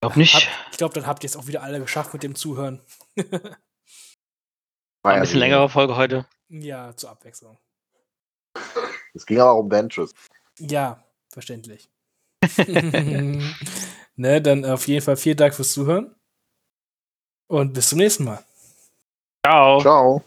Glaub nicht. Hab, ich glaube, dann habt ihr es auch wieder alle geschafft mit dem Zuhören. War ein bisschen längere Folge heute. Ja, zur Abwechslung. Es ging aber um Benches. Ja, verständlich. ne, dann auf jeden Fall vielen Dank fürs Zuhören. Und bis zum nächsten Mal. Ciao. Ciao.